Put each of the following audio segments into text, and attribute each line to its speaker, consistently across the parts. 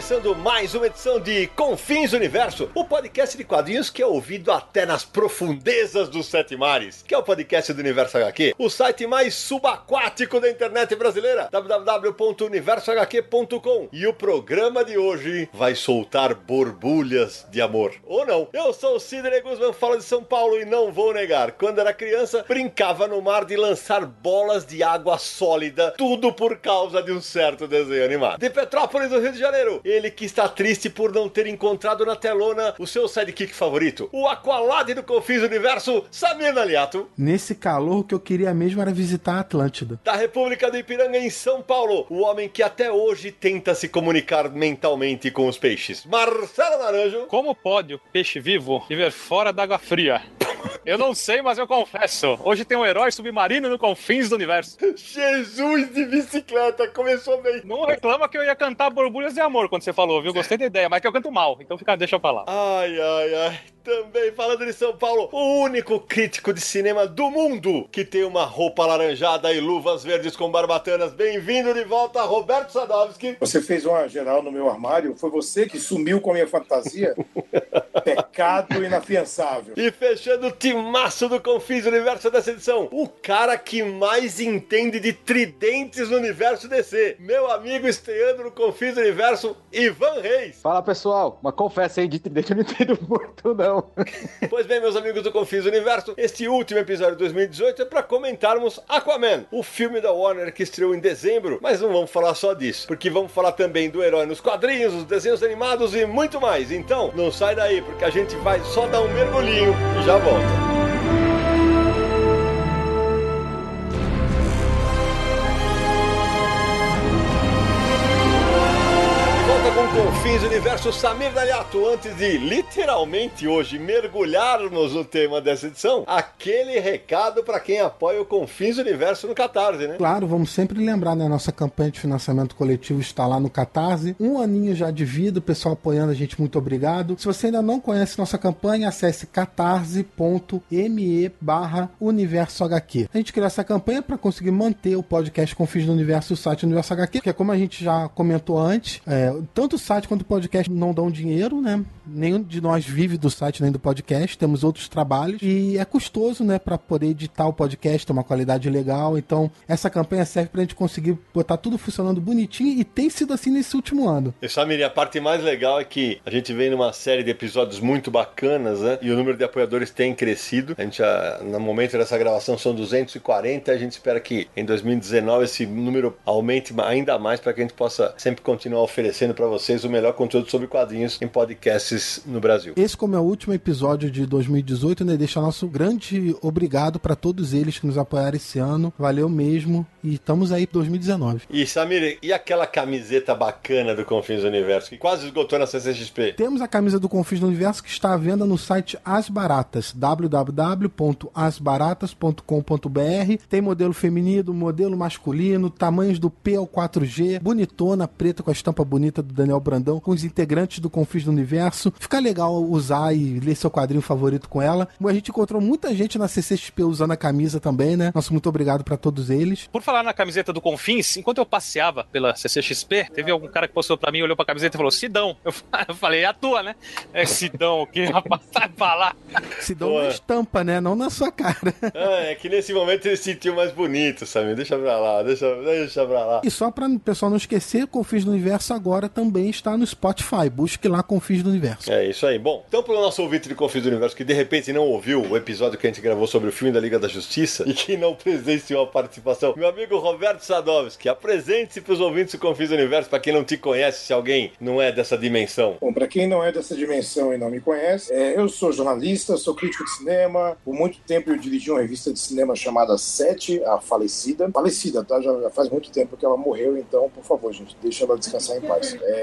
Speaker 1: Começando mais uma edição de Confins Universo, o podcast de quadrinhos que é ouvido até nas profundezas dos sete mares, que é o podcast do Universo HQ, o site mais subaquático da internet brasileira, www.universohq.com. E o programa de hoje vai soltar borbulhas de amor. Ou não? Eu sou o Sidney Guzman, falo de São Paulo e não vou negar. Quando era criança, brincava no mar de lançar bolas de água sólida, tudo por causa de um certo desenho animado. De Petrópolis, do Rio de Janeiro, ele que está triste por não ter encontrado na telona o seu sidekick favorito, o Aqualad do Confins Universo, Samir Naliato.
Speaker 2: Nesse calor, o que eu queria mesmo era visitar a Atlântida.
Speaker 1: Da República do Ipiranga, em São Paulo, o homem que até hoje tenta se comunicar mentalmente com os peixes, Marcelo Naranjo.
Speaker 3: Como pode o peixe vivo viver fora d'água fria? Eu não sei, mas eu confesso. Hoje tem um herói submarino no confins do universo.
Speaker 1: Jesus de bicicleta, começou bem.
Speaker 3: Não reclama que eu ia cantar borbulhas de amor quando você falou, viu? Gostei da ideia, mas que eu canto mal. Então fica, deixa eu falar.
Speaker 1: Ai, ai, ai. Também falando de São Paulo, o único crítico de cinema do mundo que tem uma roupa alaranjada e luvas verdes com barbatanas. Bem-vindo de volta, Roberto Sadovski.
Speaker 4: Você fez uma geral no meu armário? Foi você que sumiu com a minha fantasia? Pecado inafiançável.
Speaker 1: E fechando o timaço do Confis Universo dessa edição, o cara que mais entende de tridentes no universo DC. Meu amigo estreando no Confis Universo, Ivan Reis.
Speaker 5: Fala pessoal, mas confessa aí, de tridente eu não entendo muito não.
Speaker 1: Pois bem, meus amigos do Confis Universo, este último episódio de 2018 é para comentarmos Aquaman, o filme da Warner que estreou em dezembro, mas não vamos falar só disso, porque vamos falar também do herói nos quadrinhos, os desenhos animados e muito mais. Então, não sai daí, porque a gente vai só dar um mergulhinho e já volta. Volta com Confins Universo Samir Daliato. Antes de literalmente hoje mergulharmos no tema dessa edição, aquele recado para quem apoia o Confins Universo no Catarse, né?
Speaker 2: Claro, vamos sempre lembrar, né? Nossa campanha de financiamento coletivo está lá no Catarse. Um aninho já de vida, o pessoal apoiando a gente, muito obrigado. Se você ainda não conhece nossa campanha, acesse catarse.me barra Universo HQ. A gente criou essa campanha para conseguir manter o podcast Confins do Universo e o site Universo HQ, porque como a gente já comentou antes, é, tanto o site quanto o podcast não dão dinheiro, né? Nenhum de nós vive do site nem do podcast, temos outros trabalhos e é custoso, né, para poder editar o podcast, ter uma qualidade legal. Então, essa campanha serve pra gente conseguir botar tudo funcionando bonitinho e tem sido assim nesse último ano.
Speaker 1: E Samir, a parte mais legal é que a gente vem numa série de episódios muito bacanas, né? E o número de apoiadores tem crescido. A gente, no momento dessa gravação, são 240. A gente espera que em 2019 esse número aumente ainda mais para que a gente possa sempre continuar oferecendo para vocês o melhor conteúdo sobre quadrinhos em podcasts no Brasil.
Speaker 2: Esse, como é o último episódio de 2018, né, deixa nosso grande obrigado para todos eles que nos apoiaram esse ano. Valeu mesmo e estamos aí em 2019.
Speaker 1: E Samir, e aquela camiseta bacana do Confins do Universo que quase esgotou na CCXP?
Speaker 2: Temos a camisa do Confins do Universo que está à venda no site As Baratas, www.asbaratas.com.br. Tem modelo feminino, modelo masculino, tamanhos do P ao 4G, bonitona, preta com a estampa bonita do Daniel Brandão, com os integrantes do Confins do Universo. Fica legal usar e ler seu quadrinho favorito com ela. A gente encontrou muita gente na CCXP usando a camisa também, né? Nosso muito obrigado para todos eles.
Speaker 3: Por falar na camiseta do Confins, enquanto eu passeava pela CCXP, teve algum cara que postou pra mim, olhou pra camiseta e falou: Sidão. Eu, falei: é a tua, né? É Sidão, que rapaz, sai pra lá.
Speaker 2: Sidão na estampa, né? Não na sua cara.
Speaker 1: É, é que nesse momento ele se sentiu mais bonito, sabe? Deixa pra lá, deixa, deixa pra lá.
Speaker 2: E só pra o pessoal não esquecer, Confins do Universo agora também também está no Spotify. Busque lá Confins do Universo.
Speaker 1: É isso aí. Bom, então pro nosso ouvinte de Confins do Universo que de repente não ouviu o episódio que a gente gravou sobre o filme da Liga da Justiça e que não presenciou a participação, meu amigo Roberto Sadovski, apresente-se pros ouvintes do Confins do Universo, para quem não te conhece, se alguém não é dessa dimensão.
Speaker 4: Bom, para quem não é dessa dimensão e não me conhece, é, eu sou jornalista, sou crítico de cinema. Por muito tempo eu dirigi uma revista de cinema chamada Sete, a falecida. Falecida, tá? Já, já faz muito tempo que ela morreu, então, por favor, gente, deixa ela descansar em paz. É,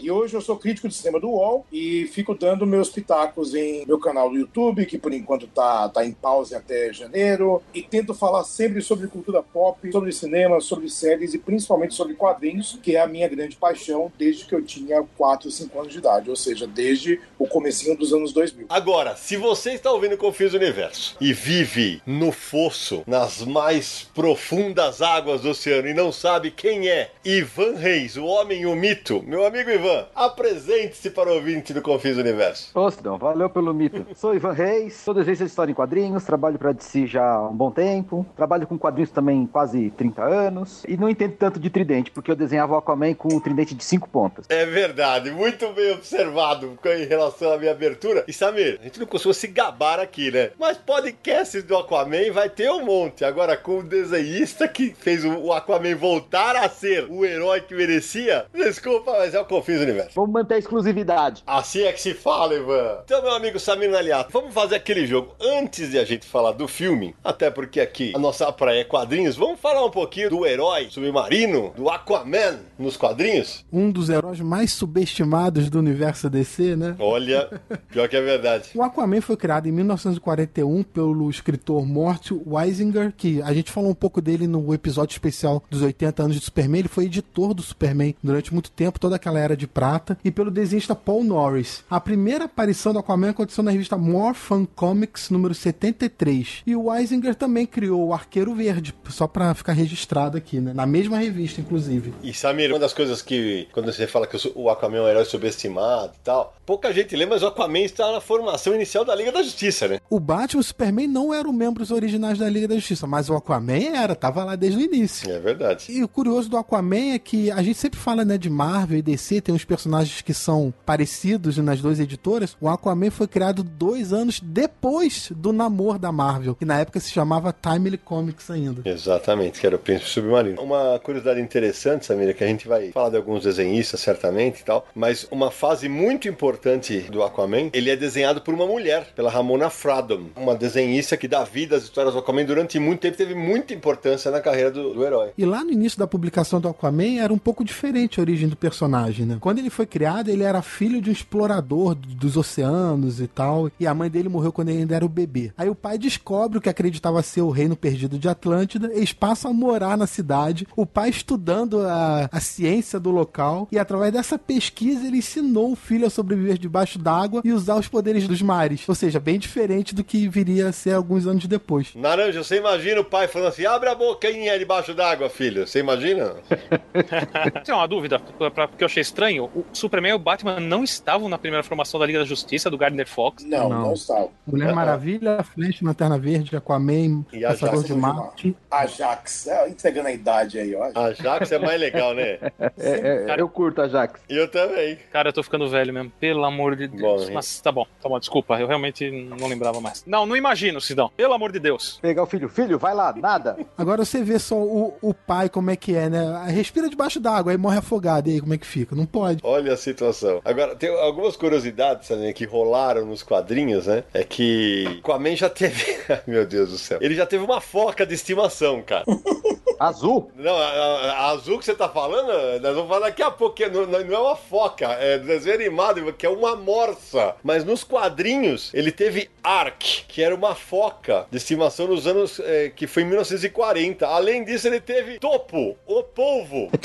Speaker 4: e hoje eu sou crítico de cinema do UOL e fico dando meus pitacos em meu canal do YouTube, que por enquanto tá, tá em pause até janeiro, e tento falar sempre sobre cultura pop, sobre cinema, sobre séries e principalmente sobre quadrinhos, que é a minha grande paixão desde que eu tinha 4, 5 anos de idade, ou seja, desde o comecinho dos anos 2000.
Speaker 1: Agora, se você está ouvindo Confis Universo e vive no fosso, nas mais profundas águas do oceano e não sabe quem é Ivan Reis, o homem e o mito, meu amigo Ivan, apresente-se para o ouvinte do Confis Universo.
Speaker 5: Ô, Sidão, valeu pelo mito. Sou Ivan Reis, sou desenhista de história em quadrinhos, trabalho pra DC já há um bom tempo, trabalho com quadrinhos também quase 30 anos, e não entendo tanto de tridente, porque eu desenhava o Aquaman com um tridente de cinco pontas.
Speaker 1: É verdade, muito bem observado em relação à minha abertura. E Samir, a gente não costuma se gabar aqui, né? Mas podcasts do Aquaman vai ter um monte. Agora, com o desenhista que fez o Aquaman voltar a ser o herói que merecia, desculpa, mas é o Confins Universo.
Speaker 5: Vamos manter a exclusividade.
Speaker 1: Assim é que se fala, Ivan. Então, meu amigo Samir Naliato, vamos fazer aquele jogo antes de a gente falar do filme, até porque aqui a nossa praia é quadrinhos, vamos falar um pouquinho do herói submarino, do Aquaman nos quadrinhos?
Speaker 2: Um dos heróis mais subestimados do universo DC, né?
Speaker 1: Olha, pior que é verdade.
Speaker 2: O Aquaman foi criado em 1941 pelo escritor Mort Weisinger, que a gente falou um pouco dele no episódio especial dos 80 anos de Superman. Ele foi editor do Superman durante muito tempo, toda aquela era de prata, e pelo desenhista Paul Norris. A primeira aparição do Aquaman aconteceu na revista More Fun Comics número 73. E o Weisinger também criou o Arqueiro Verde, só pra ficar registrado aqui, né? Na mesma revista, inclusive.
Speaker 1: E Samir, uma das coisas que, quando você fala que o Aquaman é um herói subestimado e tal, pouca gente lembra, mas o Aquaman está na formação inicial da Liga da Justiça, né?
Speaker 2: O Batman e o Superman não eram membros originais da Liga da Justiça, mas o Aquaman era, tava lá desde o início.
Speaker 1: É verdade.
Speaker 2: E o curioso do Aquaman é que a gente sempre fala, né, de Marvel e DC, tem uns personagens que são parecidos nas duas editoras. O Aquaman foi criado dois anos depois do namoro da Marvel, que na época se chamava Timely Comics ainda.
Speaker 1: Exatamente, que era o Príncipe Submarino. Uma curiosidade interessante, Samira, que a gente vai falar de alguns desenhistas certamente e tal, mas uma fase muito importante do Aquaman, ele é desenhado por uma mulher, pela Ramona Fradon, uma desenhista que dá vida às histórias do Aquaman durante muito tempo, teve muita importância na carreira do, do herói.
Speaker 2: E lá no início da publicação do Aquaman era um pouco diferente a origem do personagem, né? Quando ele foi criado, ele era filho de um explorador dos oceanos e tal, e a mãe dele morreu quando ele ainda era o bebê. Aí o pai descobre o que acreditava ser o reino perdido de Atlântida, eles passam a morar na cidade, o pai estudando a, a ciência do local, e através dessa pesquisa ele ensinou o filho a sobreviver debaixo d'água e usar os poderes dos mares. Ou seja, bem diferente do que viria a ser alguns anos depois.
Speaker 1: Naranja, você imagina o pai falando assim: abre a boquinha debaixo d'água, filho. Você imagina?
Speaker 3: Tem uma dúvida, pra- pra- porque eu achei estranho. O Superman e o Batman não estavam na primeira formação da Liga da Justiça, do Gardner Fox.
Speaker 4: Não,
Speaker 2: Não.
Speaker 4: não, está.
Speaker 2: Mulher Maravilha, Flash, Lanterna Verde, Aquaman,
Speaker 1: E a
Speaker 2: Caçador de Marte.
Speaker 4: Ajax, é, entregando a idade aí, ó.
Speaker 1: A Jax é mais legal, né?
Speaker 5: É, é,
Speaker 3: Cara-
Speaker 5: eu curto a Jax.
Speaker 1: Eu também.
Speaker 3: Cara, eu tô ficando velho mesmo, pelo amor de Deus.
Speaker 1: Bom,
Speaker 3: Mas tá bom, tá bom, desculpa, eu realmente não lembrava mais. Não, não imagino, Sidão, pelo amor de Deus.
Speaker 5: Pegar o filho, filho, vai lá, nada.
Speaker 2: Agora você vê só o, o pai como é que é, né? Respira debaixo d'água, aí morre afogado. E aí como é que fica? Não pode.
Speaker 1: Olha a situação. Agora, tem algumas curiosidades sabe, que rolaram nos quadrinhos, né? É que Aquaman já teve. Meu Deus do céu. Ele já teve uma foca de estimação, cara.
Speaker 5: Azul?
Speaker 1: Não, a, a- a azul que você tá falando, nós vamos falar daqui a pouco, que não, não é uma foca, é desenho animado, que é uma morsa. Mas nos quadrinhos, ele teve Ark, que era uma foca de estimação nos anos que que foi em 1940. Além disso, ele teve Topo, o polvo.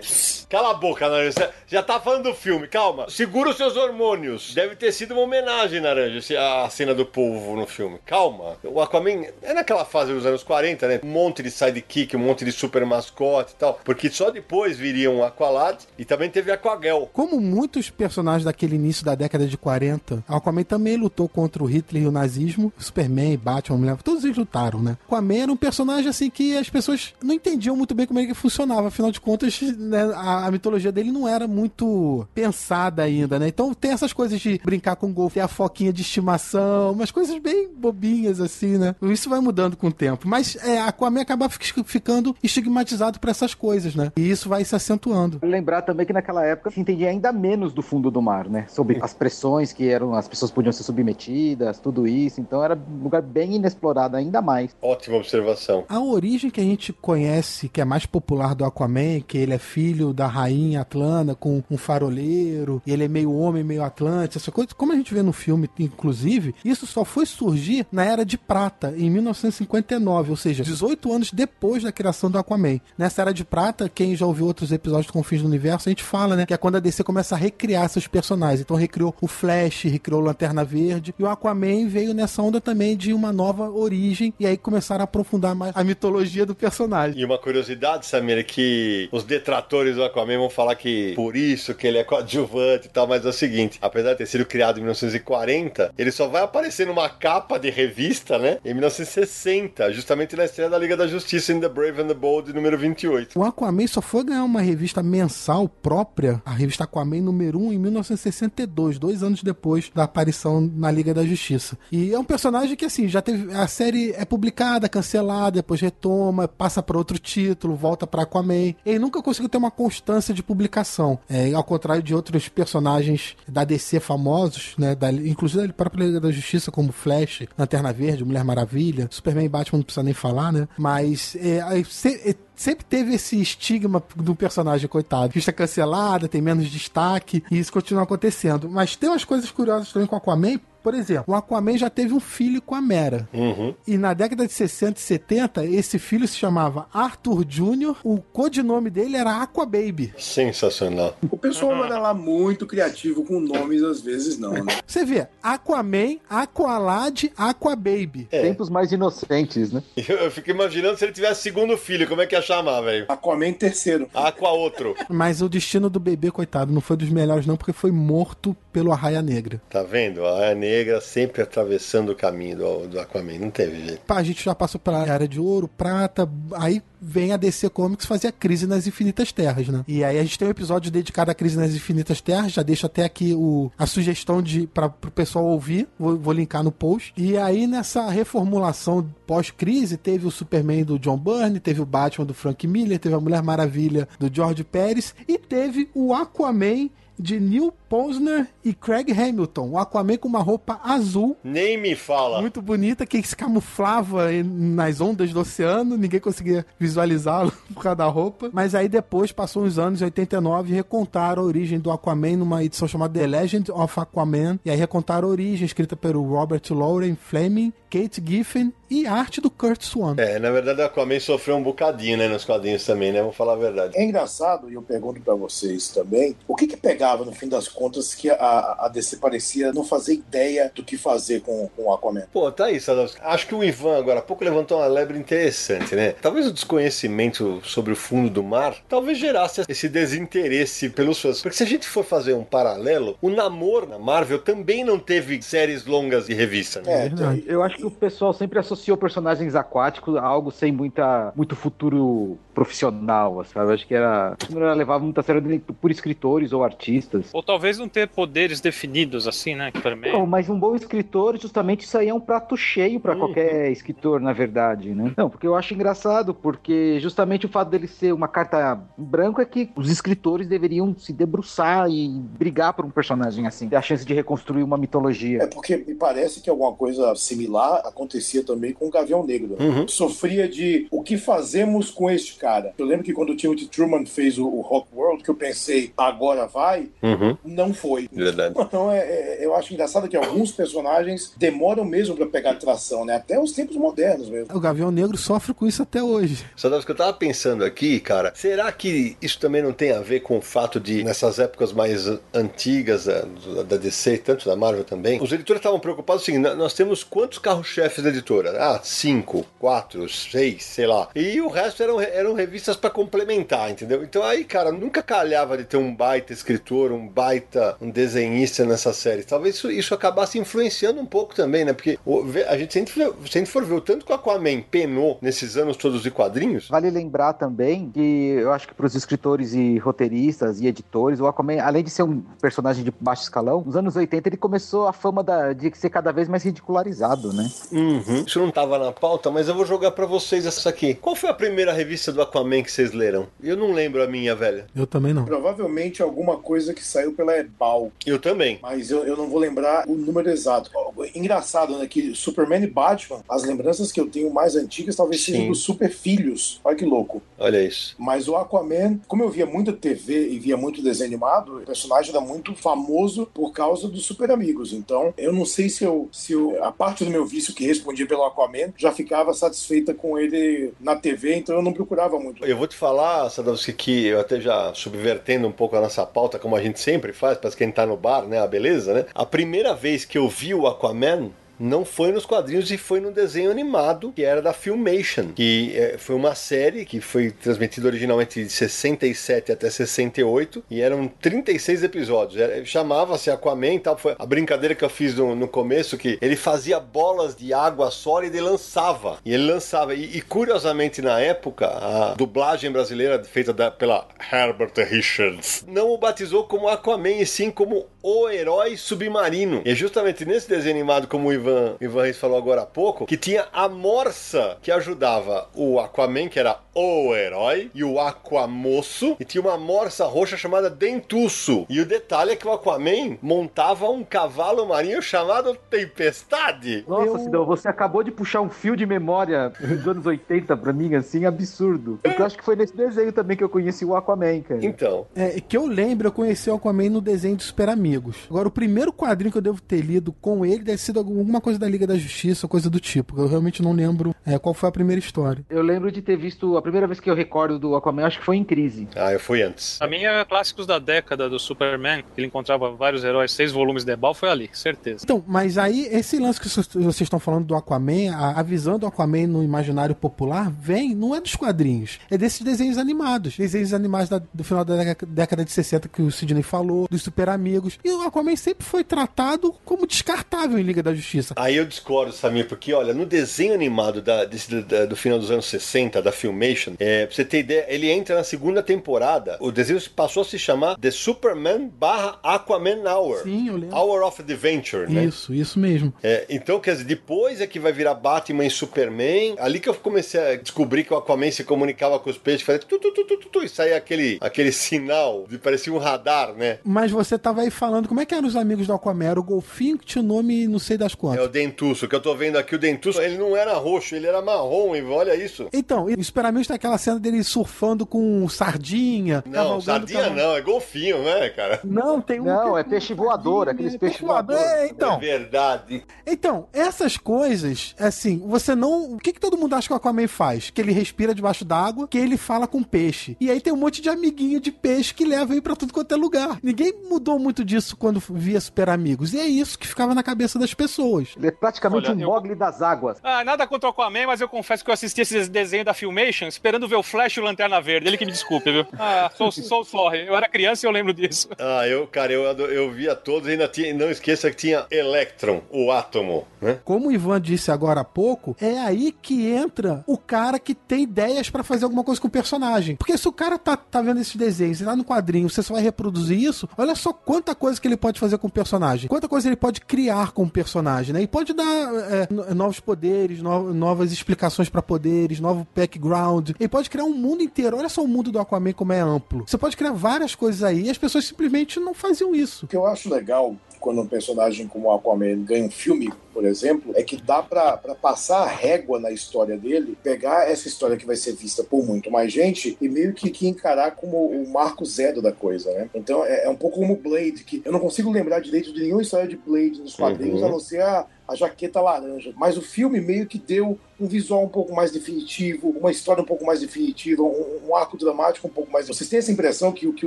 Speaker 1: Dizer. Cala a boca, Naranja. Você Já tá falando do filme, calma. Segura os seus hormônios. Deve ter sido uma homenagem, Naranja, a cena do polvo no filme. Calma. O Aquaman é naquela fase dos anos 40, né? Um monte de sidekick Stick, um monte de super mascote e tal. Porque só depois viriam o Aqualad e também teve Aquagel.
Speaker 2: Como muitos personagens daquele início da década de 40, Aquaman também lutou contra o Hitler e o nazismo. Superman, Batman, Mulher, todos eles lutaram, né? Aquaman era um personagem assim que as pessoas não entendiam muito bem como é que funcionava. Afinal de contas, né, a, a mitologia dele não era muito pensada ainda, né? Então tem essas coisas de brincar com golfe, ter a foquinha de estimação, umas coisas bem bobinhas assim, né? Isso vai mudando com o tempo. Mas é, Aquaman acaba fi- ficando estigmatizado por essas coisas, né? E isso vai se acentuando.
Speaker 5: Lembrar também que naquela época se entendia ainda menos do fundo do mar, né? Sobre as pressões que eram, as pessoas podiam ser submetidas, tudo isso. Então era um lugar bem inexplorado ainda mais.
Speaker 1: Ótima observação.
Speaker 2: A origem que a gente conhece, que é mais popular do Aquaman, que ele é filho da rainha Atlanta com um faroleiro, e ele é meio homem, meio Atlante, essa coisa, como a gente vê no filme, inclusive, isso só foi surgir na Era de Prata, em 1959, ou seja, 18 anos depois da criação do Aquaman. Nessa Era de Prata, quem já ouviu outros episódios do Confins do Universo, a gente fala, né, que é quando a DC começa a recriar seus personagens. Então recriou o Flash, recriou o Lanterna Verde, e o Aquaman veio nessa onda também de uma nova origem, e aí começaram a aprofundar mais a mitologia do personagem.
Speaker 1: E uma curiosidade, Samir, é que os detratores do Aquaman vão falar que por isso que ele é coadjuvante e tal, mas é o seguinte, apesar de ter sido criado em 1940, ele só vai aparecer numa capa de revista, né, em 1960, justamente na estreia da Liga da Justiça em The Brave and the Bold, número 28.
Speaker 2: O Aquaman só foi ganhar uma revista mensal própria, a revista Aquaman número 1, em 1962, dois anos depois da aparição na Liga da Justiça. E é um personagem que, assim, já teve. A série é publicada, cancelada, depois retoma, passa para outro título, volta para Aquaman. Ele nunca conseguiu ter uma constância de publicação. É, ao contrário de outros personagens da DC famosos, né? Da, inclusive da própria Liga da Justiça, como Flash, Lanterna Verde, Mulher Maravilha, Superman e Batman não precisa nem falar, né? Mas é, aí se- é, sempre teve esse estigma do personagem, coitado. Vista cancelada, tem menos destaque, e isso continua acontecendo. Mas tem umas coisas curiosas também com Aquaman. Por exemplo, o Aquaman já teve um filho com a Mera.
Speaker 1: Uhum.
Speaker 2: E na década de 60 e 70, esse filho se chamava Arthur Jr., o codinome dele era Aqua Baby.
Speaker 1: Sensacional.
Speaker 4: O pessoal não era lá muito criativo com nomes, às vezes não, né?
Speaker 2: Você vê, Aquaman, Aqualad, Aqua Baby.
Speaker 1: É.
Speaker 5: Tempos mais inocentes, né?
Speaker 1: Eu, eu fico imaginando se ele tivesse segundo filho, como é que ia chamar, velho?
Speaker 4: Aquaman terceiro.
Speaker 1: Aqua outro.
Speaker 2: Mas o destino do bebê, coitado, não foi dos melhores não, porque foi morto pelo Arraia Negra.
Speaker 1: Tá vendo? A Aia Negra sempre atravessando o caminho do, do Aquaman. Não teve jeito.
Speaker 2: Pá, a gente já passou pela Era de Ouro, Prata, aí vem a DC Comics fazer a Crise nas Infinitas Terras, né? E aí a gente tem um episódio dedicado à Crise nas Infinitas Terras, já deixo até aqui o, a sugestão de para pro pessoal ouvir, vou, vou linkar no post. E aí nessa reformulação pós-crise, teve o Superman do John Byrne, teve o Batman do Frank Miller, teve a Mulher Maravilha do George Pérez e teve o Aquaman de Neil Posner e Craig Hamilton. O Aquaman com uma roupa azul
Speaker 1: Nem me fala.
Speaker 2: muito bonita, que se camuflava nas ondas do oceano, ninguém conseguia visualizá-lo por causa da roupa. Mas aí depois, passou uns anos, em 89, e recontaram a origem do Aquaman numa edição chamada The Legend of Aquaman. E aí recontaram a origem, escrita pelo Robert Lauren Fleming, Kate Giffen e arte do Kurt Swan.
Speaker 1: É, na verdade, o Aquaman sofreu um bocadinho, né, nos quadrinhos também, né? Vou falar a verdade.
Speaker 4: É engraçado, e eu pergunto pra vocês também, o que que pegava no fim das contas que a, a DC parecia não fazer ideia do que fazer com, com o Aquaman?
Speaker 1: Pô, tá aí, Sadowski. Acho que o Ivan agora há pouco levantou uma lebre interessante, né? Talvez o desconhecimento sobre o fundo do mar talvez gerasse esse desinteresse pelos fãs. Porque se a gente for fazer um paralelo, o Namor na Marvel também não teve séries longas de revista, né?
Speaker 4: É,
Speaker 2: verdade.
Speaker 5: Eu acho que o pessoal sempre associou personagens aquáticos a algo sem muita, muito futuro profissional, sabe? Eu acho que era. Não era levado muito a sério nem por escritores ou artistas.
Speaker 3: Ou talvez não ter poderes definidos assim, né? Superman.
Speaker 5: Não, mas um bom escritor, justamente isso aí é um prato cheio pra qualquer escritor, na verdade, né? Não, porque eu acho engraçado, porque justamente o fato dele ser uma carta em branco é que os escritores deveriam se debruçar e brigar por um personagem assim, ter a chance de reconstruir uma mitologia.
Speaker 4: É porque me parece que alguma coisa similar acontecia também com o Gavião Negro.
Speaker 1: Uhum.
Speaker 4: Sofria de o que fazemos com este cara. Eu lembro que quando o Timothy Truman fez o, o Rock World, que eu pensei, agora vai,
Speaker 1: Uhum.
Speaker 4: Não foi.
Speaker 1: Verdade.
Speaker 4: Então, é, é- eu acho engraçado que alguns personagens demoram mesmo pra pegar tração, né? Até os tempos modernos mesmo.
Speaker 2: O Gavião Negro sofre com isso até hoje.
Speaker 1: O que eu tava pensando aqui, cara? Será que isso também não tem a ver com o fato de, nessas épocas mais antigas da, da DC, tanto da Marvel também, os editores estavam preocupados assim, "N- nós temos quantos carros-chefes da editora? Ah, cinco, quatro, seis, sei lá. E o resto eram, eram revistas pra complementar, entendeu? Então aí, cara, nunca calhava de ter um baita escritor, um baita um desenhista nessa série. Talvez isso, isso acabasse influenciando um pouco também, né? Porque o- a gente, se a gente for- ver o tanto que o Aquaman penou nesses anos todos de quadrinhos,
Speaker 5: Vale lembrar também que eu acho que para os escritores e roteiristas e editores, o Aquaman, além de ser um personagem de baixo escalão, nos anos 80 ele começou a fama da- de ser cada vez mais ridicularizado, né?
Speaker 1: Uhum. Isso não tava na pauta, mas eu vou jogar pra vocês essa aqui. Qual foi a primeira revista do Aquaman que vocês leram? Eu não lembro a minha, velho.
Speaker 2: Eu também não.
Speaker 4: Provavelmente alguma coisa que saiu pela Ebal,
Speaker 1: Eu também.
Speaker 4: mas eu, eu não vou lembrar o número exato. Engraçado, né? Que Superman e Batman, as lembranças que eu tenho mais antigas talvez sejam dos Super Filhos. Olha que louco.
Speaker 1: Olha isso.
Speaker 4: Mas o Aquaman, como eu via muita TV e via muito desenho animado, o personagem era muito famoso por causa dos Super Amigos. Então, eu não sei se eu, se eu, a parte do meu vício que respondia pelo Aquaman já ficava satisfeita com ele na TV, então eu não procurava muito.
Speaker 1: Eu vou te falar, Sadowski, que eu até já subvertendo um pouco a nossa pauta, como a gente sempre faz, para tá no bar, né? A beleza, né? A primeira vez que eu vi o Aquaman. Não foi nos quadrinhos e foi no desenho animado que era da Filmation, que eh, foi uma série que foi transmitida originalmente de 67 até 68 e eram 36 episódios. Chamava-se Aquaman e tal. Foi a brincadeira que eu fiz no, no começo que ele fazia bolas de água sólida e lançava. E ele lançava. E, e, curiosamente na época a dublagem brasileira feita da- pela Herbert Richards não o batizou como Aquaman e sim como o herói submarino. E é justamente nesse desenho animado, como o Ivan, Ivan Reis falou agora há pouco, que tinha a morsa que ajudava o Aquaman, que era o herói, e o Aquamoço, e tinha uma morsa roxa chamada Dentuço. E o detalhe é que o Aquaman montava um cavalo marinho chamado Tempestade.
Speaker 5: Nossa,
Speaker 2: Eu-
Speaker 5: Sidão, você acabou de puxar um fio de memória dos anos 80 pra mim, assim, absurdo. Porque eu acho que foi nesse desenho também que eu conheci o Aquaman, cara.
Speaker 1: Então,
Speaker 2: É, que eu lembro, eu conheci o Aquaman no desenho de Super Amigos. Agora, o primeiro quadrinho que eu devo ter lido com ele deve ter sido alguma coisa da Liga da Justiça, coisa do tipo. Eu realmente não lembro é, qual foi a primeira história.
Speaker 5: Eu lembro de ter visto, a primeira vez que eu recordo do Aquaman, acho que foi em Crise.
Speaker 1: ah, eu fui antes.
Speaker 3: A minha clássicos da década do Superman, que ele encontrava vários heróis, seis volumes de Ebal, foi ali, certeza.
Speaker 2: Então, mas aí, esse lance que vocês estão falando do Aquaman, a, a visão do Aquaman no imaginário popular vem, não é dos quadrinhos, é desses desenhos animados. Desenhos animados da- do final da década, década de 60 que o Sidney falou, dos Super Amigos. E o Aquaman sempre foi tratado como descartável em Liga da Justiça.
Speaker 1: Aí eu discordo, Samir, porque olha, no desenho animado da, desse- da- do final dos anos 60, da Filmation, é, pra você ter ideia, ele entra na segunda temporada. O desenho passou a se chamar The Superman barra Aquaman Hour.
Speaker 2: Sim, eu lembro.
Speaker 1: Hour of Adventure, né?
Speaker 2: Isso, isso mesmo.
Speaker 1: É, então, quer dizer, depois é que vai virar Batman e Superman. Ali que eu comecei a descobrir que o Aquaman se comunicava com os peixes, fazia tu, tu, tu, tu, tu, tu, e saía aquele, aquele sinal, de parecia um radar, né?
Speaker 2: Mas você tava aí falando, como é que eram os amigos do Aquaman? Era o golfinho que tinha o nome não sei das
Speaker 1: É o Dentuço, que eu tô vendo aqui, o Dentuço, ele não era roxo, ele era marrom, e olha isso.
Speaker 2: Então, e o Super Amigos tem aquela cena dele surfando com sardinha.
Speaker 1: Não, sardinha não, é golfinho, né, cara?
Speaker 2: Não, tem um.
Speaker 5: Não,
Speaker 2: que
Speaker 5: é peixe voador, aqueles
Speaker 2: né?
Speaker 5: peixe
Speaker 2: voador. É,
Speaker 1: É
Speaker 2: então.
Speaker 1: verdade.
Speaker 2: Então, essas coisas, assim, você não. O que, que todo mundo acha que o Aquaman faz? Que ele respira debaixo d'água, que ele fala com peixe. E aí tem um monte de amiguinho de peixe que leva ele pra tudo quanto é lugar. Ninguém mudou muito disso quando via Super Amigos. E é isso que ficava na cabeça das pessoas.
Speaker 5: Ele é praticamente
Speaker 3: Olha,
Speaker 5: um
Speaker 3: eu-
Speaker 5: Mogli das águas.
Speaker 3: Ah, nada contra o Aquaman, mas eu confesso que eu assisti esse desenho da Filmation esperando ver o Flash e o Lanterna Verde. Ele que me desculpe, viu? Ah, sou, sou sorry. Eu era criança e eu lembro disso.
Speaker 1: Ah, eu, cara, eu, eu via todos e ainda tinha, não esqueça que tinha Electron, o átomo, né?
Speaker 2: Como o Ivan disse agora há pouco, é aí que entra o cara que tem ideias pra fazer alguma coisa com o personagem. Porque se o cara tá, tá vendo esses desenhos e tá no quadrinho, você só vai reproduzir isso, olha só quanta coisa que ele pode fazer com o personagem. Quanta coisa ele pode criar com o personagem, né? E pode dar é, no- novos poderes, no- novas explicações pra poderes, novo background. Ele pode criar um mundo inteiro. Olha só o mundo do Aquaman como é amplo. Você pode criar várias coisas aí e as pessoas simplesmente não faziam isso.
Speaker 4: O que eu acho legal quando um personagem como o Aquaman ganha um filme por exemplo, é que dá pra, pra passar a régua na história dele, pegar essa história que vai ser vista por muito mais gente e meio que, que encarar como o marco zero da coisa, né? Então é, é um pouco como Blade, que eu não consigo lembrar direito de nenhuma história de Blade nos quadrinhos,
Speaker 1: Uhum.
Speaker 4: a não ser a, a jaqueta laranja. Mas o filme meio que deu um visual um pouco mais definitivo, uma história um pouco mais definitiva, um, um arco dramático um pouco mais. Vocês têm essa impressão que, o- que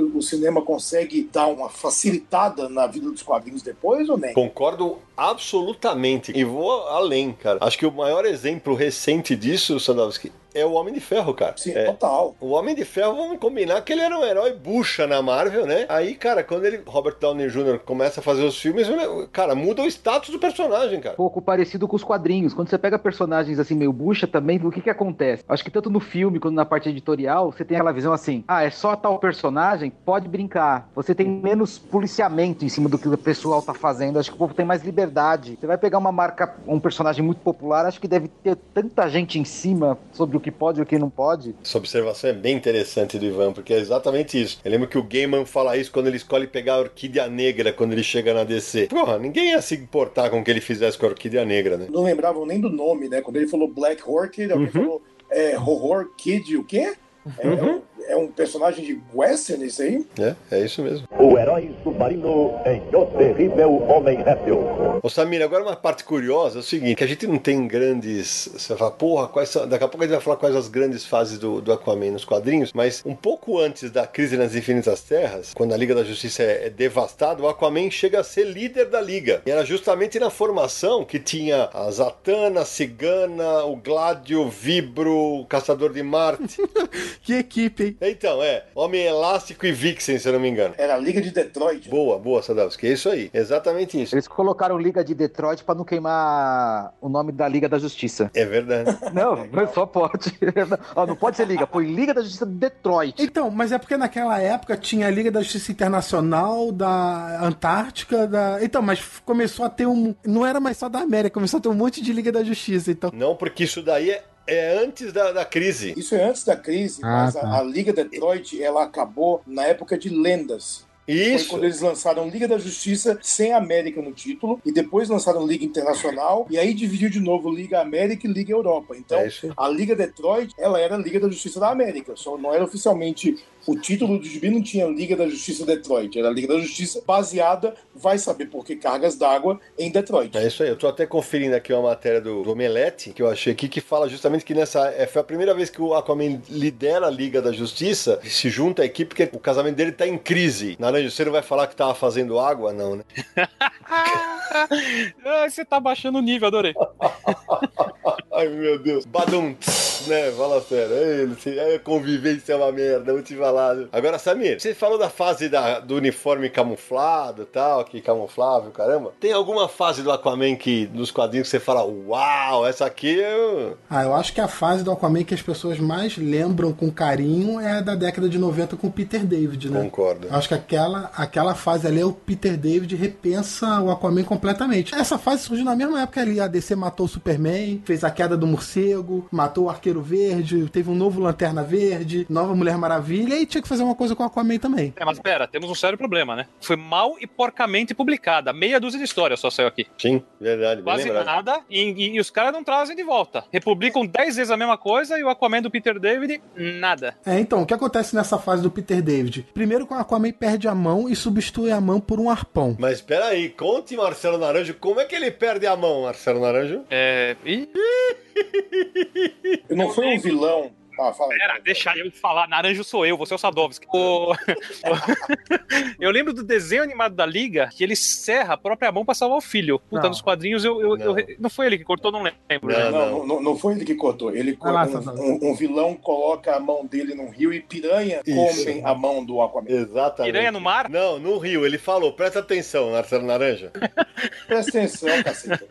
Speaker 4: o cinema consegue dar uma facilitada na vida dos quadrinhos depois ou nem?
Speaker 1: Concordo absolutamente. E vou além, cara. Acho que o maior exemplo recente disso, Sandowski, é o Homem de Ferro, cara.
Speaker 4: Sim,
Speaker 1: É,
Speaker 4: total.
Speaker 1: O Homem de Ferro, vamos combinar que ele era um herói bucha na Marvel, né? Aí, cara, quando ele, Robert Downey Jr. começa a fazer os filmes, cara, muda o status do personagem, cara.
Speaker 5: pouco parecido com os quadrinhos. Quando você pega personagens assim meio bucha também, o que que acontece? Acho que tanto no filme quanto na parte editorial, você tem aquela visão assim: ah, é só tal personagem, pode brincar. Você tem menos policiamento em cima do que o pessoal tá fazendo. Acho que o povo tem mais liberdade. Você vai pegar uma marca, um personagem muito popular, acho que deve ter tanta gente em cima sobre o que pode e o que não pode.
Speaker 1: Essa observação é bem interessante do Ivan, porque é exatamente isso. Eu lembro que o Gaiman fala isso quando ele escolhe pegar a Orquídea Negra quando ele chega na DC. Porra, ninguém ia se importar com o que ele fizesse com a Orquídea Negra, né?
Speaker 4: Não lembravam nem do nome, né? Quando ele falou Black Orchid, alguém falou é, Horror Kid, o quê? É, é um, é um personagem de western isso aí?
Speaker 1: É, é isso mesmo.
Speaker 6: O herói submarino em O Terrível Homem Réptil.
Speaker 1: Ô Samir, agora uma parte curiosa é o seguinte, que a gente não tem grandes. Você fala, porra, quais são... daqui a pouco a gente vai falar quais as grandes fases do, do Aquaman nos quadrinhos, mas um pouco antes da crise nas Infinitas Terras, quando a Liga da Justiça é, é devastada, o Aquaman chega a ser líder da Liga. E era justamente na formação que tinha a Zatanna, a Cigana, o Gládio, o Vibro, o Caçador de Marte.
Speaker 2: Que equipe, hein?
Speaker 1: então, é, Homem Elástico e Vixen, se eu não me engano.
Speaker 4: Era a Liga de Detroit.
Speaker 1: Boa, boa, Sadowski, é isso aí, exatamente isso.
Speaker 5: Eles colocaram Liga de Detroit pra não queimar o nome da Liga da Justiça.
Speaker 1: É verdade.
Speaker 5: Não, só pode. Ó, não pode ser Liga, foi Liga da Justiça de Detroit.
Speaker 2: Então, mas é porque naquela época tinha a Liga da Justiça Internacional, da Antártica, da. Então, mas começou a ter um. Não era mais só da América, começou a ter um monte de Liga da Justiça. Então.
Speaker 1: Não, porque isso daí é, é antes da, da crise.
Speaker 4: Isso é antes da crise,
Speaker 2: Ah,
Speaker 4: mas a-
Speaker 2: tá.
Speaker 4: a, Liga Detroit ela acabou na época de lendas. Foi
Speaker 1: Isso.
Speaker 4: quando eles lançaram Liga da Justiça sem América no título, e depois lançaram Liga Internacional, e aí dividiu de novo Liga América e Liga Europa. Então,
Speaker 1: É
Speaker 4: a Liga Detroit, ela era a Liga da Justiça da América, só não era oficialmente. O título do gibi não tinha Liga da Justiça Detroit, era a Liga da Justiça baseada, vai saber por que cargas d'água, em Detroit.
Speaker 1: É isso aí. Eu tô até conferindo aqui uma matéria do, do Omelete, que eu achei aqui, que fala justamente que nessa. é, foi a primeira vez que o Aquaman lidera a Liga da Justiça, se junta à equipe, porque o casamento dele tá em crise. Naranjo, você não vai falar que tava fazendo água? Não, né?
Speaker 3: Ah, você tá baixando o nível, adorei.
Speaker 1: Ai, meu Deus. Badum, né? Fala sério. Você- é, convivência é uma merda, vou te falar. Viu? Agora, Samir, você falou da fase da- do uniforme camuflado e tal, que camuflável, caramba. Tem alguma fase do Aquaman que, nos quadrinhos, que você fala, uau, essa aqui eu...
Speaker 2: Ah, eu acho que a fase do Aquaman que as pessoas mais lembram com carinho é a da década de 90 com o Peter David, né?
Speaker 1: Concordo.
Speaker 2: Eu Acho que aquela, aquela fase ali é o Peter David repensa o Aquaman completamente. Essa fase surgiu na mesma época ali. A DC matou o Superman, fez a queda do morcego, matou o Arqueiro Verde, teve um novo Lanterna Verde, nova Mulher Maravilha e tinha que fazer uma coisa com o Aquaman também.
Speaker 3: É, mas pera, temos um sério problema, né? Foi mal e porcamente publicada. Meia dúzia de histórias só saiu aqui.
Speaker 1: Sim, verdade,
Speaker 3: Quase
Speaker 1: lembrado.
Speaker 3: nada. E, e- e os caras não trazem de volta. Republicam 10 vezes a mesma coisa e o Aquaman do Peter David, nada.
Speaker 2: É, então, o que acontece nessa fase do Peter David? Primeiro que o Aquaman perde a mão e substitui a mão por um arpão.
Speaker 1: Mas peraí, conte, Marcelo Naranjo, como é que ele perde a mão, Marcelo Naranjo?
Speaker 3: É. Ih,
Speaker 4: Não foi um vilão. Ah, fala aí.
Speaker 3: Pera, deixa eu falar. Naranjo sou eu, você é o Sadovski. O- eu lembro do desenho animado da Liga que ele serra a própria mão pra salvar o filho. Puta,
Speaker 2: Não.
Speaker 3: nos quadrinhos eu, eu-
Speaker 1: Não.
Speaker 3: eu- Não foi ele que cortou, não lembro.
Speaker 1: Não?
Speaker 4: Não, não, não foi ele que cortou. Ele
Speaker 2: Vai lá,
Speaker 4: um, um- um vilão coloca a mão dele num rio e piranha
Speaker 1: Isso.
Speaker 4: comem a mão do Aquaman.
Speaker 1: Exatamente.
Speaker 3: Piranha no mar?
Speaker 1: Não, no Rio, ele falou, presta atenção, Marcelo Naranjo.
Speaker 4: Presta atenção, cacete.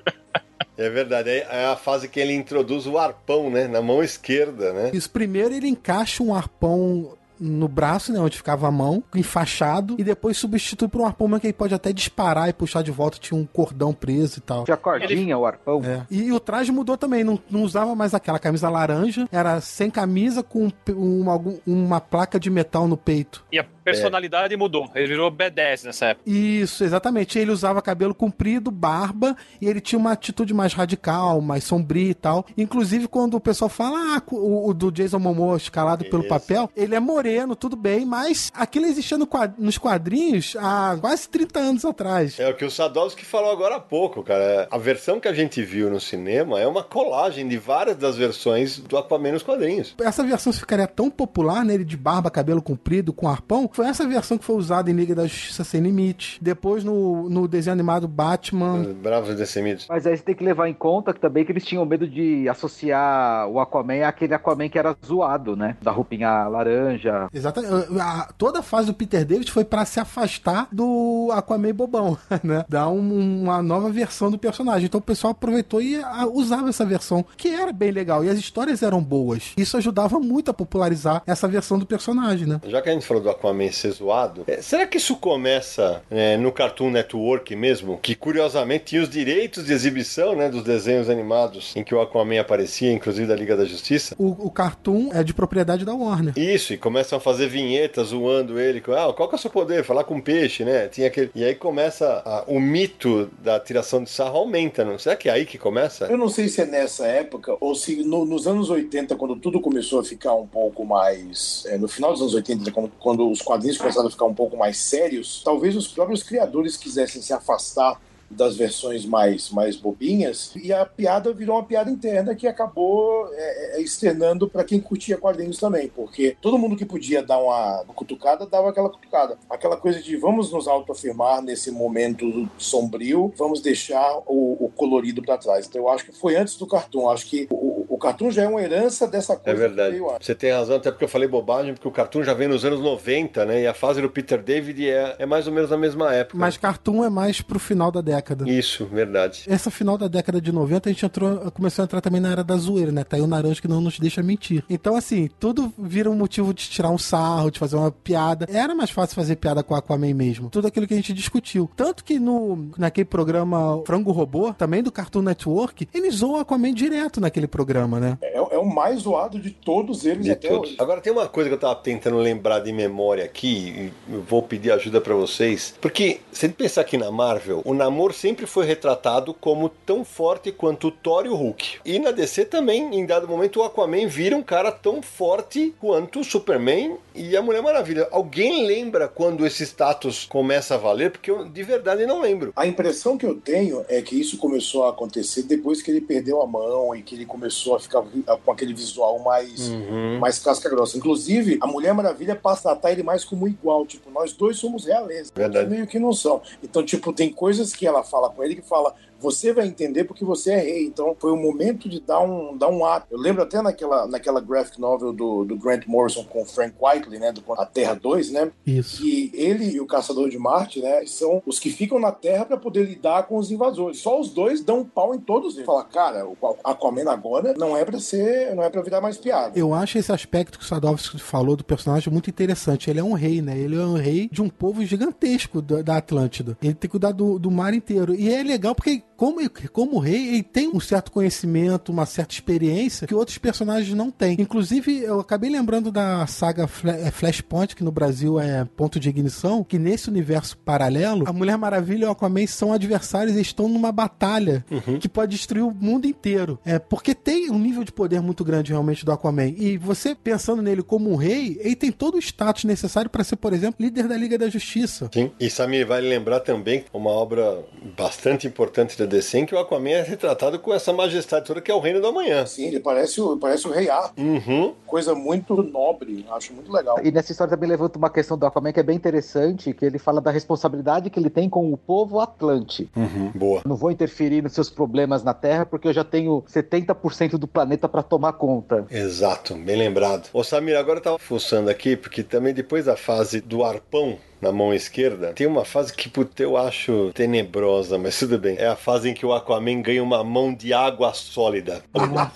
Speaker 1: É verdade, é a fase que ele introduz o arpão, né, na mão esquerda, né?
Speaker 2: Isso, primeiro ele encaixa um arpão no braço, né, onde ficava a mão, enfaixado, e depois substitui por um arpão mesmo que ele pode até disparar e puxar de volta, tinha um cordão preso e tal.
Speaker 5: Tinha cordinha, o arpão.
Speaker 2: É. E, o traje mudou também, não, não usava mais aquela camisa laranja, era sem camisa com uma, uma placa de metal no peito.
Speaker 3: E a personalidade mudou. Ele virou B10 nessa época.
Speaker 2: Isso, exatamente. Ele usava cabelo comprido, barba, e ele tinha uma atitude mais radical, mais sombria e tal. Inclusive, quando o pessoal fala, ah, o, o do Jason Momoa escalado pelo
Speaker 1: Isso.
Speaker 2: papel, ele é moreno, tudo bem, mas aquilo existia no quad- nos quadrinhos há quase 30 anos atrás.
Speaker 1: É o que o Sadowski falou agora há pouco, cara. A versão que a gente viu no cinema é uma colagem de várias das versões do Aquaman nos quadrinhos.
Speaker 2: Essa versão ficaria tão popular, né? Ele de barba, cabelo comprido, com arpão. Foi essa versão que foi usada em Liga da Justiça Sem Limite. Depois no, no desenho animado Batman.
Speaker 1: Bravos Dessemidos.
Speaker 5: Mas aí você tem que levar em conta que também que eles tinham medo de associar o Aquaman àquele Aquaman que era zoado, né? Da roupinha laranja.
Speaker 2: Exatamente. A- Toda a fase do Peter David foi pra se afastar do Aquaman bobão, né? Dar um- uma nova versão do personagem. Então o pessoal aproveitou e ah, usava essa versão, que era bem legal. E as histórias eram boas. Isso ajudava muito a popularizar essa versão do personagem, né?
Speaker 1: Já que a gente falou do Aquaman ser zoado, é, será que isso começa é, no Cartoon Network mesmo? Que curiosamente tinha os direitos de exibição né, dos desenhos animados em que o Aquaman aparecia, inclusive da Liga da Justiça.
Speaker 2: O, o Cartoon é de propriedade da Warner.
Speaker 1: Isso, e começam a fazer vinhetas zoando ele. com, Ah, qual que é o seu poder? Falar com peixe, né? Tinha aquele... E aí começa a- o mito da tiração de sarro aumenta, não? Será que é aí que começa?
Speaker 4: Eu não sei se é nessa época ou se no- nos anos 80, quando tudo começou a ficar um pouco mais. é, no final dos anos 80, quando, quando os quadrinhos começaram a ficar um pouco mais sérios, talvez os próprios criadores quisessem se afastar das versões mais, mais bobinhas e a piada virou uma piada interna que acabou é, é, externando para quem curtia quadrinhos também, porque todo mundo que podia dar uma cutucada dava aquela cutucada. Aquela coisa de vamos nos autoafirmar nesse momento sombrio, vamos deixar o, o colorido para trás. Então eu acho que foi antes do cartoon. Acho que o cartoon já é uma herança dessa
Speaker 1: É
Speaker 4: coisa
Speaker 1: verdade.
Speaker 4: que veio antes.
Speaker 1: Você tem razão, até porque eu falei bobagem, porque o Cartoon já vem nos anos 90, né? E a fase do Peter David é, é mais ou menos na mesma época.
Speaker 2: Mas Cartoon é mais pro final da década.
Speaker 1: Isso, verdade.
Speaker 2: Essa final da década de 90, a gente entrou, começou a entrar também na era da zoeira, né? Tá aí o Naranjo que não nos deixa mentir. Então, assim, tudo vira um motivo de tirar um sarro, de fazer uma piada. Era mais fácil fazer piada com o Aquaman mesmo. Tudo aquilo que a gente discutiu. Tanto que no, naquele programa Frango Robô, também do Cartoon Network, eles zoam o Aquaman direto naquele programa, né?
Speaker 4: É, é o mais zoado de todos eles
Speaker 1: De
Speaker 4: até
Speaker 1: todos.
Speaker 4: hoje.
Speaker 1: Agora tem uma coisa que eu tava tentando lembrar de memória aqui, e eu vou pedir ajuda pra vocês, porque se a gente pensar aqui na Marvel, o namoro sempre foi retratado como tão forte quanto o Thor e o Hulk. E na DC também, em dado momento, o Aquaman vira um cara tão forte quanto o Superman e a Mulher Maravilha. Alguém lembra quando esse status começa a valer? Porque eu de verdade não lembro.
Speaker 4: A impressão que eu tenho é que isso começou a acontecer depois que ele perdeu a mão e que ele começou a ficar com aquele visual mais,
Speaker 1: Uhum.
Speaker 4: mais casca grossa. Inclusive, a Mulher Maravilha passa a tratar ele mais como igual. Tipo, nós dois somos realeza.
Speaker 1: Verdade.
Speaker 4: Meio que não são. Então, tipo, tem coisas que ela fala com ele que fala. Você vai entender porque você é rei. Então, foi o momento de dar um, dar um ato. Eu lembro até naquela, naquela graphic novel do, do Grant Morrison com o Frank Whiteley, né? Do A Terra 2, né?
Speaker 2: Isso.
Speaker 4: que ele e o Caçador de Marte, né, são os que ficam na Terra para poder lidar com os invasores. Só os dois dão um pau em todos eles. Fala, cara, o Aquaman agora não é para ser, não é para virar mais piada.
Speaker 2: Eu acho esse aspecto que o Sadovski falou do personagem muito interessante. Ele é um rei, né? Ele é um rei de um povo gigantesco da, da Atlântida. Ele tem que cuidar do, do mar inteiro. E é legal porque, como, como rei, ele tem um certo conhecimento, uma certa experiência que outros personagens não têm. Inclusive, eu acabei lembrando da saga é, Flashpoint, que no Brasil é ponto de ignição, que nesse universo paralelo, a Mulher Maravilha e o Aquaman são adversários e estão numa batalha que pode destruir o mundo inteiro. É porque tem um nível de poder muito grande realmente do Aquaman. E você pensando nele como um rei, ele tem todo o status necessário para ser, por exemplo, líder da Liga da Justiça.
Speaker 1: Sim. E Samir vai lembrar também uma obra bastante importante da DC em que o Aquaman é retratado com essa majestade toda que é o reino do amanhã.
Speaker 4: Assim, ele parece o, parece o Rei Arthur.
Speaker 1: Uhum.
Speaker 4: Coisa muito nobre, acho muito legal.
Speaker 5: E nessa história também levanta uma questão do Aquaman que é bem interessante, que ele fala da responsabilidade que ele tem com o povo Atlante.
Speaker 1: Uhum. Boa.
Speaker 5: Não vou interferir nos seus problemas na Terra porque eu já tenho 70% do planeta para tomar conta.
Speaker 1: Exato, bem lembrado. Ô Samir, agora eu tava fuçando aqui, porque também depois da fase do arpão, na mão esquerda, tem uma fase que, puta, eu acho tenebrosa, mas tudo bem. É a fase em que o Aquaman ganha uma mão de água sólida.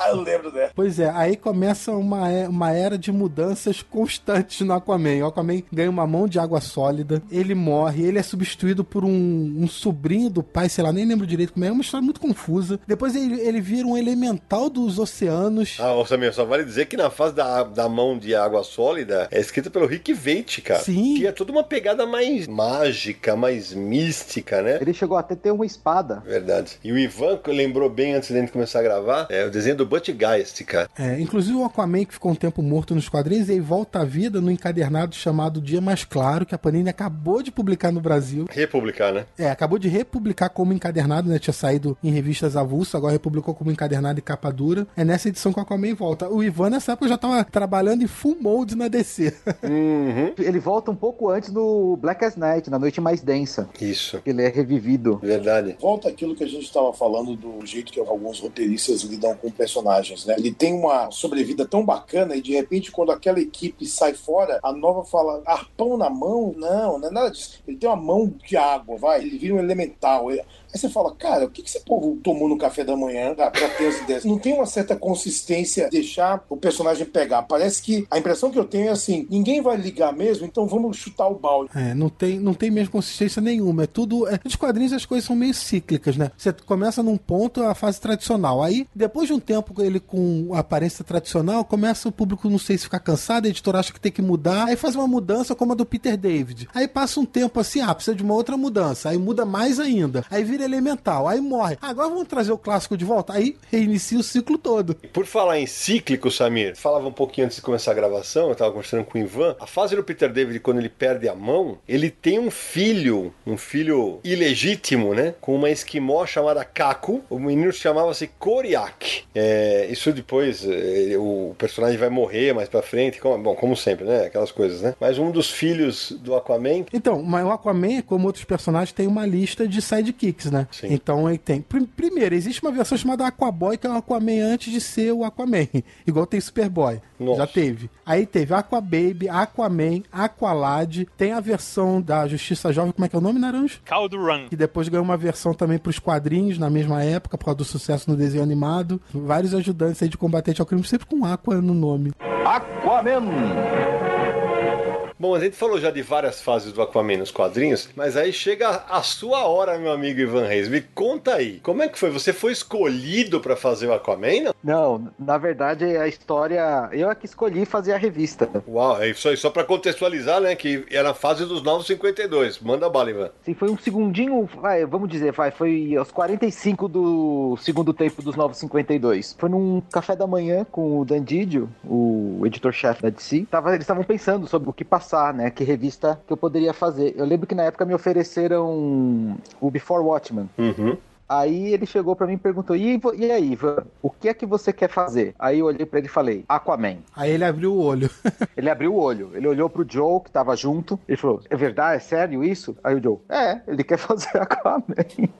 Speaker 4: eu lembro dela.
Speaker 2: Pois é, aí começa uma, é- uma era de mudanças constantes no Aquaman. O Aquaman ganha uma mão de água sólida, ele morre, ele é substituído por um, um sobrinho do pai, sei lá, nem lembro direito como é, é uma história muito confusa. Depois ele, ele vira um elemental dos oceanos.
Speaker 1: Ah, Samir, só vale dizer que na fase da, da mão de água sólida é escrita pelo Rick Veit, cara.
Speaker 2: Sim.
Speaker 1: Que é toda uma pegada mais mágica, mais mística, né?
Speaker 5: Ele chegou até a ter uma espada.
Speaker 1: Verdade. E o Ivan que lembrou bem antes de a gente começar a gravar, é o desenho do Butch Geist, cara.
Speaker 2: É, inclusive o Aquaman que ficou um tempo morto nos quadrinhos, ele volta à vida no encadernado chamado Dia Mais Claro, que a Panini acabou de publicar no Brasil.
Speaker 1: Republicar, né?
Speaker 2: É, acabou de republicar como encadernado, né? Tinha saído em revistas avulsas, agora republicou como encadernado e capa dura. É nessa edição que o Aquaman volta. O Ivan, nessa época, já tava trabalhando em full mode na DC.
Speaker 1: Uhum.
Speaker 5: Ele volta um pouco antes no Black as Night, na noite mais densa.
Speaker 1: Isso.
Speaker 5: Ele é revivido.
Speaker 1: Verdade.
Speaker 4: Volta aquilo que a gente estava falando do jeito que alguns roteiristas lidam com personagens, né? Ele tem uma sobrevida tão bacana e de repente quando aquela equipe sai fora, a nova fala, arpão na mão? Não, não é nada disso. Ele tem uma mão de água, vai, ele vira um elemental. Ele- Aí você fala, cara, o que esse povo tomou no café da manhã pra pra ter as ideias? Não tem uma certa consistência deixar o personagem pegar. Parece que a impressão que eu tenho é assim, ninguém vai ligar mesmo, então vamos chutar o balde.
Speaker 2: É, não tem, não tem mesmo consistência nenhuma. É tudo. É, nos quadrinhos as coisas são meio cíclicas, né? Você começa num ponto, a fase tradicional. Aí, depois de um tempo, ele com aparência tradicional, começa o público, não sei se ficar cansado, a editora acha que tem que mudar. Aí faz uma mudança como a do Peter David. Aí passa um tempo assim, ah, precisa de uma outra mudança. Aí muda mais ainda. Aí vira elemental. Aí morre. Agora vamos trazer o clássico de volta. Aí reinicia o ciclo todo.
Speaker 1: Por falar em cíclico, Samir, falava um pouquinho antes de começar a gravação, eu tava conversando com o Ivan. A fase do Peter David, quando ele perde a mão, ele tem um filho, um filho ilegítimo, né? Com uma esquimó chamada Kaku. O menino chamava-se Koriak. É, isso depois, é, o personagem vai morrer mais pra frente. como- bom, como sempre, né? Aquelas coisas, né? Mas um dos filhos do Aquaman
Speaker 2: Então, mas o Aquaman, como outros personagens, tem uma lista de sidekicks, né?
Speaker 1: Sim.
Speaker 2: Então ele tem. Prim- Primeiro, existe uma versão chamada Aquaboy, que é o Aquaman antes de ser o Aquaman. Igual tem Superboy.
Speaker 1: Nossa.
Speaker 2: Já teve. Aí teve Aquababy, Aquaman, Aqualad. Tem a versão da Justiça Jovem, como é que é o nome, Naranjo?
Speaker 3: Caldo Run.
Speaker 2: Que depois ganhou uma versão também pros quadrinhos na mesma época, por causa do sucesso no desenho animado. Vários ajudantes aí de combatente ao crime, sempre com Aqua no nome.
Speaker 6: Aquaman.
Speaker 1: Bom, a gente falou já de várias fases do Aquaman nos quadrinhos, mas aí chega a sua hora, meu amigo Ivan Reis. Me conta aí, como é que foi? Você foi escolhido pra fazer o Aquaman? Não?
Speaker 5: Não, na verdade a história. Eu é que escolhi fazer a revista.
Speaker 1: Uau, é isso aí, só pra contextualizar, né, que era a fase dos 952. Manda bala, Ivan.
Speaker 5: Assim, foi um segundinho, vai, vamos dizer, vai, foi aos 45 do segundo tempo dos 952. Foi num café da manhã com o Dan Didio, o editor-chefe da DC. Tava, eles estavam pensando sobre o que passar, né? Que revista que eu poderia fazer. Eu lembro que na época me ofereceram o Before Watchmen.
Speaker 1: Uhum.
Speaker 5: Aí ele chegou pra mim e perguntou: e, e aí, Ivan, o que é que você quer fazer? Aí eu olhei pra ele e falei: Aquaman.
Speaker 2: Aí ele abriu o olho.
Speaker 5: Ele abriu o olho, ele olhou pro Joe, que tava junto, ele falou: É verdade? É sério isso? Aí o Joe: É, ele quer fazer Aquaman.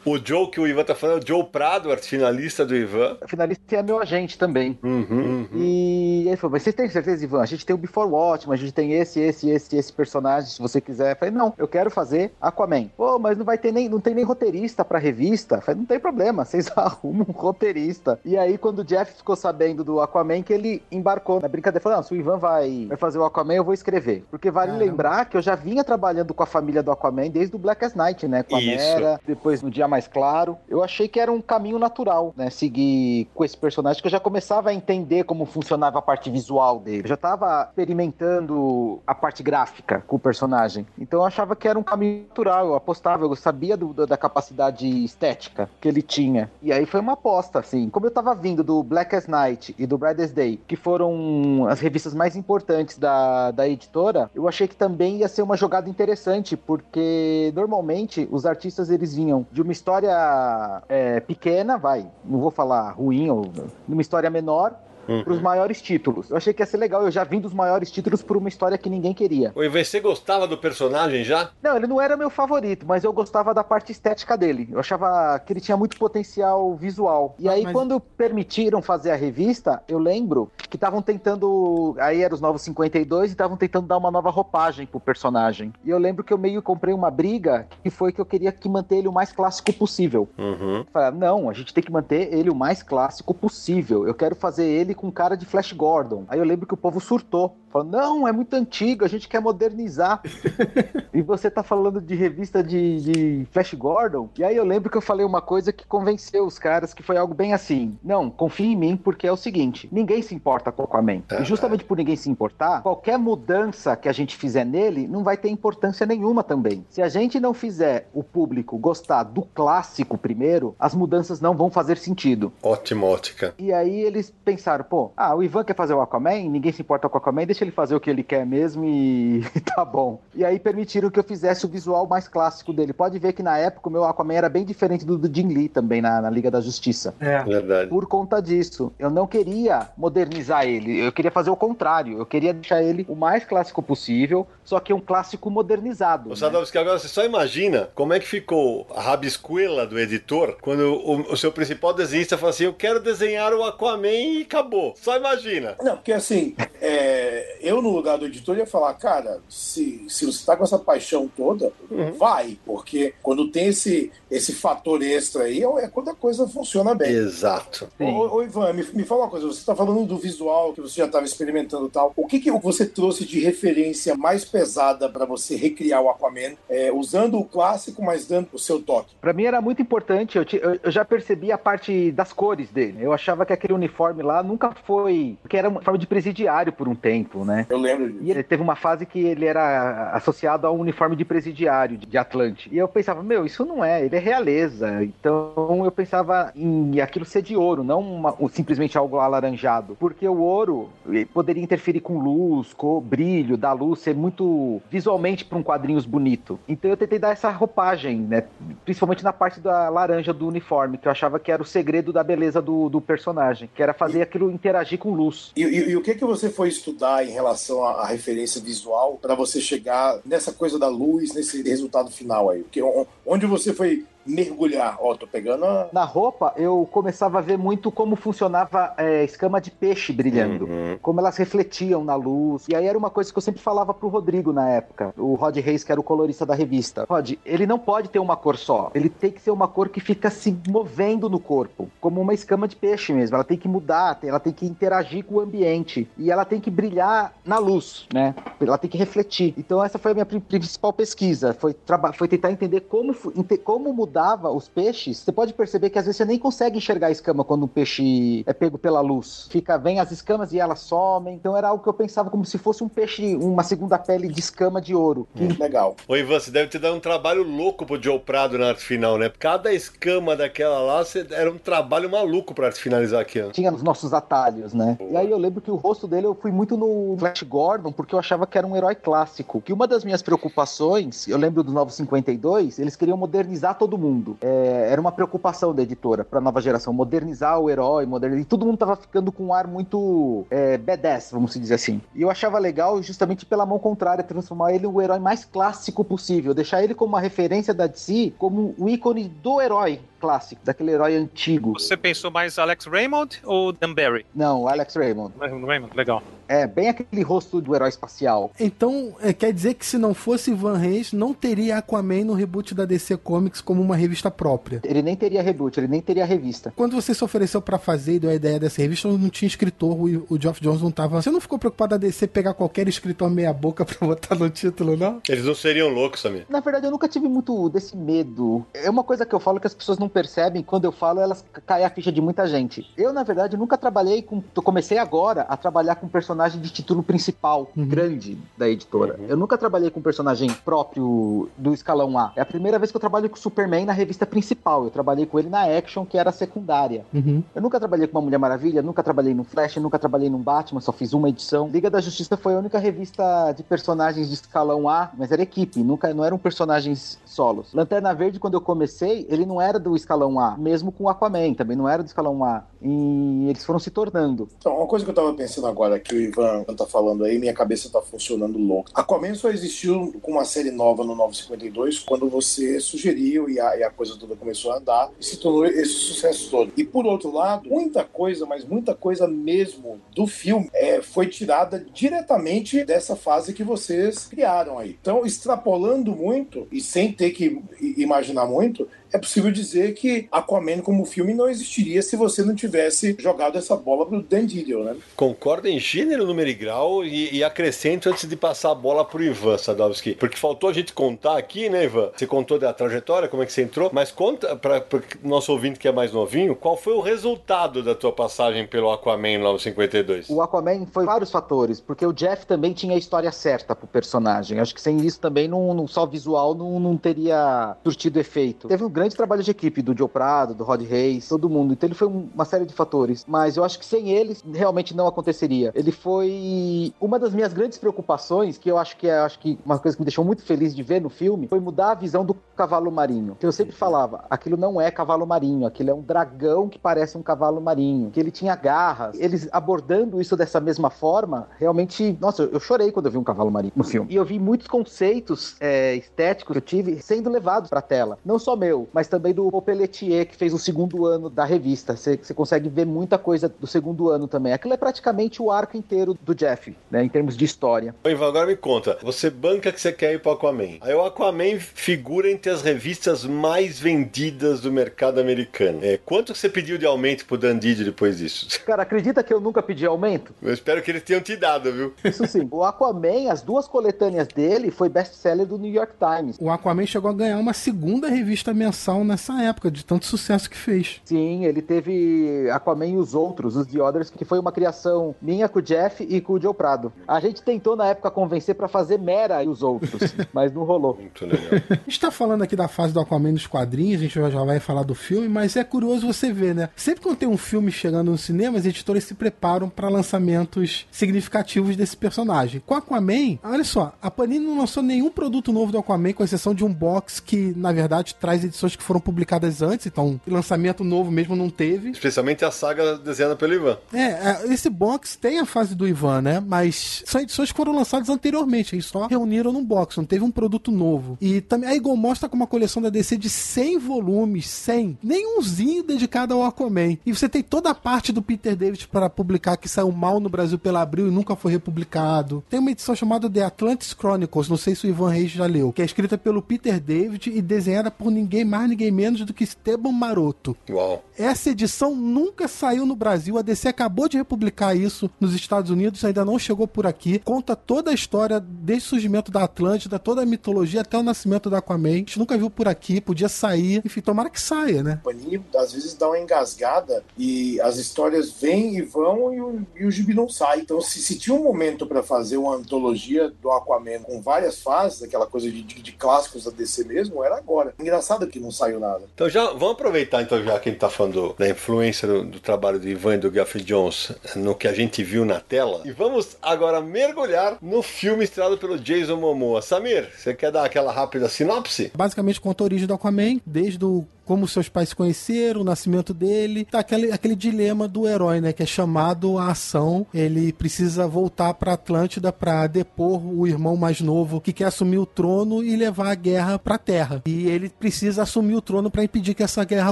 Speaker 1: O Joe que o Ivan tá falando é o Joe Prado, finalista do Ivan.
Speaker 5: Finalista é meu agente também.
Speaker 1: Uhum, uhum.
Speaker 5: E ele falou: Mas você tem certeza, Ivan? A gente tem o Before Watchmen, a gente tem esse, esse, esse, esse personagem, se você quiser. Eu falei: Não, eu quero fazer Aquaman. Pô, mas não vai ter nem, não tem nem roteirista pra revista. Eu falei: Não tem problema, vocês arrumam um roteirista. E aí, quando o Jeff ficou sabendo do Aquaman, que ele embarcou na brincadeira, falou: Não, se o Ivan vai, vai fazer o Aquaman, eu vou escrever. Porque vale
Speaker 2: Caramba.
Speaker 5: lembrar que eu já vinha trabalhando com a família do Aquaman desde o Black as Night, né? Com a
Speaker 1: Isso.
Speaker 5: Mera, depois no Dia Mais Claro. Eu achei que era um caminho natural, né? Seguir com esse personagem, que eu já começava a entender como funcionava a parte visual dele. Já tava experimentando a parte gráfica com o personagem. Então eu achava que era um caminho natural, eu apostava, eu sabia do- da capacidade estética que ele tinha. E aí foi uma aposta, assim. Como eu tava vindo do Black as Night e do Brightest Day, que foram as revistas mais importantes da, da editora, eu achei que também ia ser uma jogada interessante, porque normalmente os artistas eles vinham de uma história é, pequena, vai, não vou falar ruim, ou numa história menor,
Speaker 1: Uhum.
Speaker 5: pros maiores títulos. Eu achei que ia ser legal, eu já vim dos maiores títulos por uma história que ninguém queria.
Speaker 1: Oi, você gostava do personagem já?
Speaker 5: Não, ele não era meu favorito, mas eu gostava da parte estética dele. Eu achava que ele tinha muito potencial visual. E
Speaker 2: Ah,
Speaker 5: aí,
Speaker 2: mas-
Speaker 5: quando permitiram fazer a revista, eu lembro que estavam tentando. Aí eram os novos 52 e estavam tentando dar uma nova roupagem pro personagem. E eu lembro que eu meio comprei uma briga que foi que eu queria que manter ele o mais clássico possível.
Speaker 1: Uhum.
Speaker 5: Falei, não, a gente tem que manter ele o mais clássico possível. Eu quero fazer ele com cara de Flash Gordon. Aí eu lembro que o povo surtou. Falou, não, é muito antigo, a gente quer modernizar. e você tá falando de revista de, de Flash Gordon? E aí eu lembro que eu falei uma coisa que convenceu os caras, que foi algo bem assim. Não, confia em mim, porque é o seguinte, ninguém se importa com o Aquaman. E justamente por ninguém se importar, qualquer mudança que a gente fizer nele não vai ter importância nenhuma também. Se a gente não fizer o público gostar do clássico primeiro, as mudanças não vão fazer sentido.
Speaker 1: Ótima ótica.
Speaker 5: E aí eles pensaram, pô, ah, o Ivan quer fazer o Aquaman, ninguém se importa com o Aquaman, deixa ele fazer o que ele quer mesmo e tá bom. E aí permitiram que eu fizesse o visual mais clássico dele. Pode ver que na época o meu Aquaman era bem diferente do do Jim Lee também na, na Liga da Justiça.
Speaker 2: É.
Speaker 1: Verdade.
Speaker 5: Por conta disso, eu não queria modernizar ele, eu queria fazer o contrário. Eu queria deixar ele o mais clássico possível, só que um clássico modernizado.
Speaker 1: O
Speaker 5: né?
Speaker 1: Sadowski, agora você só imagina como é que ficou a rabiscuela do editor quando o, o seu principal desenhista falou assim: Eu quero desenhar o Aquaman e acabou. Só imagina.
Speaker 4: Não, porque assim, é, eu no lugar do editor ia falar, cara, se, se você tá com essa paixão toda, vai, porque quando tem esse, esse fator extra aí, é quando a coisa funciona bem.
Speaker 1: Exato.
Speaker 4: Ô, Ivan, me, me fala uma coisa, você tá falando do visual que você já estava experimentando e tal. O que, que você trouxe de referência mais pesada para você recriar o Aquaman, é, usando o clássico, mas dando o seu toque?
Speaker 5: Pra mim era muito importante, eu, ti- eu- eu já percebi a parte das cores dele. Eu achava que aquele uniforme lá nunca foi. Porque era uma forma de presidiário por um tempo, né?
Speaker 4: Eu lembro disso.
Speaker 5: E ele teve uma fase que ele era associado a um uniforme de presidiário de Atlante. E eu pensava, meu, isso não é, ele é realeza. Então eu pensava em aquilo ser de ouro, não uma- um- simplesmente algo alaranjado. Porque o ouro poderia interferir com luz, com brilho da luz, ser muito visualmente para um quadrinhos bonito. Então eu tentei dar essa roupagem, né? Principalmente na parte da laranja do uniforme, que eu achava que era o segredo da beleza do, do personagem, que era fazer aquilo interagir com luz.
Speaker 4: E, e- e o que que você foi estudar em relação à, à referência visual para você chegar nessa coisa da luz, nesse resultado final aí? Porque, onde você foi mergulhar? Ó, tô pegando a...
Speaker 5: Na roupa, eu começava a ver muito como funcionava é, escama de peixe brilhando.
Speaker 1: Uhum.
Speaker 5: Como elas refletiam na luz. E aí era uma coisa que eu sempre falava pro Rodrigo na época. O Rod Reis, que era o colorista da revista. Rod, ele não pode ter uma cor só. Ele tem que ser uma cor que fica se movendo no corpo. Como uma escama de peixe mesmo. Ela tem que mudar, ela tem que interagir com o ambiente. E ela tem que brilhar na luz, né? Ela tem que refletir. Então essa foi a minha pri- principal pesquisa. Foi, foi tentar entender como, como mudava os peixes. Você pode perceber que às vezes você nem consegue enxergar a escama quando um peixe é pego pela luz. Fica, vem as escamas e elas somem. Então era algo que eu pensava como se fosse um peixe, uma segunda pele de escama de ouro. Que
Speaker 4: Legal.
Speaker 1: Ô Ivan, você deve ter dado um trabalho louco pro Joe Prado na arte final, né? Cada escama daquela lá você- era um trabalho maluco pra arte finalizar aquilo.
Speaker 5: tinha os nossos atalhos, né? E aí eu lembro que o rosto dele eu fui muito no Flash Gordon, porque eu achava que era um herói clássico. Que uma das minhas preocupações, eu lembro do Novo 52, eles queriam modernizar todo mundo. É, era uma preocupação da editora pra nova geração, modernizar o herói, modernizar. E todo mundo tava ficando com um ar muito é, B10, vamos dizer assim. E eu achava legal justamente pela mão contrária, transformar ele o herói mais clássico possível, deixar ele como uma referência da DC, como o ícone do herói clássico, daquele herói antigo.
Speaker 3: Você pensou mais Alex Raymond ou Dan Barry?
Speaker 5: Não, Alex Raymond.
Speaker 3: Raymond, legal.
Speaker 5: É, bem aquele rosto do herói espacial.
Speaker 2: Então, é, quer dizer que se não fosse Van Reis, não teria Aquaman no reboot da DC Comics como uma revista própria.
Speaker 5: Ele nem teria reboot, ele nem teria revista.
Speaker 2: Quando você se ofereceu pra fazer e deu a ideia dessa revista, não tinha escritor, o, o Geoff Jones não tava. Você não ficou preocupado da DC pegar qualquer escritor meia-boca pra botar no título, não?
Speaker 1: Eles não seriam loucos, Samir.
Speaker 5: Na verdade, eu nunca tive muito desse medo. É uma coisa que eu falo que as pessoas não percebem. Quando eu falo, elas caem a ficha de muita gente. Eu, na verdade, nunca trabalhei com. Eu comecei agora a trabalhar com personagens personagem de título principal,
Speaker 2: Uhum.
Speaker 5: grande da editora. Eu nunca trabalhei com personagem próprio do escalão A. É a primeira vez que eu trabalho com o Superman na revista principal. Eu trabalhei com ele na Action, que era a secundária.
Speaker 2: Uhum.
Speaker 5: Eu nunca trabalhei com uma Mulher Maravilha, nunca trabalhei no Flash, nunca trabalhei num Batman, só fiz uma edição. Liga da Justiça foi a única revista de personagens de escalão A, mas era equipe, nunca não eram personagens solos. Lanterna Verde, quando eu comecei, ele não era do escalão A, mesmo com o Aquaman, também não era do escalão A. E eles foram se tornando.
Speaker 4: Então, uma coisa que eu tava pensando agora, que o Ivan tá falando aí, minha cabeça tá funcionando louco. Aquaman só existiu com uma série nova no 952, quando você sugeriu e a, e a coisa toda começou a andar e se tornou esse sucesso todo. E por outro lado, muita coisa, mas muita coisa mesmo do filme é, foi tirada diretamente dessa fase que vocês criaram aí. Então, extrapolando muito e sem ter que imaginar muito, é possível dizer que Aquaman como filme não existiria se você não tivesse jogado essa bola pro Dan Didio, né?
Speaker 1: Concordo em gênero, número e grau e, e acrescento antes de passar a bola pro Ivan Sadowski. Porque faltou a gente contar aqui, né, Ivan? Você contou da trajetória, como é que você entrou, mas conta para o nosso ouvinte que é mais novinho, qual foi o resultado da tua passagem pelo Aquaman 952?
Speaker 5: O Aquaman foi vários fatores, porque o Jeff também tinha a história certa pro personagem. Acho que sem isso também, não, não- só visual, não, não teria surtido efeito. Teve um grande trabalho de equipe do Joe Prado, do Rod Reis, todo mundo. Então ele foi um- uma série de fatores. Mas eu acho que sem eles, realmente não aconteceria. Ele foi uma das minhas grandes preocupações, que eu acho que é acho que uma coisa que me deixou muito feliz de ver no filme, foi mudar a visão do cavalo marinho. Que eu sempre falava, aquilo não é cavalo marinho, aquilo é um dragão que parece um cavalo marinho, que ele tinha garras. Eles abordando isso dessa mesma forma, realmente, nossa, eu, eu chorei quando eu vi um cavalo marinho no filme. E eu vi muitos conceitos é, estéticos que eu tive sendo levados pra tela. Não só meu, mas também do Paul Pelletier, que fez o segundo ano da revista. Você consegue ver muita coisa do segundo ano também. Aquilo é praticamente o arco inteiro do Jeff, né, em termos de história.
Speaker 1: Ô, Ivan, agora me conta. Você banca que você quer ir pro Aquaman. Aí o Aquaman figura entre as revistas mais vendidas do mercado americano. É, quanto você pediu de aumento pro Dan Didio depois disso?
Speaker 5: Cara, acredita que eu nunca pedi aumento?
Speaker 1: Eu espero que eles tenham te dado, viu?
Speaker 5: Isso sim. O Aquaman, as duas coletâneas dele, foi best-seller do New York Times.
Speaker 2: O Aquaman chegou a ganhar uma segunda revista mensal nessa época, de tanto sucesso que fez.
Speaker 5: Sim, ele teve Aquaman e os outros, os The Others, que foi uma criação minha com o Jeff e com o Joe Prado. A gente tentou na época convencer pra fazer Mera e os outros, mas não rolou.
Speaker 1: Muito legal.
Speaker 2: A gente tá falando aqui da fase do Aquaman nos quadrinhos, a gente já vai falar do filme, mas é curioso você ver, né? Sempre quando tem um filme chegando no cinema, as editoras se preparam para lançamentos significativos desse personagem. Com Aquaman, olha só, a Panini não lançou nenhum produto novo do Aquaman, com exceção de um box que, na verdade, traz edições que foram publicadas antes, então lançamento novo mesmo não teve.
Speaker 1: Especialmente a saga desenhada pelo Ivan.
Speaker 2: É, é, esse box tem a fase do Ivan, né? Mas são edições que foram lançadas anteriormente. Eles só reuniram num box, não teve um produto novo. E também a Eagle mostra com uma coleção da DC de 100 volumes, 100. Nenhumzinho dedicado ao Aquaman. E você tem toda a parte do Peter David para publicar que saiu mal no Brasil pela Abril e nunca foi republicado. Tem uma edição chamada The Atlantis Chronicles, não sei se o Ivan Reis já leu, que é escrita pelo Peter David e desenhada por ninguém mais, ninguém menos do que Esteban Maroto.
Speaker 1: Uau.
Speaker 2: Essa edição nunca saiu no Brasil. A DC acabou de republicar isso nos Estados Unidos, ainda não chegou por aqui. Conta toda a história desde o surgimento da Atlântida, toda a mitologia até o nascimento da Aquaman. A gente nunca viu por aqui, podia sair. Enfim, tomara que saia, né?
Speaker 4: Panini às vezes dá uma engasgada e as histórias vêm e vão e o, e o gibi não sai. Então, se, se tinha um momento para fazer uma antologia do Aquaman com várias fases, aquela coisa de, de, de clássicos da DC mesmo, era agora. Engraçado que não saiu nada.
Speaker 1: Então já vamos aproveitar então já que a gente tá falando da influência do, do trabalho do Ivan e do Geoffrey Jones no que a gente viu na tela e vamos agora mergulhar no filme estrelado pelo Jason Momoa. Samir, você quer dar aquela rápida sinopse?
Speaker 2: Basicamente conta a origem do Aquaman, desde o como seus pais se conheceram, o nascimento dele, tá aquele, aquele dilema do herói, né, que é chamado à ação. Ele precisa voltar para Atlântida para depor o irmão mais novo que quer assumir o trono e levar a guerra para Terra. E ele precisa assumir o trono para impedir que essa guerra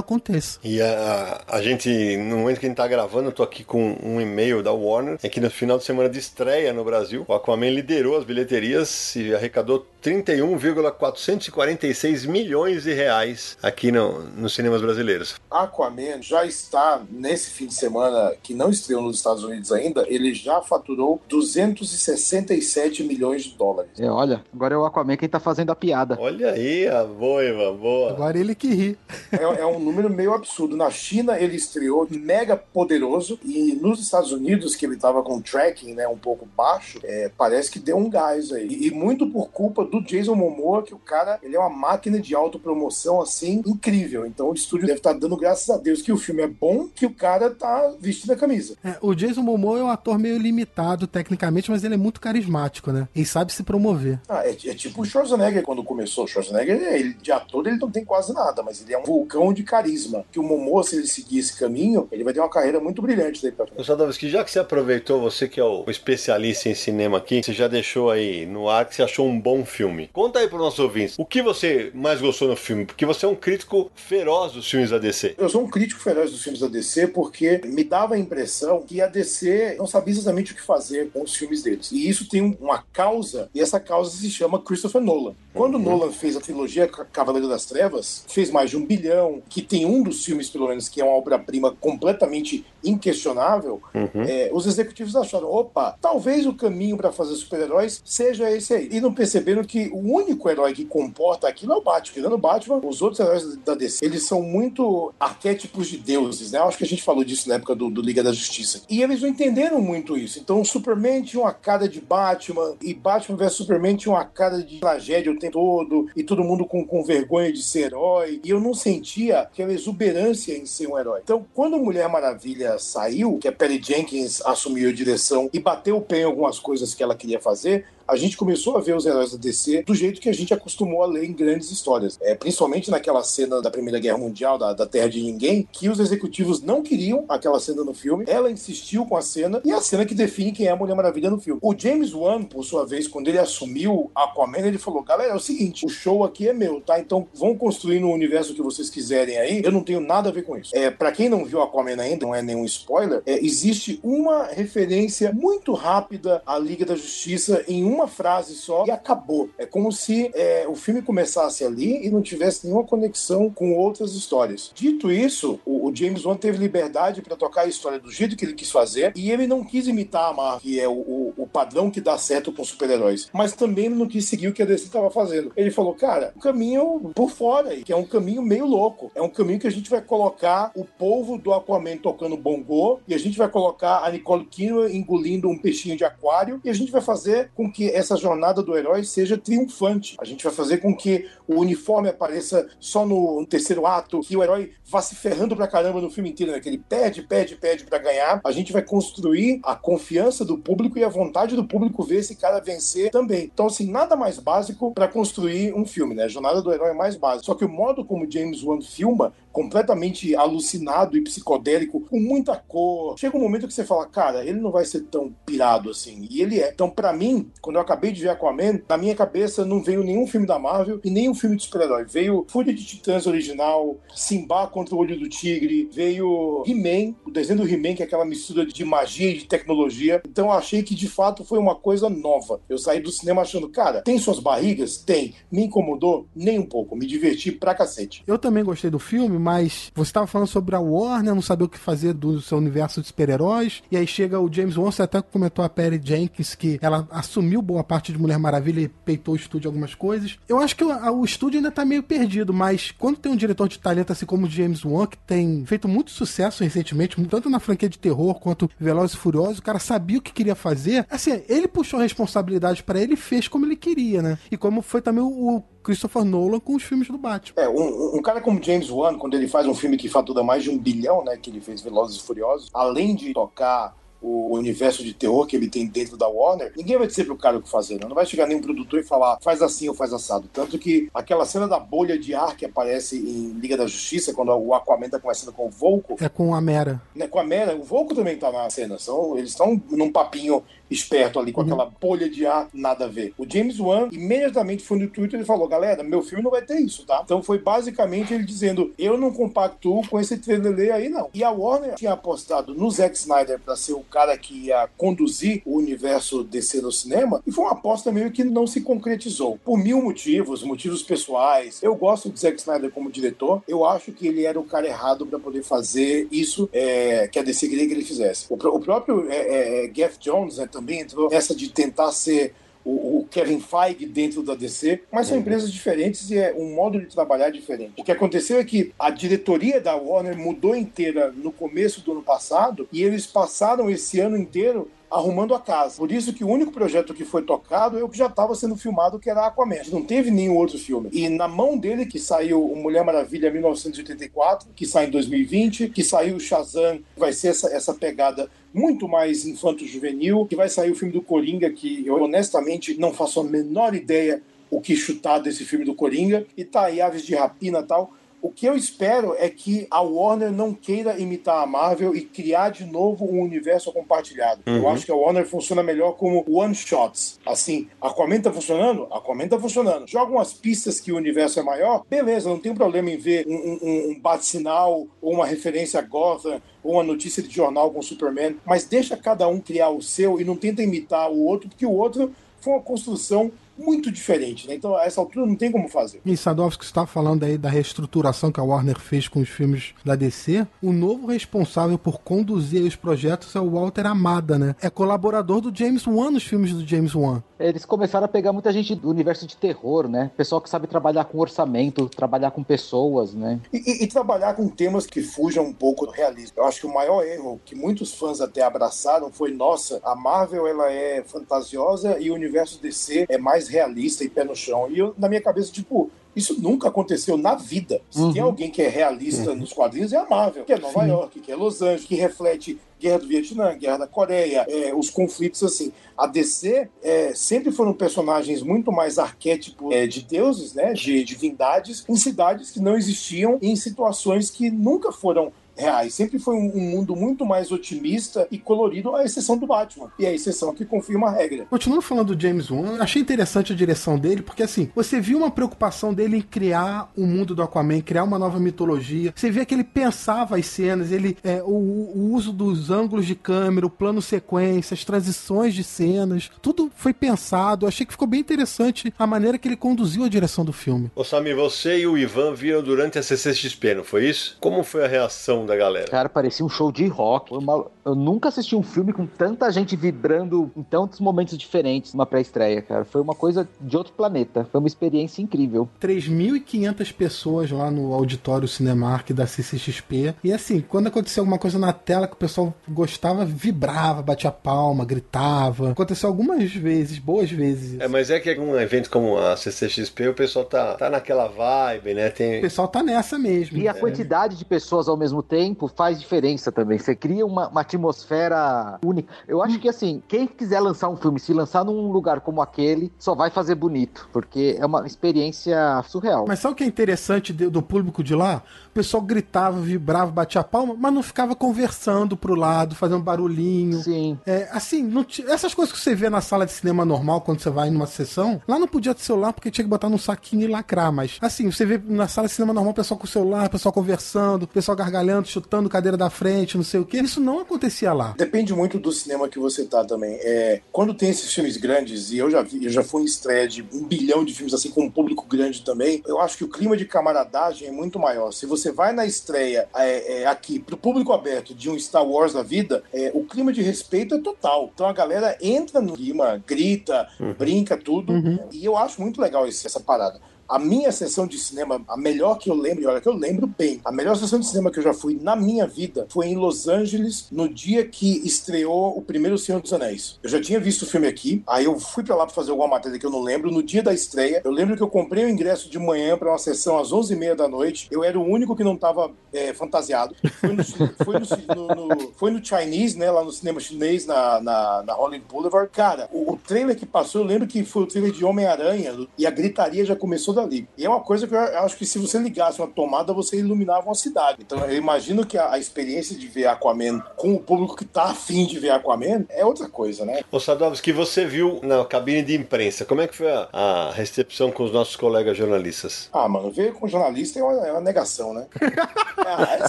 Speaker 2: aconteça.
Speaker 1: E a, a gente, no momento que a gente tá gravando, eu tô aqui com um e-mail da Warner, é que no final de semana de estreia no Brasil, o Aquaman liderou as bilheterias e arrecadou 31,446 milhões de reais aqui no, nos cinemas brasileiros.
Speaker 4: Aquaman já está nesse fim de semana que não estreou nos Estados Unidos ainda, ele já faturou 267 milhões de dólares.
Speaker 5: É, olha, agora é o Aquaman quem tá fazendo a piada.
Speaker 1: Olha aí, a boa, Ivan, boa.
Speaker 2: Agora ele que ri.
Speaker 4: É, é um número meio absurdo. Na China ele estreou mega poderoso e nos Estados Unidos, que ele estava com o tracking né, um pouco baixo, é, parece que deu um gás aí. E, e muito por culpa do Jason Momoa, que o cara ele é uma máquina de autopromoção assim incrível. Então o estúdio deve estar dando graças a Deus que o filme é bom, que o cara tá vestindo a camisa.
Speaker 2: É, o Jason Momoa é um ator meio limitado tecnicamente, mas ele é muito carismático, né? E sabe se promover.
Speaker 4: Ah, é, é tipo o Schwarzenegger quando começou. O Schwarzenegger, ele, de ator, ele não tem quase nada, mas ele é um vulcão de carisma. Que o Momoa, se ele seguir esse caminho, ele vai ter uma carreira muito brilhante daí pra frente.
Speaker 1: Sadovski, já que você aproveitou, você que é o especialista em cinema aqui, você já deixou aí no ar que você achou um bom filme. Conta aí para nossos ouvintes, o que você mais gostou no filme? Porque você é um crítico feroz dos filmes da DC.
Speaker 4: Eu sou um crítico feroz dos filmes da DC porque me dava a impressão que a DC não sabia exatamente o que fazer com os filmes deles. E isso tem uma causa, e essa causa se chama Christopher Nolan. Quando Nolan fez a trilogia Cavaleiro das Trevas, fez mais de um bilhão, que tem um dos filmes, pelo menos, que é uma obra-prima completamente inquestionável,
Speaker 1: Uhum.
Speaker 4: é, os executivos acharam, opa, talvez o caminho para fazer super-heróis seja esse aí. E não perceberam que o único herói que comporta aquilo é o Batman. Tirando o Batman, os outros heróis da DC, eles são muito arquétipos de deuses, né? Eu acho que a gente falou disso na época do, do Liga da Justiça. E eles não entenderam muito isso. Então Superman tinha uma cara de Batman, e Batman vs Superman tinha uma cara de tragédia o tempo todo, e todo mundo com, com vergonha de ser herói. E eu não sentia aquela exuberância em ser um herói. Então, quando Mulher Maravilha saiu, que a Perry Jenkins assumiu a direção e bateu o pé em algumas coisas que ela queria fazer, a gente começou a ver os heróis da DC do jeito que a gente acostumou a ler em grandes histórias. É, principalmente naquela cena da Primeira Guerra Mundial, da, da Terra de Ninguém, que os executivos não queriam aquela cena no filme. Ela insistiu com a cena e a cena que define quem é a Mulher Maravilha no filme. O James Wan, por sua vez, quando ele assumiu Aquaman, ele falou: galera, é o seguinte, o show aqui é meu, tá? Então vão construir no universo que vocês quiserem aí. Eu não tenho nada a ver com isso. É, para quem não viu Aquaman ainda, não é nenhum spoiler, é, existe uma referência muito rápida à Liga da Justiça em um uma frase só e acabou. É como se é, o filme começasse ali e não tivesse nenhuma conexão com outras histórias. Dito isso, o, o James Wan teve liberdade para tocar a história do jeito que ele quis fazer e ele não quis imitar a Marvel, que é o, o, o padrão que dá certo com super-heróis, mas também não quis seguir o que a DC estava fazendo. Ele falou, cara, o caminho por fora que é um caminho meio louco. É um caminho que a gente vai colocar o povo do Aquaman tocando bongô e a gente vai colocar a Nicole Kidman engolindo um peixinho de aquário e a gente vai fazer com que essa jornada do herói seja triunfante. A gente vai fazer com que o uniforme apareça só no, terceiro ato, que o herói vá se ferrando pra caramba no filme inteiro, né? que ele pede, pede, pede para ganhar. A gente vai construir a confiança do público e a vontade do público ver esse cara vencer também. Então, assim, nada mais básico para construir um filme, né? A jornada do herói é mais básica. Só que o modo como James Wan filma, completamente alucinado e psicodélico, com muita cor. Chega um momento que você fala, cara, ele não vai ser tão pirado assim. E ele é. Então, para mim, quando eu acabei de ver Aquaman, na minha cabeça não veio nenhum filme da Marvel e nenhum filme de super-herói. Veio Fúria de Titãs original, Simba contra o Olho do Tigre, veio He-Man, o desenho do He-Man, que é aquela mistura de magia e de tecnologia. Então eu achei que de fato foi uma coisa nova. Eu saí do cinema achando, cara, tem suas barrigas? Tem. Me incomodou? Nem um pouco. Me diverti pra cacete.
Speaker 2: Eu também gostei do filme, mas você estava falando sobre a Warner, não sabia o que fazer do seu universo de super-heróis. E aí chega o James Wan, você até comentou a Perry Jenkins, que ela assumiu boa parte de Mulher Maravilha e peitou o estúdio algumas coisas. Eu acho que o, o estúdio ainda tá meio perdido, mas quando tem um diretor de talento assim como o James Wan, que tem feito muito sucesso recentemente, tanto na franquia de terror quanto Velozes e Furiosos, o cara sabia o que queria fazer. Assim, ele puxou a responsabilidade pra ele e fez como ele queria, né? E como foi também o, o Christopher Nolan com os filmes do Batman.
Speaker 4: É, um, um cara como James Wan, quando ele faz um filme que fatura mais de um bilhão, né, que ele fez Velozes e Furiosos, além de tocar o universo de terror que ele tem dentro da Warner, ninguém vai dizer pro cara o que fazer, né? não vai chegar nenhum produtor e falar faz assim ou faz assado. Tanto que aquela cena da bolha de ar que aparece em Liga da Justiça, quando o Aquaman tá conversando com o Volko,
Speaker 2: É com a Mera.
Speaker 4: né, com a Mera, o Volko também tá na cena, são, eles estão num papinho esperto ali, com aquela bolha de ar, nada a ver. O James Wan imediatamente foi no Twitter e falou, galera, meu filme não vai ter isso, tá? Então foi basicamente ele dizendo, eu não compactuo com esse trailer aí, não. E a Warner tinha apostado no Zack Snyder pra ser o cara que ia conduzir o universo DC no cinema, e foi uma aposta meio que não se concretizou. Por mil motivos, motivos pessoais. Eu gosto do Zack Snyder como diretor, eu acho que ele era o cara errado para poder fazer isso é, que a DC queria que ele fizesse. O, o próprio é, é, Jones né, também entrou nessa de tentar ser o, o, Kevin Feige dentro da DC, mas são uhum. empresas diferentes e é um modo de trabalhar diferente. O que aconteceu é que a diretoria da Warner mudou inteira no começo do ano passado e eles passaram esse ano inteiro arrumando a casa. Por isso que o único projeto que foi tocado é o que já estava sendo filmado, que era Aquaman. Não teve nenhum outro filme. E na mão dele que saiu o Mulher Maravilha 1984, que sai em 2020, que saiu o Shazam, vai ser essa, essa pegada muito mais infanto-juvenil, que vai sair o filme do Coringa, que eu honestamente não faço a menor ideia o que chutar desse filme do Coringa, e tá aí Aves de Rapina e tal. O que eu espero é que a Warner não queira imitar a Marvel e criar de novo um universo compartilhado. Uhum. Eu acho que a Warner funciona melhor como one-shots. Assim, Aquaman tá funcionando? Aquaman tá funcionando. Joga umas pistas que o universo é maior, beleza, não tem problema em ver um, um, um bate-sinal ou uma referência a Gotham ou uma notícia de jornal com Superman, mas deixa cada um criar o seu e não tenta imitar o outro, porque o outro foi uma construção muito diferente, né? Então, a essa altura não tem como fazer.
Speaker 2: E Sadovski está falando aí da reestruturação que a Warner fez com os filmes da DC. O novo responsável por conduzir os projetos é o Walter Amada, né? É colaborador do James Wan nos filmes do James Wan.
Speaker 5: Eles começaram a pegar muita gente do universo de terror, né? Pessoal que sabe trabalhar com orçamento, trabalhar com pessoas, né?
Speaker 4: E, e, e trabalhar com temas que fujam um pouco do realismo. Eu acho que o maior erro que muitos fãs até abraçaram foi, nossa, a Marvel ela é fantasiosa e o universo DC é mais realista e pé no chão. E eu, na minha cabeça, tipo, isso nunca aconteceu na vida. Se uhum. tem alguém que é realista uhum. nos quadrinhos, é a Marvel, que é Nova Sim. York, que é Los Angeles, que reflete guerra do Vietnã, guerra da Coreia, é, os conflitos assim. A DC é, sempre foram personagens muito mais arquétipos é, de deuses, né, de divindades, em cidades que não existiam, em situações que nunca foram reais. Sempre foi um, mundo muito mais otimista e colorido, à exceção do Batman. E é a exceção que confirma a regra.
Speaker 2: Continuando falando do James Wan, achei interessante a direção dele, porque assim, você viu uma preocupação dele em criar o um mundo do Aquaman, criar uma nova mitologia. Você vê que ele pensava as cenas, ele é, o, o uso dos ângulos de câmera, o plano sequência, as transições de cenas, tudo foi pensado. achei que ficou bem interessante a maneira que ele conduziu a direção do filme.
Speaker 1: Ô Sami, você e o Ivan viram durante a CCXP, não foi isso? Como foi a reação da galera.
Speaker 5: Cara, parecia um show de rock. Uma... Eu nunca assisti um filme com tanta gente vibrando em tantos momentos diferentes numa pré-estreia, cara. Foi uma coisa de outro planeta. Foi uma experiência incrível.
Speaker 2: 3.500 pessoas lá no auditório Cinemark da CCXP. E assim, quando aconteceu alguma coisa na tela que o pessoal gostava, vibrava, batia palma, gritava. Aconteceu algumas vezes, boas vezes. Isso.
Speaker 1: É, mas é que um evento como a CCXP, o pessoal tá, tá naquela vibe, né? Tem...
Speaker 2: O pessoal tá nessa mesmo.
Speaker 5: E a é. quantidade de pessoas ao mesmo tempo tempo faz diferença também. Você cria uma, uma atmosfera única. Eu acho que, assim, quem quiser lançar um filme, se lançar num lugar como aquele, só vai fazer bonito, porque é uma experiência surreal.
Speaker 2: Mas sabe o que é interessante do público de lá? O pessoal gritava, vibrava, batia palma, mas não ficava conversando pro lado, fazendo barulhinho.
Speaker 5: Sim.
Speaker 2: É, assim, t... essas coisas que você vê na sala de cinema normal, quando você vai numa sessão, lá não podia ter celular porque tinha que botar num saquinho e lacrar, mas assim, você vê na sala de cinema normal o pessoal com o celular, o pessoal conversando, o pessoal gargalhando, chutando cadeira da frente, não sei o que. Isso não acontecia lá.
Speaker 4: Depende muito do cinema que você tá também. É, quando tem esses filmes grandes, e eu já vi, eu já fui em estreia de um bilhão de filmes assim com um público grande também, eu acho que o clima de camaradagem é muito maior. Se você vai na estreia é, é, aqui pro público aberto de um Star Wars da vida, é, o clima de respeito é total. Então a galera entra no clima, grita, uhum. brinca, tudo. Uhum. E eu acho muito legal esse, essa parada. A minha sessão de cinema, a melhor que eu lembro, e olha que eu lembro bem, a melhor sessão de cinema que eu já fui na minha vida foi em Los Angeles, no dia que estreou o primeiro Senhor dos Anéis. Eu já tinha visto o filme aqui, aí eu fui para lá para fazer alguma matéria que eu não lembro. No dia da estreia, eu lembro que eu comprei o ingresso de manhã para uma sessão às 11h30 da noite. Eu era o único que não estava é, fantasiado. Foi no, foi, no, no, foi no, Chinese, né, lá no cinema chinês, na, na, na Hollywood Boulevard. Cara, o, o trailer que passou, eu lembro que foi o trailer de Homem-Aranha e a gritaria já começou dali. E é uma coisa que eu acho que se você ligasse uma tomada, você iluminava uma cidade. Então eu imagino que a, a experiência de ver Aquaman com o público que tá afim de ver Aquaman é outra coisa, né?
Speaker 1: Ô Sadovski, você viu na cabine de imprensa, como é que foi a, a recepção com os nossos colegas jornalistas?
Speaker 4: Ah, mano, ver com jornalista é uma, é uma negação, né? ah, é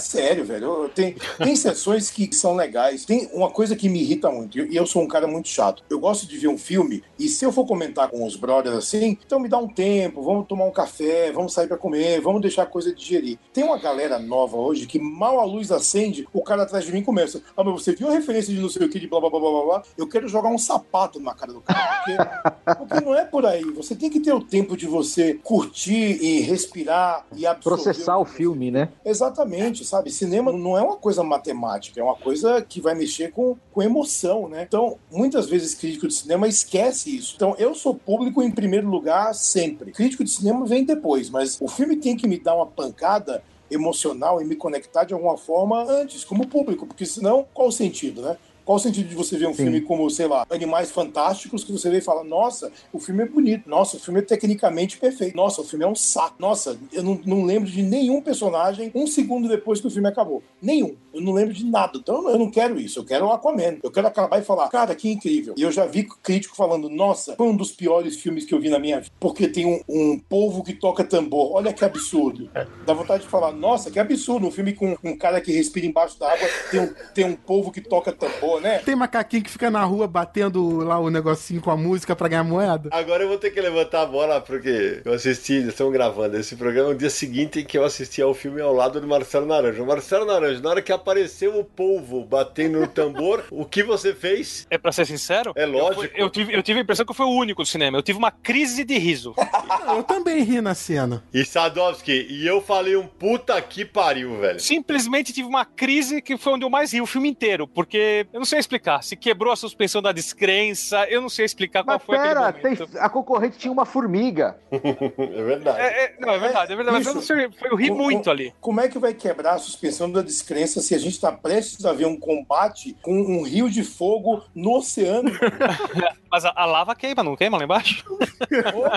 Speaker 4: sério, velho. Tem, tem sessões que são legais. Tem uma coisa que me irrita muito, e eu sou um cara muito chato. Eu gosto de ver um filme, e se eu for comentar com os brothers assim, então me dá um tempo, vamos tomar um café, vamos sair para comer, vamos deixar a coisa digerir. Tem uma galera nova hoje que mal a luz acende, o cara atrás de mim começa. Ah, mas você viu a referência de não sei o que, de blá blá blá blá blá? Eu quero jogar um sapato na cara do cara. Porque, porque não é por aí. Você tem que ter o tempo de você curtir e respirar e absorver.
Speaker 5: Processar o filme, né?
Speaker 4: Exatamente, sabe? Cinema não é uma coisa matemática, é uma coisa que vai mexer com, com emoção, né? Então, muitas vezes crítico de cinema esquece isso. Então, eu sou público em primeiro lugar sempre. Crítico de cinema vem depois, mas o filme tem que me dar uma pancada emocional e me conectar de alguma forma antes, como público, porque senão, qual o sentido, né? Qual o sentido de você ver um Sim. filme como, sei lá, Animais Fantásticos, que você vê e fala, nossa, o filme é bonito, nossa, o filme é tecnicamente perfeito, nossa, o filme é um saco, nossa, eu não, não lembro de nenhum personagem um segundo depois que o filme acabou. Nenhum. Eu não lembro de nada. Então eu não quero isso. Eu quero o Aquaman. Eu quero acabar e falar, cara, que incrível. E eu já vi crítico falando, nossa, foi um dos piores filmes que eu vi na minha vida. Porque tem um, um povo que toca tambor. Olha que absurdo. Dá vontade de falar, nossa, que absurdo. Um filme com um cara que respira embaixo da água, tem um, tem um povo que toca tambor né?
Speaker 2: Tem macaquinho que fica na rua batendo lá o negocinho com a música pra ganhar moeda.
Speaker 1: Agora eu vou ter que levantar a bola porque eu assisti, estão gravando esse programa no dia seguinte em que eu assisti ao filme ao lado do Marcelo Naranjo. O Marcelo Naranjo, na hora que apareceu o polvo batendo no tambor, o que você fez?
Speaker 3: É pra ser sincero?
Speaker 1: É lógico.
Speaker 3: Eu, eu, tive, eu tive a impressão que eu fui o único do cinema. Eu tive uma crise de riso.
Speaker 2: eu também ri na cena.
Speaker 1: E Sadovski, e eu falei um puta que pariu, velho.
Speaker 3: Simplesmente tive uma crise que foi onde eu mais ri o filme inteiro, porque eu não sei explicar. Se quebrou a suspensão da descrença, eu não sei explicar
Speaker 5: Mas
Speaker 3: qual foi
Speaker 5: pera,
Speaker 3: aquele momento.
Speaker 5: tem- a concorrente tinha uma formiga.
Speaker 1: é verdade.
Speaker 3: É, é, não, é verdade, é verdade. Mas eu não sei, foi, eu ri
Speaker 4: Com-
Speaker 3: muito
Speaker 4: com-
Speaker 3: ali.
Speaker 4: Como é que vai quebrar a suspensão da descrença se a gente está prestes a ver um combate com um rio de fogo no oceano?
Speaker 3: Mas a, a lava queima, não queima lá embaixo?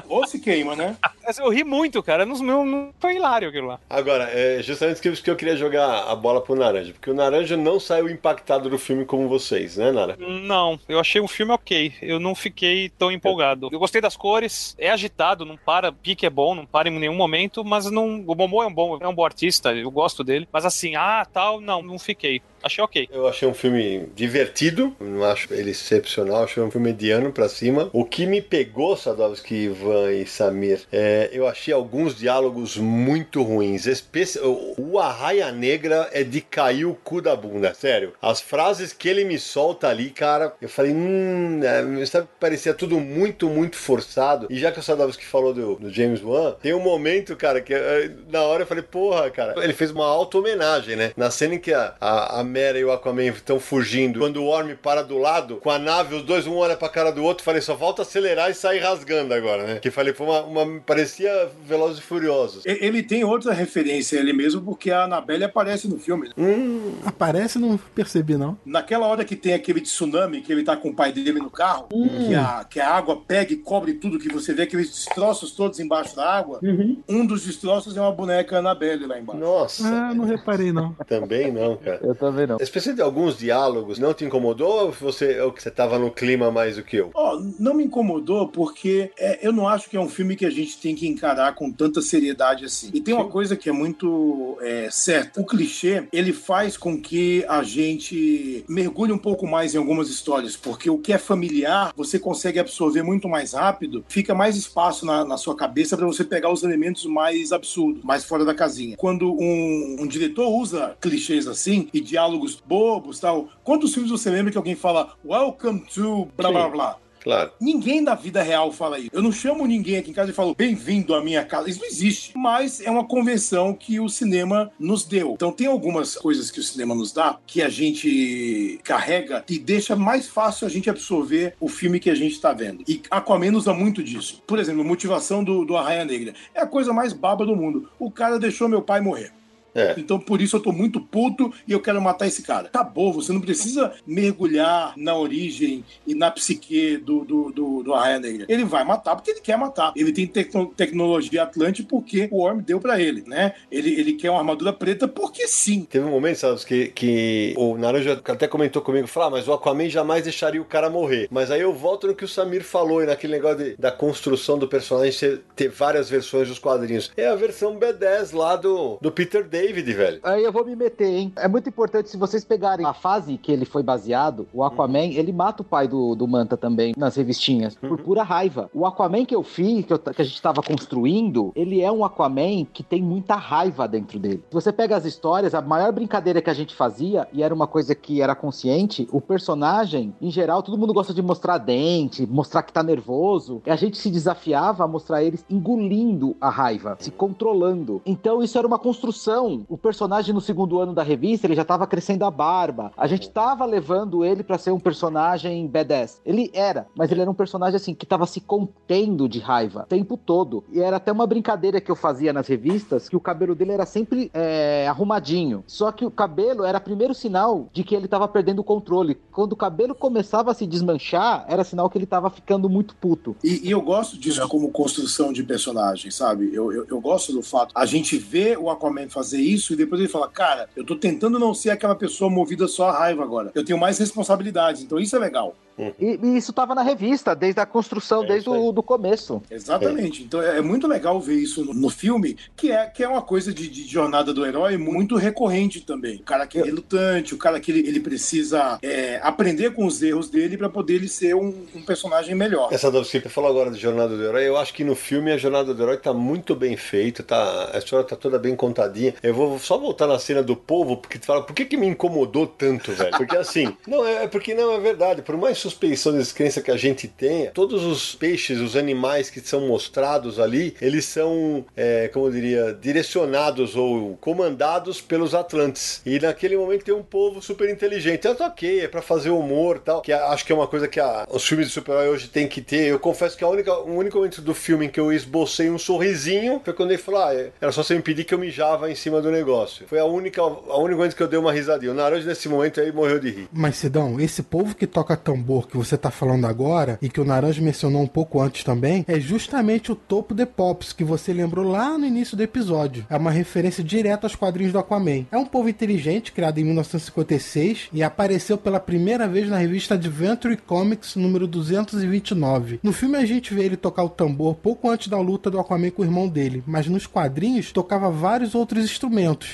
Speaker 4: ou, ou se queima, né?
Speaker 3: Mas eu ri muito, cara. Não, não, não- foi hilário aquilo lá.
Speaker 1: Agora, é justamente isso que eu queria jogar a bola pro Naranja, porque o Naranja não saiu impactado do filme como vocês, né, Nara?
Speaker 3: Não, eu achei um filme ok. Eu não fiquei tão empolgado. Eu gostei das cores, é agitado, não para, pique é bom, não para em nenhum momento, mas não. O Momo é um bom, é um bom artista, eu gosto dele. Mas assim, ah, tal, não, não fiquei. Achei ok.
Speaker 1: Eu achei um filme divertido, não acho ele excepcional, achei um filme mediano pra cima. O que me pegou, Sadovski, Ivan e Samir, é, eu achei alguns diálogos muito ruins. Especi o, o Arraia Negra é de cair o cu da bunda, sério. As frases que ele me solta ali, cara, eu falei, hum, é, sabe, parecia tudo muito, muito forçado. E já que o Sadovski falou do, do James Wan, tem um momento, cara, que é, na hora eu falei, porra, cara, ele fez uma auto-homenagem, né? Na cena em que a, a, a Mera e o Aquaman estão fugindo, quando o Orm para do lado, com a nave, os dois um olha pra cara do outro, falei, só falta acelerar e sair rasgando agora, né? Que falei, foi uma, uma parecia Velozes e Furiosos.
Speaker 4: Ele tem outra referência ele mesmo, porque a Annabelle aparece no filme. né?
Speaker 1: Hum,
Speaker 2: Aparece, não percebi, não.
Speaker 4: Naquela hora que tem aquele tsunami, que ele tá com o pai dele no carro, que, a, que a água pega e cobre tudo, que você vê aqueles destroços todos embaixo da água, um dos destroços é uma boneca Annabelle lá embaixo.
Speaker 1: nossa,
Speaker 2: Ah, não reparei, não.
Speaker 1: também não, cara.
Speaker 5: Eu também não.
Speaker 1: A espécie de alguns diálogos não te incomodou ou você, ou que você tava no clima mais do que eu?
Speaker 4: Ó, não me incomodou porque é, eu não acho que é um filme que a gente tem que encarar com tanta seriedade assim. E tem uma coisa que é muito é, certa. O clichê, ele faz com que a gente mergulhe um pouco mais em algumas histórias, porque o que é familiar, você consegue absorver muito mais rápido, fica mais espaço na, na sua cabeça para você pegar os elementos mais absurdos, mais fora da casinha. Quando um, um diretor usa clichês assim e diálogos bobos tal, quantos filmes você lembra que alguém fala Welcome to blá blá
Speaker 1: Sim.
Speaker 4: blá?
Speaker 1: Claro.
Speaker 4: Ninguém da vida real fala isso. Eu não chamo ninguém aqui em casa e falo bem-vindo à minha casa. Isso não existe. Mas é uma convenção que o cinema nos deu. Então tem algumas coisas que o cinema nos dá que a gente carrega e deixa mais fácil a gente absorver o filme que a gente está vendo. E Aquaman usa muito disso. Por exemplo, motivação do, do Arraia Negra. É a coisa mais baba do mundo. O cara deixou meu pai morrer.
Speaker 1: É.
Speaker 4: Então por isso eu tô muito puto e eu quero matar esse cara. Acabou, você não precisa mergulhar na origem e na psique do, do, do, do Arraia Negra. Ele vai matar porque ele quer matar. Ele tem tecno- tecnologia Atlante porque o Orm deu pra ele, né? Ele, ele quer uma armadura preta porque sim.
Speaker 1: Teve um momento, sabe, que, que o Naranjo até comentou comigo, falou, ah, mas o Aquaman jamais deixaria o cara morrer. Mas aí eu volto no que o Samir falou, e naquele negócio de- da construção do personagem ter várias versões dos quadrinhos. É a versão B10 lá do, do Peter David, velho.
Speaker 5: Aí eu vou me meter, hein? É muito importante, se vocês pegarem a fase que ele foi baseado, o Aquaman, ele mata o pai do, do Manta também, nas revistinhas, por pura raiva. O Aquaman que eu fiz, que, eu- que a gente tava construindo, ele é um Aquaman que tem muita raiva dentro dele. Se você pega as histórias, a maior brincadeira que a gente fazia, e era uma coisa que era consciente, o personagem, em geral, todo mundo gosta de mostrar dente, mostrar que tá nervoso, e a gente se desafiava a mostrar eles engolindo a raiva, se controlando. Então isso era uma construção. O personagem no segundo ano da revista, ele já tava crescendo a barba. A gente tava levando ele pra ser um personagem B10. Ele era, mas ele era um personagem assim que tava se contendo de raiva o tempo todo. E era até uma brincadeira que eu fazia nas revistas, que o cabelo dele era sempre é, arrumadinho. Só que o cabelo era primeiro sinal de que ele tava perdendo o controle. Quando o cabelo começava a se desmanchar, era sinal que ele tava ficando muito puto.
Speaker 4: E, e eu gosto disso como construção de personagem, sabe? Eu, eu, eu gosto do fato. A gente vê o Aquaman fazer isso e depois ele fala: Cara, eu tô tentando não ser aquela pessoa movida só a raiva agora. Eu tenho mais responsabilidades, então isso é legal.
Speaker 5: E, e isso tava na revista, desde a construção,
Speaker 1: É
Speaker 5: desde o do começo.
Speaker 4: Exatamente. Então é, é muito legal ver isso no, no filme, que é, que é uma coisa de, de jornada do herói muito recorrente também. O cara que é relutante, o cara que ele, ele precisa é, aprender com os erros dele para poder ele ser um, um personagem melhor.
Speaker 1: Essa da você falou agora de Jornada do Herói. Eu acho que no filme a Jornada do Herói tá muito bem feita, tá, a história tá toda bem contadinha. Eu vou só voltar na cena do povo, porque tu fala, por que, que me incomodou tanto, velho? Porque assim, não, é, é porque não é verdade. Por mais suspeição de descrença que a gente tenha, todos os peixes, os animais que são mostrados ali, eles são, é, como eu diria, direcionados ou comandados pelos Atlantes. E naquele momento tem um povo super inteligente. Eu tô ok, é pra fazer humor tal, que acho que é uma coisa que a- os filmes de super-herói hoje tem que ter. Eu confesso que a única, o único momento do filme em que eu esbocei um sorrisinho foi quando ele falou: ah, era só você impedir que eu mijava em cima do negócio. Foi a única, a única momento que eu dei uma risadinha. O Naranjo, nesse momento aí, morreu de rir.
Speaker 2: Mas, Sidão, esse povo que toca tambor que você tá falando agora, e que o Naranjo mencionou um pouco antes também, é justamente o Topo de Pops, que você lembrou lá no início do episódio. É uma referência direta aos quadrinhos do Aquaman. É um povo inteligente, criado em 1956, e apareceu pela primeira vez na revista Adventure Comics número 229. No filme a gente vê ele tocar o tambor pouco antes da luta do Aquaman com o irmão dele, mas nos quadrinhos tocava vários outros instrumentos: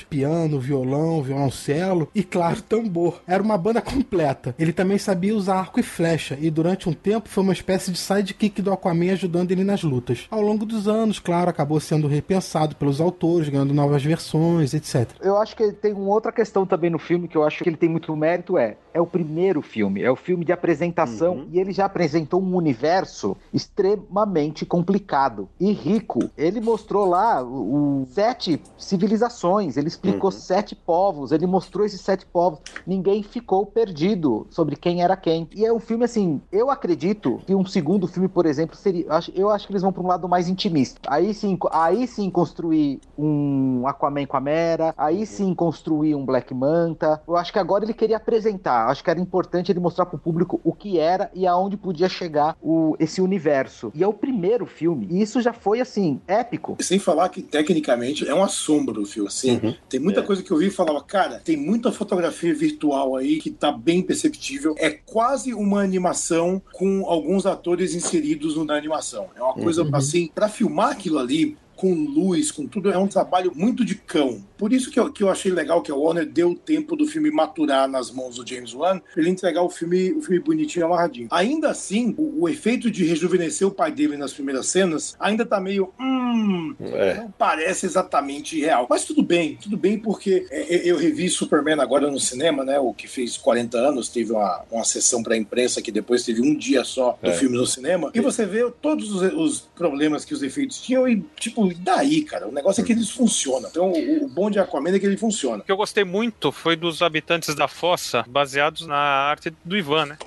Speaker 2: piano, violão, violoncelo e, claro, tambor. Era uma banda completa. Ele também sabia usar arco e flecha, e durante um tempo foi uma espécie de sidekick do Aquaman ajudando ele nas lutas. Ao longo dos anos, claro, acabou sendo repensado pelos autores, ganhando novas versões, etc.
Speaker 5: Eu acho que tem uma outra questão também no filme que eu acho que ele tem muito mérito é é o primeiro filme, é o filme de apresentação e ele já apresentou um universo extremamente complicado e rico. Ele mostrou lá o, o sete civilizações, ele explicou sete povos, ele mostrou esses sete povos. Ninguém ficou perdido sobre quem era quem. E é um filme assim, eu acredito que um segundo filme, por exemplo, seria, eu acho, eu acho que eles vão para um lado mais intimista. Aí sim, aí sim construir um Aquaman com a Mera, aí sim construir um Black Manta. Eu acho que agora ele queria apresentar, acho que era importante ele mostrar pro público o que era e aonde podia chegar o, esse universo. E é o primeiro filme, e isso já foi assim, épico.
Speaker 4: Sem falar que tecnicamente é um assombro o filme. Assim, tem muita coisa que eu vi e falava, cara, tem muita fotografia virtual aí que tá bem perceptível. É quase uma animação com alguns atores inseridos na animação. É uma coisa assim, pra filmar aquilo ali. Com luz, com tudo, é um trabalho muito de cão. Por isso que eu, que eu achei legal que a Warner deu o tempo do filme maturar nas mãos do James Wan, pra ele entregar o filme, o filme bonitinho e amarradinho. Ainda assim, o, o efeito de rejuvenescer o pai dele nas primeiras cenas ainda tá meio. Hum,
Speaker 1: É.
Speaker 4: não parece exatamente real. Mas tudo bem, tudo bem, porque é, é, eu revi Superman agora no cinema, né? O que fez 40 anos, teve uma, uma sessão pra imprensa que depois teve um dia só do
Speaker 1: É.
Speaker 4: filme no cinema. E você vê todos os, os problemas que os efeitos tinham e, tipo, e daí, cara? O negócio é que eles funcionam. Então, o, o bom de Aquaman é que ele funciona.
Speaker 3: O que eu gostei muito foi dos habitantes da fossa, baseados na arte do Ivan, né?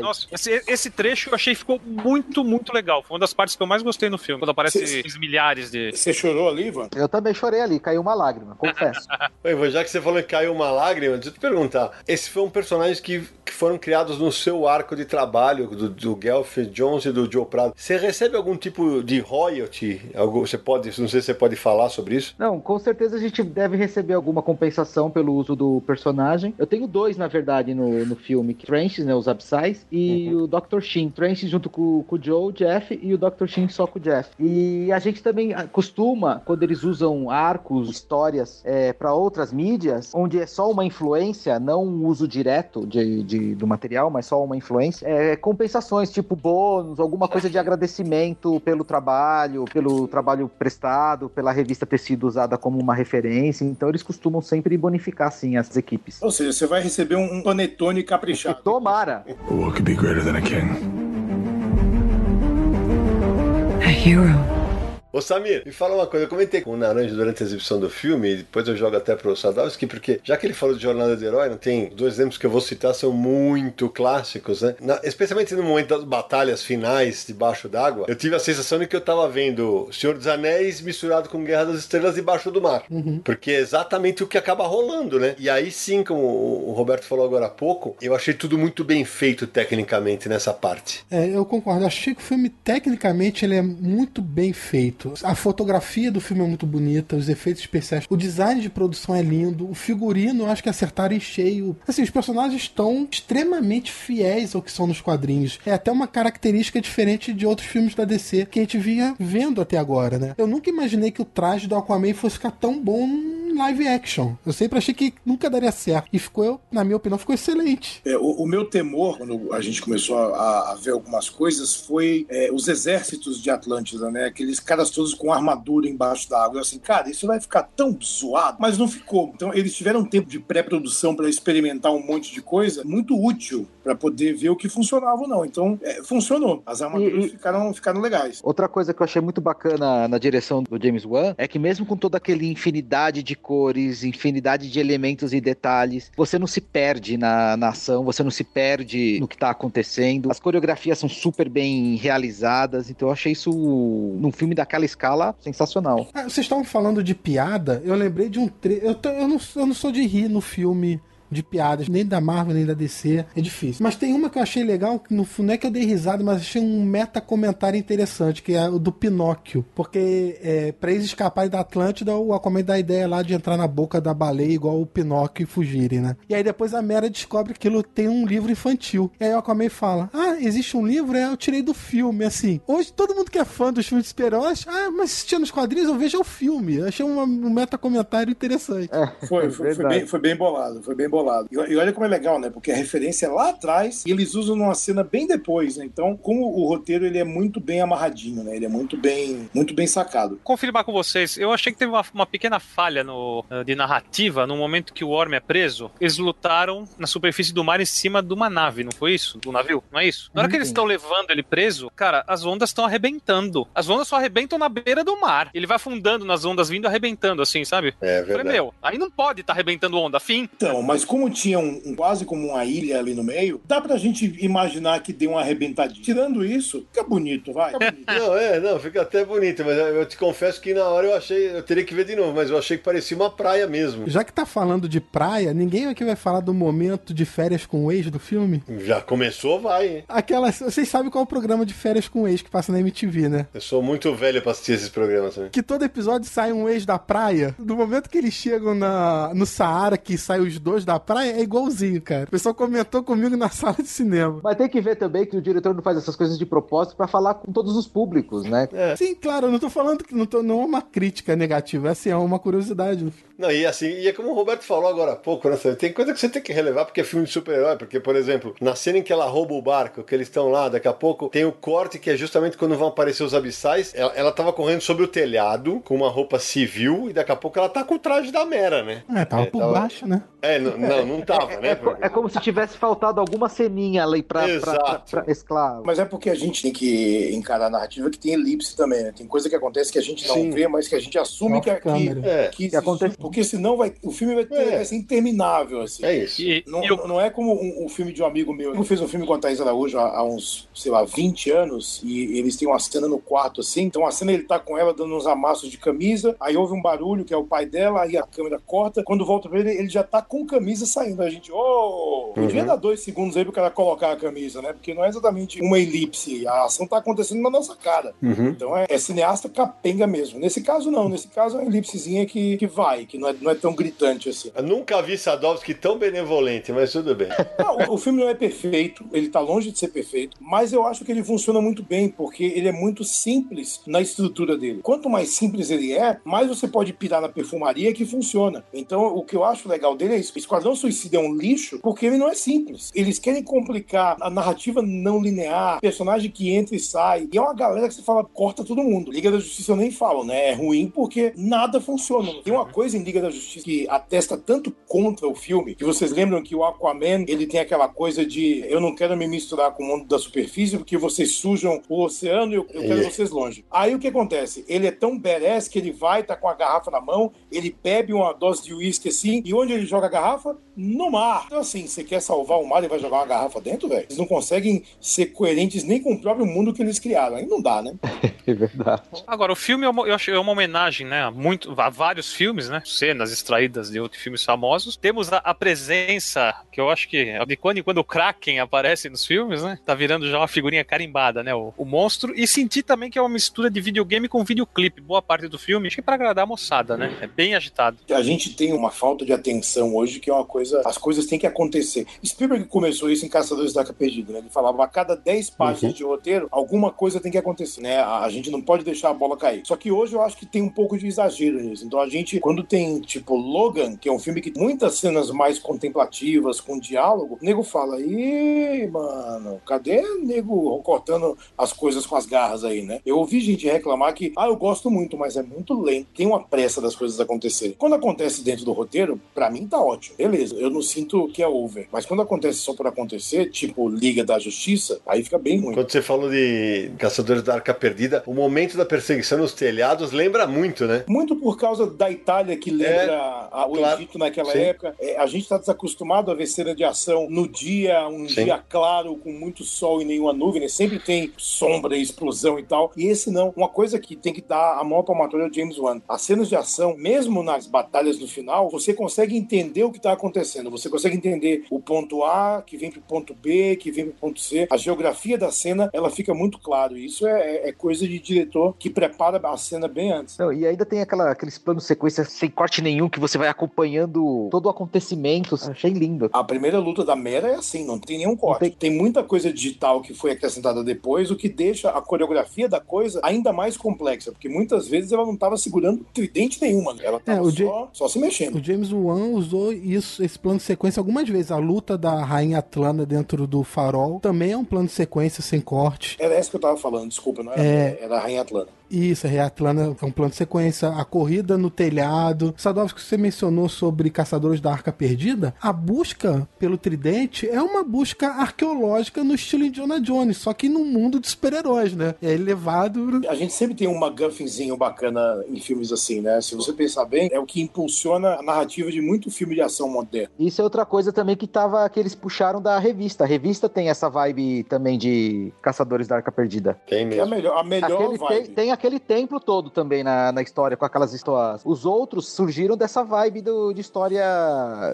Speaker 3: Nossa, esse, esse trecho eu achei que ficou muito, muito legal. Foi uma das partes que eu mais gostei no filme. Quando aparece esses milhares de.
Speaker 4: Você chorou ali, Ivan?
Speaker 5: Eu também chorei ali, caiu uma lágrima, confesso.
Speaker 1: Oi, Ivan, já que você falou que caiu uma lágrima, deixa eu te perguntar. Esse foi um personagem que, que foram criados no seu arco de trabalho, do, do Gelf Jones e do Joe Prado. Você recebe algum tipo de royalty? Algo, você pode, não sei se você pode falar sobre isso.
Speaker 5: Não, com certeza a gente deve receber alguma compensação pelo uso do personagem. Eu tenho dois, na verdade, no, no filme: Trenches, né? Os Absais, e o Dr. Shin. Trenches junto com, com o Joe, Jeff, e o Dr. Shin só com o Jeff. E a gente também costuma, quando eles usam arcos, histórias é, para outras mídias, onde é só uma influência, não um uso direto de, de- do material, mas só uma influência, é, compensações, tipo bônus, alguma coisa de agradecimento pelo trabalho, pelo trabalho prestado, pela revista ter sido usada como uma referência. Então eles costumam sempre bonificar, sim, as equipes.
Speaker 4: Ou seja, você vai receber um, um panetone caprichado.
Speaker 5: Tomara!
Speaker 7: What could be greater than a king?
Speaker 8: A hero.
Speaker 1: Ô Samir, me fala uma coisa. Eu comentei com o Naranja durante a exibição do filme, e depois eu jogo até pro Sadowski, porque já que ele falou de Jornada do Herói, não tem os dois exemplos que eu vou citar são muito clássicos, né? Na- especialmente no momento das batalhas finais debaixo d'água, eu tive a sensação de que eu tava vendo Senhor dos Anéis misturado com Guerra das Estrelas debaixo do mar. Porque é exatamente o que acaba rolando, né? E aí sim, como o o Roberto falou agora há pouco, eu achei tudo muito bem feito tecnicamente nessa parte.
Speaker 2: É, eu concordo. Achei que o filme, tecnicamente, ele é muito bem feito. A fotografia do filme é muito bonita, os efeitos especiais, o design de produção é lindo, o figurino, eu acho que acertaram em cheio. Assim, os personagens estão extremamente fiéis ao que são nos quadrinhos. É até uma característica diferente de outros filmes da DC que a gente vinha vendo até agora, né? Eu nunca imaginei que o traje do Aquaman fosse ficar tão bom live action. Eu sempre achei que nunca daria certo. E ficou, na minha opinião, ficou excelente.
Speaker 4: É, o, o meu temor, quando a gente começou a, a ver algumas coisas, foi é, os exércitos de Atlântida, né? Aqueles caras todos com armadura embaixo da água. Eu assim, cara, isso vai ficar tão zoado, mas não ficou. Então, eles tiveram um tempo de pré-produção para experimentar um monte de coisa muito útil para poder ver o que funcionava ou não. Então, é, funcionou. As armaduras
Speaker 5: E- e-
Speaker 4: ficaram, ficaram legais.
Speaker 5: Outra coisa que eu achei muito bacana na direção do James Wan é que mesmo com toda aquela infinidade de cores, infinidade de elementos e detalhes, você não se perde na, na ação, você não se perde no que tá acontecendo. As coreografias são super bem realizadas, então eu achei isso num filme daquela escala sensacional.
Speaker 2: Ah, vocês estavam falando de piada, eu lembrei de um tre... eu, eu, não, eu não sou de rir no filme de piadas, nem da Marvel, nem da DC, é difícil. Mas tem uma que eu achei legal, que no fundo não é que eu dei risada, mas achei um meta comentário interessante, que é o do Pinóquio. Porque é, pra eles escaparem da Atlântida, o Aquaman dá a ideia lá de entrar na boca da baleia igual o Pinóquio e fugirem, né? E aí depois a Mera descobre que aquilo tem um livro infantil. E aí o Aquaman fala, ah, existe um livro? É, eu tirei do filme, assim. Hoje todo mundo que é fã dos filmes de super-heróis, ah, mas se tinha nos quadrinhos, eu vejo o filme. Eu achei uma- um meta comentário interessante.
Speaker 4: Foi, foi, foi,
Speaker 5: Verdade.
Speaker 4: bem, foi bem bolado, foi bem bolado. E, e olha como é legal, né? Porque a referência é lá atrás e eles usam numa cena bem depois, né? Então, como o roteiro ele é muito bem amarradinho, né? Ele é muito bem, muito bem sacado.
Speaker 3: Confirmar com vocês, eu achei que teve uma, uma pequena falha no, eh, de narrativa no momento que o Orm é preso. Eles lutaram na superfície do mar em cima de uma nave, não foi isso? Do navio, não é isso? Na hora que eles
Speaker 5: Sim.
Speaker 3: estão levando ele preso, cara, as ondas estão arrebentando. As ondas só arrebentam na beira do mar. Ele vai afundando nas ondas, vindo arrebentando, assim, sabe?
Speaker 1: É
Speaker 3: Eu Falei,
Speaker 1: verdade.
Speaker 3: meu, aí não pode estar arrebentando onda, fim.
Speaker 4: Então, mas como tinha um, um- quase como uma ilha ali no meio, dá pra gente imaginar que deu uma arrebentadinha. Tirando isso, fica bonito, vai. Fica bonito.
Speaker 1: Não, é, não, fica até bonito, mas eu te confesso que na hora eu achei, eu teria que ver de novo, mas eu achei que parecia uma praia mesmo.
Speaker 2: Já que tá falando de praia, ninguém aqui vai falar do momento de férias com o ex do filme?
Speaker 1: Já começou, vai, hein?
Speaker 2: Aquela. Vocês sabem qual é o programa de férias com o ex que passa na MTV, né?
Speaker 1: Eu sou muito velho pra assistir esses programas também.
Speaker 2: Que todo episódio sai um ex da praia. Do momento que eles chegam na, no Saara, que saem os dois da praia, é igualzinho, cara. O pessoal comentou comigo na sala de cinema.
Speaker 5: Mas tem que ver também que o diretor não faz essas coisas de propósito pra falar com todos os públicos, né?
Speaker 2: Sim, claro, eu não tô falando que não, tô, não é uma crítica negativa, é assim, é uma curiosidade.
Speaker 1: Não, e assim, e é como o Roberto falou agora há pouco, né? Tem coisa que você tem que relevar porque é filme de super-herói. Porque, por exemplo, na cena em que ela rouba o barco, que eles estão lá, daqui a pouco tem o corte que é justamente quando vão aparecer os abissais. Ela, ela tava correndo sobre o telhado com uma roupa civil e daqui a pouco ela tá com o traje da Mera, né?
Speaker 2: É, tava
Speaker 1: É,
Speaker 2: por
Speaker 1: tava-
Speaker 2: baixo, né?
Speaker 1: É, no- Não, não tava,
Speaker 5: É,
Speaker 1: né?
Speaker 5: co- é como se tivesse faltado alguma ceninha ali pra, pra, pra, mesclar.
Speaker 4: Mas é porque a gente tem que encarar a narrativa que tem elipse também, né? Tem coisa que acontece que a gente não
Speaker 1: Sim.
Speaker 4: vê, mas que a gente assume que, que,
Speaker 2: Off-câmera.
Speaker 1: É,
Speaker 4: que,
Speaker 5: Que acontece.
Speaker 4: Porque senão vai, o filme vai, ter,
Speaker 1: É.
Speaker 4: vai ser interminável, assim.
Speaker 1: é isso.
Speaker 3: E,
Speaker 4: Não,
Speaker 3: e o-
Speaker 4: não é como um, um filme de um amigo meu. Eu fiz um filme com a Thaís Araújo há, há uns, sei lá, 20 anos, e eles têm uma cena no quarto, assim. Então a cena ele tá com ela dando uns amassos de camisa, aí houve um barulho, que é o pai dela, aí a câmera corta. Quando volta pra ele, ele já tá com camisa saindo. A gente, ô! Podia dar dois segundos aí pro cara colocar a camisa, né? Porque não é exatamente uma elipse. A ação tá acontecendo na nossa cara.
Speaker 1: Uhum.
Speaker 4: Então é, é cineasta capenga mesmo. Nesse caso, não. Nesse caso é uma elipsezinha que, que vai, que não é, não é tão gritante assim.
Speaker 1: Eu nunca vi Sadovski tão benevolente, mas tudo bem.
Speaker 4: Não, o, o filme não é perfeito, ele tá longe de ser perfeito, mas eu acho que ele funciona muito bem, porque ele é muito simples na estrutura dele. Quanto mais simples ele é, mais você pode pirar na perfumaria que funciona. Então, o que eu acho legal dele é isso. Esquadrão Suicida é um lixo porque ele não é simples. Eles querem complicar a narrativa não linear, personagem que entra e sai. E é uma galera que você fala, corta todo mundo. Liga da Justiça eu nem falo, né? É ruim porque nada funciona. Tem uma coisa em Liga da Justiça que atesta tanto contra o filme, que vocês lembram que o Aquaman, ele tem aquela coisa de eu não quero me misturar com o mundo da superfície porque vocês sujam o oceano e eu, eu quero
Speaker 1: É.
Speaker 4: vocês longe. Aí o que acontece? Ele é tão badass que ele vai, tá com a garrafa na mão, ele bebe uma dose de uísque assim, e onde ele joga a garrafa? No mar. Então assim, você quer salvar o mar e vai jogar uma garrafa dentro, velho? Eles não conseguem ser coerentes nem com o próprio mundo que eles criaram. Aí não dá, né?
Speaker 5: É verdade.
Speaker 3: Agora, o filme é uma, eu acho é uma homenagem, né? A, muito, a vários filmes, né? Cenas extraídas de outros filmes famosos. Temos a, a presença, que eu acho que de quando em quando o Kraken aparece nos filmes, né? Tá virando já uma figurinha carimbada, né? O, o monstro. E senti também que é uma mistura de videogame com videoclipe. Boa parte do filme, acho que é pra agradar a moçada, né? É bem agitado.
Speaker 4: A gente tem uma falta de atenção hoje que é uma coisa. As coisas têm que acontecer. Spielberg começou isso em Caçadores da Arca Perdida, né? Ele falava a cada 10 páginas de roteiro, alguma coisa tem que acontecer, né? A, gente não pode deixar a bola cair. Só que hoje eu acho que tem um pouco de exagero nisso. Então a gente, quando tem, tipo, Logan, que é um filme que tem muitas cenas mais contemplativas, com diálogo, o nego fala, ih, mano, cadê o nego cortando as coisas com as garras aí, né? Eu ouvi gente reclamar que, ah, eu gosto muito, mas é muito lento, tem uma pressa das coisas acontecerem. Quando acontece dentro do roteiro, pra mim tá ótimo, beleza, eu não sinto que é over. Mas quando acontece só por acontecer, tipo Liga da Justiça, aí fica bem ruim.
Speaker 1: Quando você falou de Caçadores da Arca Perdida, o momento da perseguição nos telhados lembra muito, né?
Speaker 4: Muito por causa da Itália, que lembra a- o
Speaker 1: claro.
Speaker 4: Egito naquela
Speaker 1: Sim.
Speaker 4: época. É, a gente está desacostumado a ver cena de ação no dia, um
Speaker 1: Sim.
Speaker 4: dia claro, com muito sol e nenhuma nuvem, né? Sempre tem sombra e explosão e tal. E esse não. Uma coisa que tem que dar a mão palmatória ao James Wan. As cenas de ação, mesmo nas batalhas no final, você consegue entender o que está acontecendo. Você consegue entender o ponto A, que vem pro ponto B, que vem pro ponto C. A geografia da cena, ela fica muito claro. E Isso é, é- é coisa de diretor que prepara a cena bem antes.
Speaker 5: Não, e ainda tem aquela, aqueles planos sequência sem corte nenhum que você vai acompanhando todo o acontecimento. Achei lindo.
Speaker 4: A primeira luta da Mera é assim, não tem nenhum corte.
Speaker 5: Não
Speaker 4: Tem... muita coisa digital que foi acrescentada depois, o que deixa a coreografia da coisa ainda mais complexa, porque muitas vezes ela não estava segurando tridente nenhuma, ela estava
Speaker 2: É, o
Speaker 4: só, só se mexendo.
Speaker 2: O James Wan usou isso, esse plano de sequência algumas vezes. A luta da Rainha Atlanta dentro do farol também é um plano de sequência sem corte.
Speaker 4: Era essa que eu tava falando, desculpa, não era,
Speaker 2: É.
Speaker 4: era a Rainha Atlanta.
Speaker 2: Isso, a Rainha Atlanta é um plano de sequência. A corrida no telhado. Sadovski, você mencionou sobre Caçadores da Arca Perdida. A busca pelo tridente é uma busca arqueológica no estilo Indiana Jones, só que num mundo de super-heróis, né? É levado
Speaker 4: A gente sempre tem um MacGuffinzinho bacana em filmes assim, né? Se você pensar bem, é o que impulsiona a narrativa de muito filme de ação moderno.
Speaker 5: Isso é outra coisa também que tava que eles puxaram da revista. A revista tem essa vibe também de Caçadores da Arca Perdida.
Speaker 1: Tem
Speaker 4: Que é a
Speaker 1: mesmo.
Speaker 4: melhor, a melhor
Speaker 5: Aquele
Speaker 4: vibe.
Speaker 5: tem, tem aquele templo todo também na, na história, com aquelas histórias. Os outros surgiram dessa vibe do- de história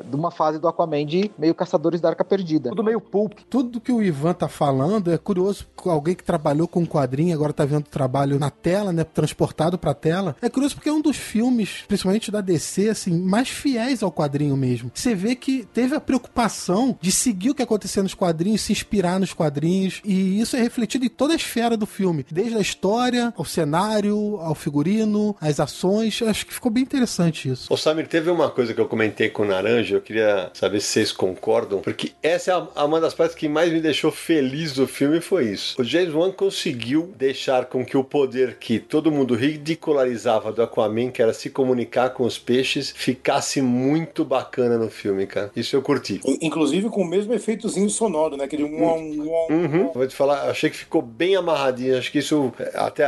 Speaker 5: de uma fase do Aquaman de meio Caçadores da Arca Perdida. Tudo meio pulp.
Speaker 2: Tudo que o Ivan tá falando é curioso, com alguém que trabalhou com quadrinho, agora tá vendo o trabalho na tela, né, transportado pra tela. É curioso porque é um dos filmes, principalmente da DC, assim, mais fiéis ao quadrinho mesmo. Você vê que teve a preocupação de seguir o que acontecia nos quadrinhos, se inspirar nos quadrinhos, e isso é refletido em toda a esfera do filme, desde a história, ao cenário, cenário, ao figurino, às ações. Acho que ficou bem interessante isso.
Speaker 1: Ô Samir, teve uma coisa que eu comentei com o Naranja, eu queria saber se vocês concordam, porque essa é a, uma das partes que mais me deixou feliz do filme foi isso. O James Wan conseguiu deixar com que o poder que todo mundo ridicularizava do Aquaman, que era se comunicar com os peixes, ficasse muito bacana no filme, cara. Isso eu curti.
Speaker 4: Inclusive com o mesmo efeitozinho sonoro, né? Aquele um, um,
Speaker 1: Uhum. Vou te falar, achei que ficou bem amarradinho. Acho que isso, até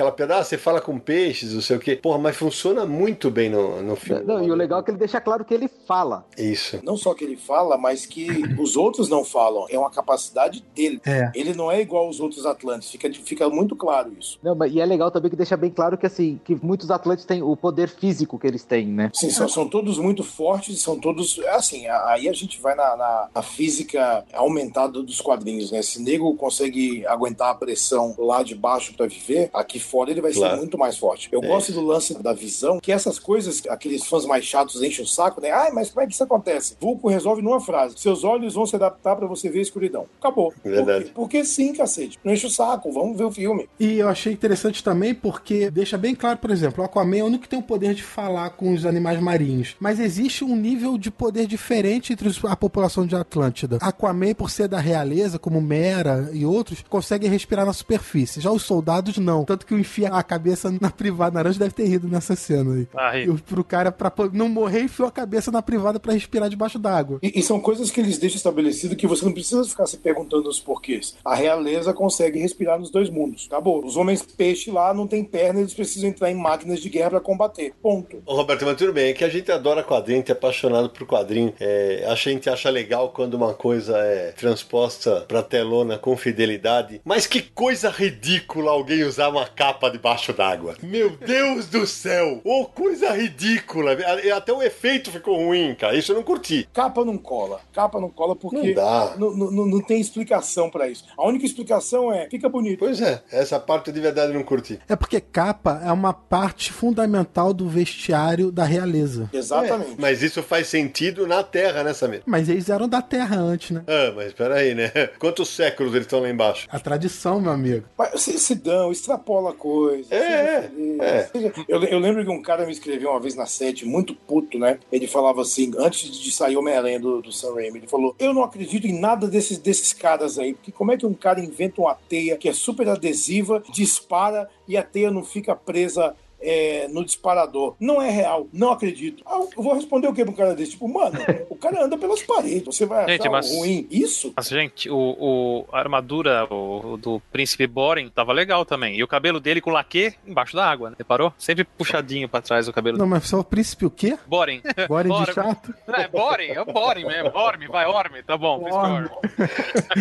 Speaker 1: aquela pedaço, você fala com peixes, não sei o quê. Porra, mas funciona muito bem no, no filme.
Speaker 5: Não, e o legal é que ele deixa claro que ele fala.
Speaker 1: Isso.
Speaker 4: Não só que ele fala, mas que os outros não falam. É uma capacidade dele.
Speaker 2: É.
Speaker 4: Ele não é igual aos outros Atlantes. Fica, fica muito claro isso.
Speaker 5: Não, mas, e é legal também que deixa bem claro que assim, que muitos Atlantes têm o poder físico que eles têm, né?
Speaker 4: Sim, são, são todos muito fortes, são todos. Assim, aí a gente vai na, na, na física aumentada dos quadrinhos, né? Se nego consegue aguentar a pressão lá de baixo para viver, aqui fora ele vai
Speaker 1: Claro.
Speaker 4: ser muito mais forte. Eu
Speaker 1: É.
Speaker 4: gosto do lance da visão, que essas coisas, aqueles fãs mais chatos enchem o saco, né? Ai, mas como é que isso acontece? Vulco resolve numa frase: seus olhos vão se adaptar para você ver a escuridão. Acabou.
Speaker 1: Verdade.
Speaker 4: Por quê? Porque sim, cacete. Não enche o saco, vamos ver o filme.
Speaker 2: E eu achei interessante também porque deixa bem claro, por exemplo, o Aquaman é o único que tem o poder de falar com os animais marinhos. Mas existe um nível de poder diferente entre a população de Atlântida. Aquaman, por ser da realeza, como Mera e outros, consegue respirar na superfície. Já os soldados não. Tanto que o enfia a cabeça na privada. Naranja deve ter rido nessa cena aí.
Speaker 3: Ah.
Speaker 2: E pro cara, pra não morrer, enfiou a cabeça na privada pra respirar debaixo d'água.
Speaker 4: E, e são coisas que eles deixam estabelecido que você não precisa ficar se perguntando os porquês. A realeza consegue respirar nos dois mundos. Acabou. Os homens peixe lá não têm perna, eles precisam entrar em máquinas de guerra para combater. Ponto.
Speaker 1: Ô Roberto, mas tudo bem, é que a gente adora quadrinho, a gente é apaixonado por quadrinho. É, a gente acha legal quando uma coisa é transposta pra telona com fidelidade. Mas que coisa ridícula alguém usar uma capa debaixo d'água. Meu Deus do céu! Ô, coisa ridícula! Até o efeito ficou ruim, cara. Isso eu não curti.
Speaker 4: Capa não cola. Capa não cola porque
Speaker 1: Não dá.
Speaker 4: não, não- não tem explicação para isso. A única explicação é fica bonito.
Speaker 1: Pois é, essa parte de verdade eu não curti.
Speaker 2: É porque capa é uma parte fundamental do vestiário da realeza.
Speaker 4: Exatamente.
Speaker 1: É, mas isso faz sentido na Terra, né, Samir?
Speaker 2: Mas eles eram da Terra antes, né?
Speaker 1: Ah, mas peraí, né? Quantos séculos eles estão lá embaixo?
Speaker 2: A tradição, meu amigo.
Speaker 4: Mas se, se dão, extrapola coisa.
Speaker 1: É, é.
Speaker 4: Eu, eu lembro que um cara me escreveu uma vez na sete, muito puto, né? Ele falava assim, antes de sair Homem-Aranha do, do Sam Raimi, ele falou: Eu não acredito em nada desses, desses caras aí, porque como é que um cara inventa uma teia que é super adesiva, dispara e a teia não fica presa. É, no disparador. Não é real, não acredito. Ah, eu vou responder o que pra um cara desse? Tipo, mano, o cara anda pelas paredes, você vai
Speaker 3: Gente,
Speaker 4: achar
Speaker 3: mas-
Speaker 4: ruim isso?
Speaker 3: Mas, gente, o, o- a armadura o, o do príncipe Boren tava legal também. E o cabelo dele com laque embaixo da água, né? Reparou? Sempre puxadinho pra trás o cabelo
Speaker 2: Não, mas só o príncipe o quê?
Speaker 3: Boren.
Speaker 2: Boring de
Speaker 3: Boren.
Speaker 2: chato?
Speaker 3: Não, é Boren, é o Boren mesmo. Orme, vai, Orme. Tá bom,
Speaker 2: Orme.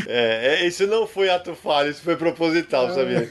Speaker 1: É, é, isso não foi ato falho, isso foi proposital, sabia?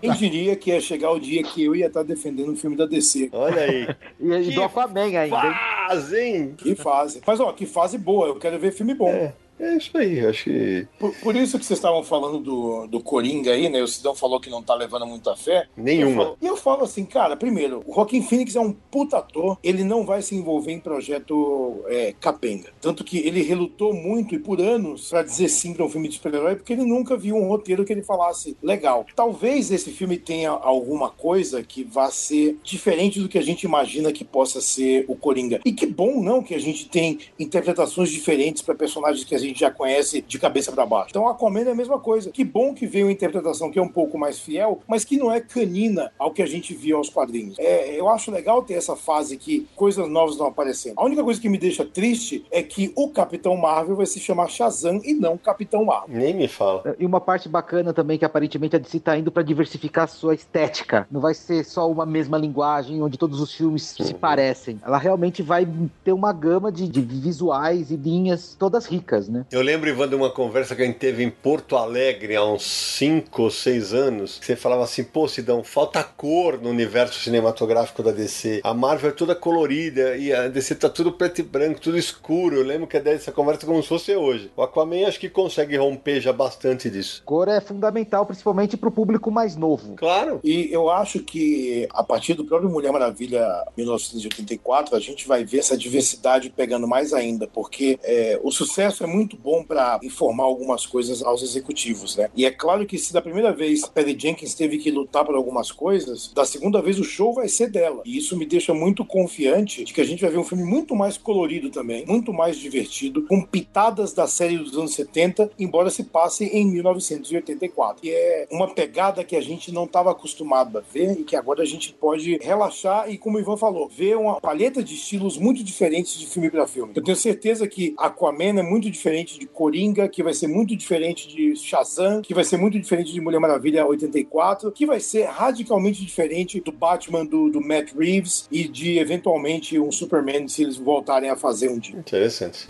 Speaker 4: Quem diria que ia chegar o dia que eu ia estar defendendo o filme da DC?
Speaker 1: Olha aí.
Speaker 5: E, e do Aquaman ainda, hein?
Speaker 1: Fazem!
Speaker 4: Que fase. Mas, ó, que fase boa. Eu quero ver filme bom.
Speaker 1: É. É isso aí, acho que.
Speaker 4: Por, por isso que vocês estavam falando do, do Coringa aí, né? O Sidão falou que não tá levando muita fé.
Speaker 1: Nenhuma.
Speaker 4: Eu falo- E eu falo assim, cara, primeiro, o Joaquim Phoenix é um puta ator, ele não vai se envolver em projeto é, capenga. Tanto que ele relutou muito e por anos pra dizer sim pra um filme de super-herói, porque ele nunca viu um roteiro que ele falasse legal. Talvez esse filme tenha alguma coisa que vá ser diferente do que a gente imagina que possa ser o Coringa. E que bom, não, que a gente tem interpretações diferentes pra personagens que a gente já conhece de cabeça pra baixo. Então, Aquaman é a mesma coisa. Que bom que veio uma interpretação que é um pouco mais fiel, mas que não é canina ao que a gente viu aos quadrinhos. É, eu acho legal ter essa fase que coisas novas estão aparecendo. A única coisa que me deixa triste é que o Capitão Marvel vai se chamar Shazam e não Capitão Marvel.
Speaker 1: Nem me fala.
Speaker 5: E uma parte bacana também que aparentemente a DC tá indo pra diversificar a sua estética. Não vai ser só uma mesma linguagem onde todos os filmes se parecem. Ela realmente vai ter uma gama de, de visuais e linhas todas ricas, né?
Speaker 1: Eu lembro, Ivan, de uma conversa que a gente teve em Porto Alegre há uns 5 ou 6 anos. que Você falava assim, pô, Sidão, falta cor no universo cinematográfico da DC. A Marvel é toda colorida e a DC tá tudo preto e branco, tudo escuro. Eu lembro que é dessa conversa como se fosse hoje. O Aquaman acho que consegue romper já bastante disso.
Speaker 5: Cor é fundamental, principalmente pro público mais novo.
Speaker 1: Claro.
Speaker 4: E eu acho que a partir do próprio Mulher Maravilha 1984, a gente vai ver essa diversidade pegando mais ainda, porque é, o sucesso é muito muito bom para informar algumas coisas aos executivos, né? E é claro que se da primeira vez a Patty Jenkins teve que lutar por algumas coisas, da segunda vez o show vai ser dela. E isso me deixa muito confiante de que a gente vai ver um filme muito mais colorido também, muito mais divertido, com pitadas da série dos anos 70, embora se passe em 1984. Que é uma pegada que a gente não estava acostumado a ver e que agora a gente pode relaxar e, como o Ivan falou, ver uma palheta de estilos muito diferentes de filme para filme. Eu tenho certeza que Aquaman é muito diferente de Coringa, que vai ser muito diferente de Shazam, que vai ser muito diferente de Mulher Maravilha 84, que vai ser radicalmente diferente do Batman do, do Matt Reeves e de eventualmente um Superman se eles voltarem a fazer um dia.
Speaker 1: Interessante.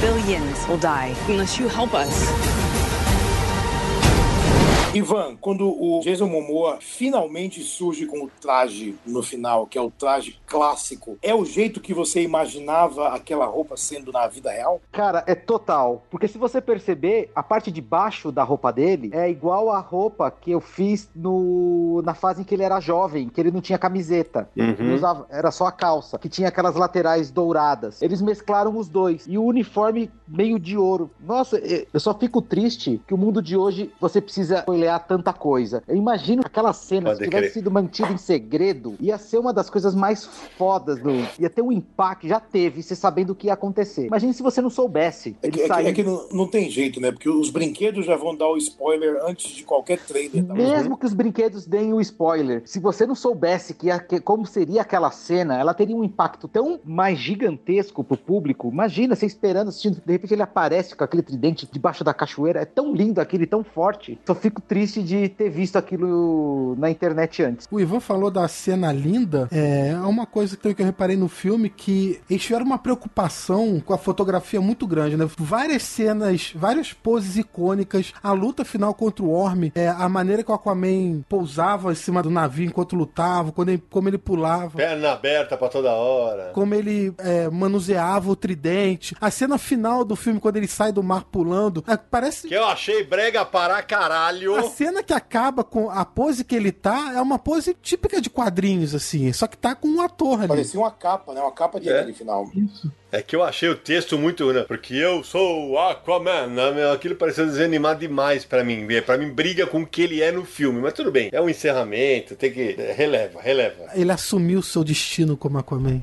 Speaker 8: Billions will die unless you help us.
Speaker 4: Ivan, quando o Jason Momoa finalmente surge com o traje no final, que é o traje clássico, é o jeito que você imaginava aquela roupa sendo na vida real?
Speaker 5: Cara, é total. Porque se você perceber, a parte de baixo da roupa dele é igual a roupa que eu fiz no na fase em que ele era jovem, que ele não tinha camiseta. Ele usava, era só a calça, que tinha aquelas laterais douradas. Eles mesclaram os dois. E o uniforme meio de ouro. Nossa, eu só fico triste que o mundo de hoje você precisa olhar tanta coisa. Eu imagino aquela cena,
Speaker 1: Pode
Speaker 5: se tivesse
Speaker 1: crer.
Speaker 5: sido mantida em segredo, ia ser uma das coisas mais fodas do. Ia ter um impacto, já teve, você sabendo o que ia acontecer. Imagine se você não soubesse.
Speaker 4: É
Speaker 5: Ele
Speaker 4: que, é que-
Speaker 5: saiu.
Speaker 4: é que não, não tem jeito, né? Porque os brinquedos já vão dar o spoiler antes de qualquer trailer. Tá?
Speaker 5: Mesmo que os brinquedos deem o spoiler, se você não soubesse que, a- que- como seria aquela cena, ela teria um impacto tão mais gigantesco pro público. Imagina você esperando, assistindo, de repente ele aparece com aquele tridente debaixo da cachoeira. É tão lindo aquele, tão forte. Só fico triste de ter visto aquilo na internet antes.
Speaker 2: O Ivan falou da cena linda. É uma coisa que eu reparei no filme que eles tiveram uma preocupação com a fotografia muito grande, né? Várias cenas, várias poses icônicas, a luta final contra o Orm, é, a maneira que o Aquaman pousava em cima do navio enquanto lutava, quando ele- como ele pulava.
Speaker 1: Perna aberta pra toda hora.
Speaker 2: Como ele é, manuseava o tridente. A cena final do filme, quando ele sai do mar pulando. é, parece.
Speaker 1: Que eu achei brega para caralho.
Speaker 2: A cena que acaba com a pose que ele tá é uma pose típica de quadrinhos, assim. Só que tá com um ator ali.
Speaker 4: Parecia uma capa, né? Uma capa de
Speaker 1: É.
Speaker 4: aquele final.
Speaker 1: É que eu achei o texto muito, né? Porque eu sou o Aquaman. né? Aquilo pareceu desanimado demais pra mim. É, Pra mim, briga com o que ele é no filme. Mas tudo bem. É um encerramento. Tem que. é, releva, releva.
Speaker 2: Ele assumiu seu destino como Aquaman.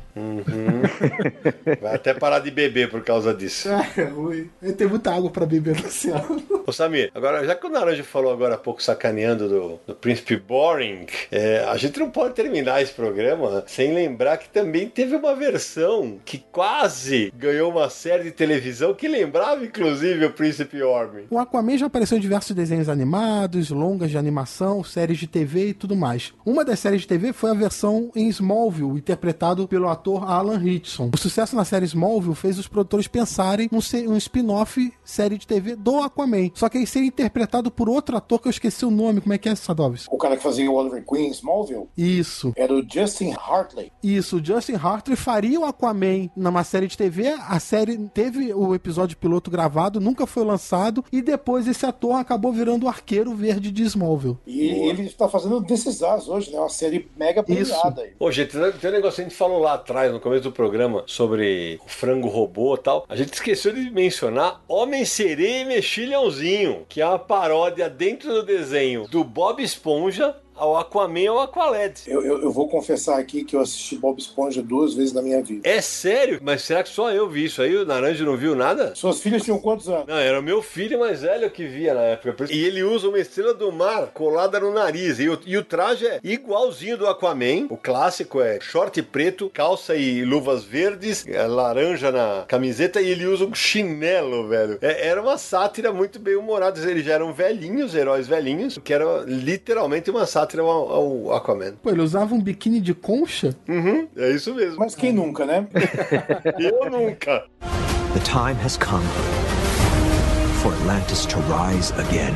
Speaker 1: Vai até parar de beber por causa disso.
Speaker 2: É ruim. Ele tem muita água pra beber no oceano.
Speaker 1: Ô Samir, agora, já que o Naranja falou agora há pouco sacaneando do, do Príncipe Boring, é, a gente não pode terminar esse programa sem lembrar que também teve uma versão que quase ganhou uma série de televisão que lembrava, inclusive, o Príncipe Orm.
Speaker 2: O Aquaman já apareceu em diversos desenhos animados, longas de animação, séries de TV e tudo mais. Uma das séries de TV foi a versão em Smallville, interpretado pelo ator Alan Ritchson. O sucesso na série Smallville fez os produtores pensarem num um spin-off série de TV do Aquaman. Só que ele seria interpretado por outro ator que eu esqueci o nome. Como é que é, Sadovs?
Speaker 4: O cara que fazia o Oliver Queen em Smallville
Speaker 2: Isso.
Speaker 4: era o Justin Hartley.
Speaker 2: Isso, o Justin Hartley faria o Aquaman numa série de TV. A série teve o episódio piloto gravado, nunca foi lançado. E depois esse ator acabou virando o arqueiro verde de Smallville.
Speaker 4: E ele está fazendo Us hoje, né? Uma série mega premiada aí.
Speaker 1: Ô, gente, tem um negócio que a gente falou lá atrás, no começo do programa, sobre o frango robô e tal. A gente esqueceu de mencionar Homem-Sereia e Mexilhãozinho, que é uma paródia dentro do desenho do Bob Esponja ao Aquaman ao Aqualed.
Speaker 4: Eu, eu, eu vou confessar aqui que eu assisti Bob Esponja duas vezes na minha vida.
Speaker 1: É sério? Mas será que só eu vi isso aí? O Naranja não viu nada?
Speaker 4: Suas filhas tinham quantos anos?
Speaker 1: Não, era o meu filho mais velho que via na época. E ele usa uma estrela do mar colada no nariz. E o, e o traje é igualzinho do Aquaman. O clássico é short preto, calça e luvas verdes, é, laranja na camiseta e ele usa um chinelo, velho. É- era uma sátira muito bem humorada. Eles já eram velhinhos, heróis velhinhos, que era literalmente uma sátira ao, ao Aquaman.
Speaker 2: Pô, ele usava um biquíni de concha?
Speaker 1: Uhum, é isso mesmo.
Speaker 4: Mas quem nunca, né?
Speaker 1: Eu nunca.
Speaker 9: The time has come for Atlantis to rise again.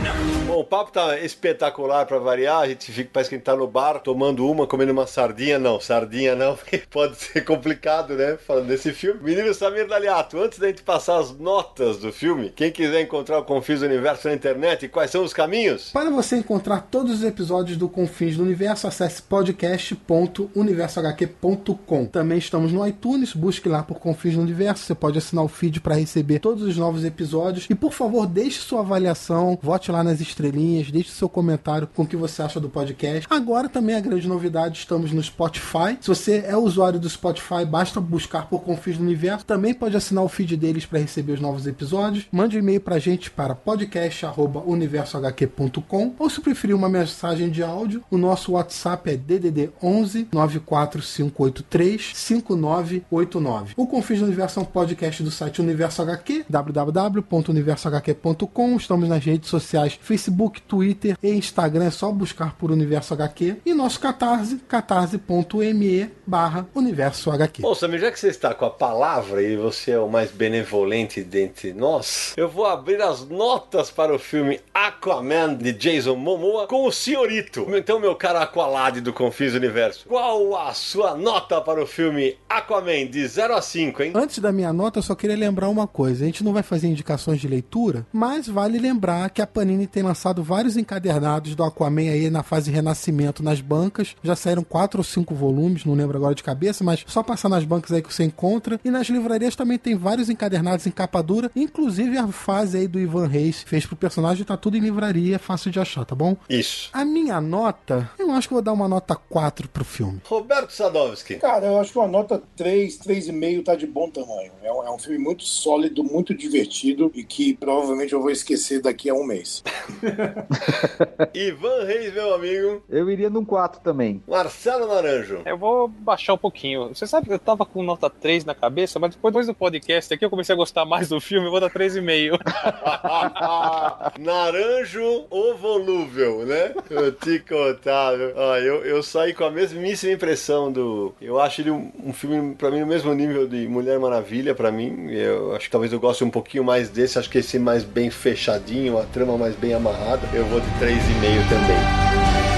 Speaker 1: Bom, o papo tá espetacular pra variar. A gente fica, parece que a gente tá no bar tomando uma, comendo uma sardinha. Não, sardinha não, pode ser complicado, né? Falando desse filme. Menino Samir Daliato, antes da gente passar as notas do filme, quem quiser encontrar o Confis Universo na internet, quais são os caminhos?
Speaker 2: Para você encontrar todos os episódios do Confins do Universo, acesse podcast.universohq.com. Também estamos no iTunes, busque lá por Confins do Universo. Você pode assinar o feed para receber todos os novos episódios. E por favor, deixe sua avaliação, vote lá nas estrelinhas, deixe seu comentário com o que você acha do podcast. Agora também a grande novidade, estamos no Spotify. Se você é usuário do Spotify, basta buscar por Confins do Universo. Também pode assinar o feed deles para receber os novos episódios. Mande um e-mail pra gente para podcast@universohq.com ou se preferir uma mensagem de áudio, o nosso WhatsApp é DDD 11 94583 5989. O Confins do Universo é um podcast do site Universo HQ, www.universohq.com. Estamos nas redes sociais Facebook, Twitter e Instagram, é só buscar por Universo HQ. E nosso Catarse, catarse.me barra Universo HQ.
Speaker 1: Bom, Samir, já que você está com a palavra e você é o mais benevolente dentre nós, eu vou abrir as notas para o filme Aquaman de Jason Momoa com o senhorito. Então, meu caro Aqualad do Confis Universo, qual a sua nota para o filme Aquaman de 0 a 5, hein?
Speaker 2: Antes da minha nota, eu só queria lembrar uma coisa. A gente não vai fazer indicações de leitura, mas vale lembrar que a Panini tem lançado vários encadernados do Aquaman aí na fase Renascimento nas bancas. Já saíram quatro ou cinco volumes, não lembro agora de cabeça, mas só passar nas bancas aí que você encontra. E nas livrarias também tem vários encadernados em capa dura, inclusive a fase aí do Ivan Reis fez pro personagem, tá tudo em livraria, fácil de achar, tá bom?
Speaker 1: Isso.
Speaker 2: A minha nota, eu acho que vou dar uma nota 4 pro filme.
Speaker 1: Roberto Sadowski.
Speaker 4: Cara, eu acho que uma nota 3, 3,5 tá de bom tamanho. É um, é um filme muito sólido, muito divertido e que provavelmente eu vou esquecer daqui a um mês.
Speaker 1: Ivan Reis, meu amigo.
Speaker 5: Eu iria num 4 também.
Speaker 1: Marcelo Naranjo.
Speaker 3: Eu vou baixar um pouquinho. Você sabe que eu tava com nota 3 na cabeça, mas depois do podcast aqui eu comecei a gostar mais do filme, eu vou dar 3,5.
Speaker 1: Naranjo ou volúvel, né? Eu te? Ó, eu, eu saí com a mesmíssima impressão do. Eu acho ele um, um filme, pra mim, no mesmo nível de Mulher Maravilha, pra mim. Eu acho que talvez eu goste um pouquinho mais desse, acho que esse mais bem fechadinho, a trama mais bem amarrada. Eu vou de 3,5 também.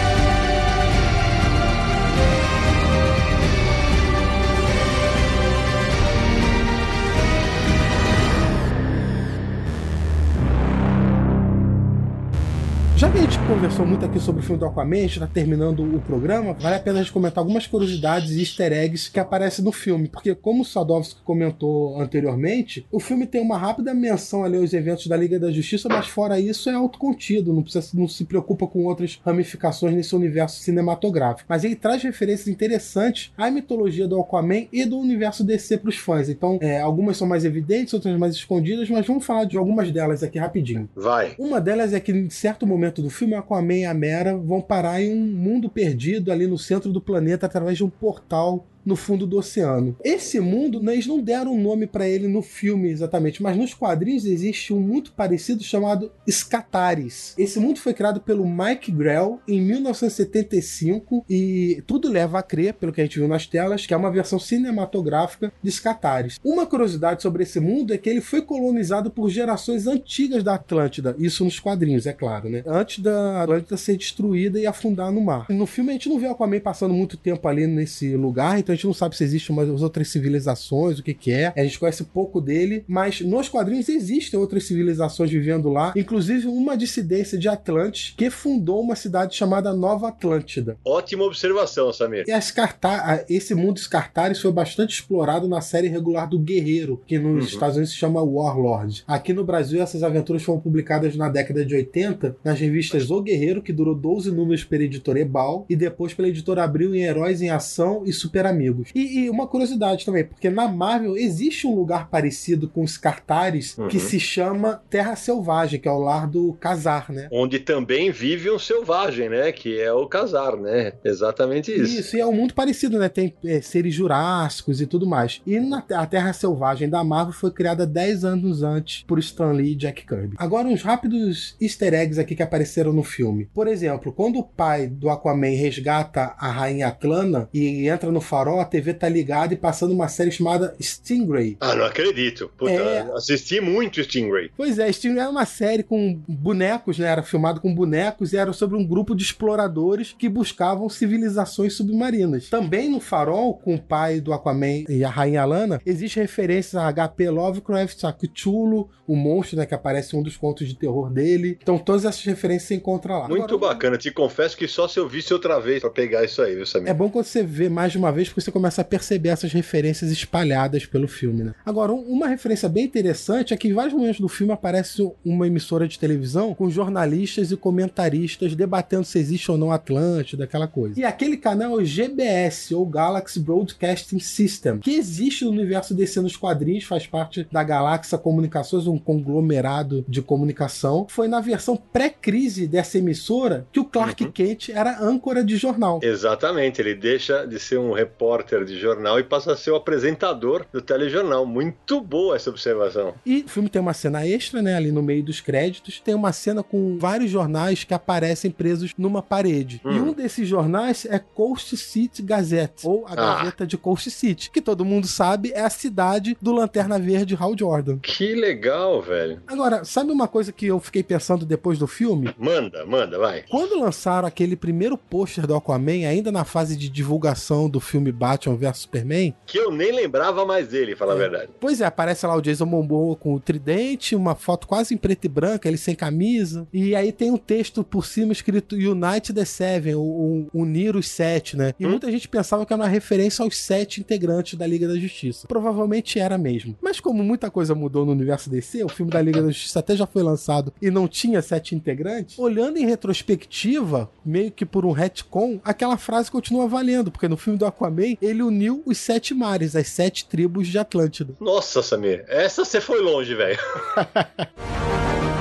Speaker 2: Conversou muito aqui sobre o filme do Aquaman, a gente está terminando o programa, vale a pena a gente comentar algumas curiosidades e easter eggs que aparecem no filme. Porque, como o Sadovski comentou anteriormente, o filme tem uma rápida menção ali aos eventos da Liga da Justiça, mas fora isso é autocontido, não, precisa, não se preocupa com outras ramificações nesse universo cinematográfico. Mas ele traz referências interessantes à mitologia do Aquaman e do universo DC para os fãs. Então, é, algumas são mais evidentes, outras mais escondidas, mas vamos falar de algumas delas aqui rapidinho.
Speaker 1: Vai.
Speaker 2: Uma delas é que, em certo momento do filme, Aquaman e a Mera vão parar em um mundo perdido ali no centro do planeta através de um portal no fundo do oceano. Esse mundo, né, eles não deram um nome para ele no filme exatamente, mas nos quadrinhos existe um muito parecido chamado Scataris. Esse mundo foi criado pelo Mike Grell em 1975 e tudo leva a crer, pelo que a gente viu nas telas, que é uma versão cinematográfica de Scataris. Uma curiosidade sobre esse mundo é que ele foi colonizado por gerações antigas da Atlântida, isso nos quadrinhos, é claro, né? Antes da Atlântida ser destruída e afundar no mar. No filme a gente não vê o Aquaman passando muito tempo ali nesse lugar, então a gente não sabe se existem umas outras civilizações, o que que é. A gente conhece pouco dele, mas nos quadrinhos existem outras civilizações vivendo lá, inclusive uma dissidência de Atlantes que fundou uma cidade chamada Nova Atlântida.
Speaker 1: Ótima observação, Samir.
Speaker 2: E as carta esse mundo Scartaris foi bastante explorado na série regular do Guerreiro, que nos
Speaker 1: Uhum.
Speaker 2: Estados Unidos se chama Warlord. Aqui no Brasil, essas aventuras foram publicadas na década de 80 nas revistas O Guerreiro, que durou 12 números pela editora Ebal, e depois pela editora Abril em Heróis em Ação e Super Amigos. E, e uma curiosidade também, porque na Marvel existe um lugar parecido com os Scartaris
Speaker 1: Uhum.
Speaker 2: que se chama Terra Selvagem, que é o lar do Casar, né?
Speaker 1: Onde também vive um selvagem, né? Que é o casar, né? Exatamente isso.
Speaker 2: Isso, e é um mundo parecido, né? Tem é, seres jurássicos e tudo mais. E na, a Terra Selvagem da Marvel foi criada 10 anos antes por Stan Lee e Jack Kirby. Agora, uns rápidos easter eggs aqui que apareceram no filme. Por exemplo, quando o pai do Aquaman resgata a rainha Atlana e entra no farol farol, a TV tá ligada e passando uma série chamada Stingray.
Speaker 1: Ah, não acredito. Puta,
Speaker 2: É.
Speaker 1: assisti muito Stingray.
Speaker 2: Pois é, Stingray era uma série com bonecos, né? Era filmado com bonecos e era sobre um grupo de exploradores que buscavam civilizações submarinas. Também no Farol, com o pai do Aquaman e a Rainha Lana, existe referências a HP Lovecraft, a Cthulhu, o monstro, né? Que aparece em um dos contos de terror dele. Então todas essas referências você encontra lá.
Speaker 1: Muito
Speaker 2: Agora,
Speaker 1: bacana. Te confesso que só se eu visse outra vez pra pegar isso aí, viu, Samir?
Speaker 2: É bom quando você vê mais de uma vez, você começa a perceber essas referências espalhadas pelo filme, né? Agora, um- uma referência bem interessante é que em vários momentos do filme aparece uma emissora de televisão com jornalistas e comentaristas debatendo se existe ou não Atlântida, aquela coisa. E aquele canal é o GBS, ou Galaxy Broadcasting System, que existe no universo DC nos quadrinhos, faz parte da Galáxia Comunicações, um conglomerado de comunicação. Foi na versão pré-crise dessa emissora que o Clark Kent era âncora de jornal.
Speaker 1: Exatamente, ele deixa de ser um repórter de jornal e passa a ser o apresentador do telejornal. Muito boa essa observação.
Speaker 2: E o filme tem uma cena extra, né? Ali no meio dos créditos. Tem uma cena com vários jornais que aparecem presos numa parede. E um desses jornais é Coast City Gazette, ou a
Speaker 1: Ah.
Speaker 2: Gazeta de Coast City, que todo mundo sabe é a cidade do Lanterna Verde Hal Jordan.
Speaker 1: Que legal, velho.
Speaker 2: Agora, sabe uma coisa que eu fiquei pensando depois do filme?
Speaker 1: Manda, manda, vai.
Speaker 2: Quando lançaram aquele primeiro pôster do Aquaman, ainda na fase de divulgação do filme Batman vs Superman,
Speaker 1: Que eu nem lembrava mais dele, falar a verdade.
Speaker 2: Pois é, aparece lá o Jason Momoa com o tridente, uma foto quase em preto e branco, ele sem camisa. E aí tem um texto por cima escrito Unite the Seven, o, unir os sete, né? E muita gente pensava que era uma referência aos sete integrantes da Liga da Justiça. Provavelmente era mesmo. Mas como muita coisa mudou no universo DC, o filme da Liga da Justiça até já foi lançado e não tinha sete integrantes, olhando em retrospectiva, meio que por um retcon, aquela frase continua valendo, porque no filme do Aquaman, ele uniu os sete mares, as sete tribos de Atlântida.
Speaker 1: Nossa, Samir, essa você foi longe, velho.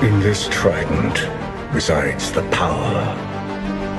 Speaker 7: In this trident resides the power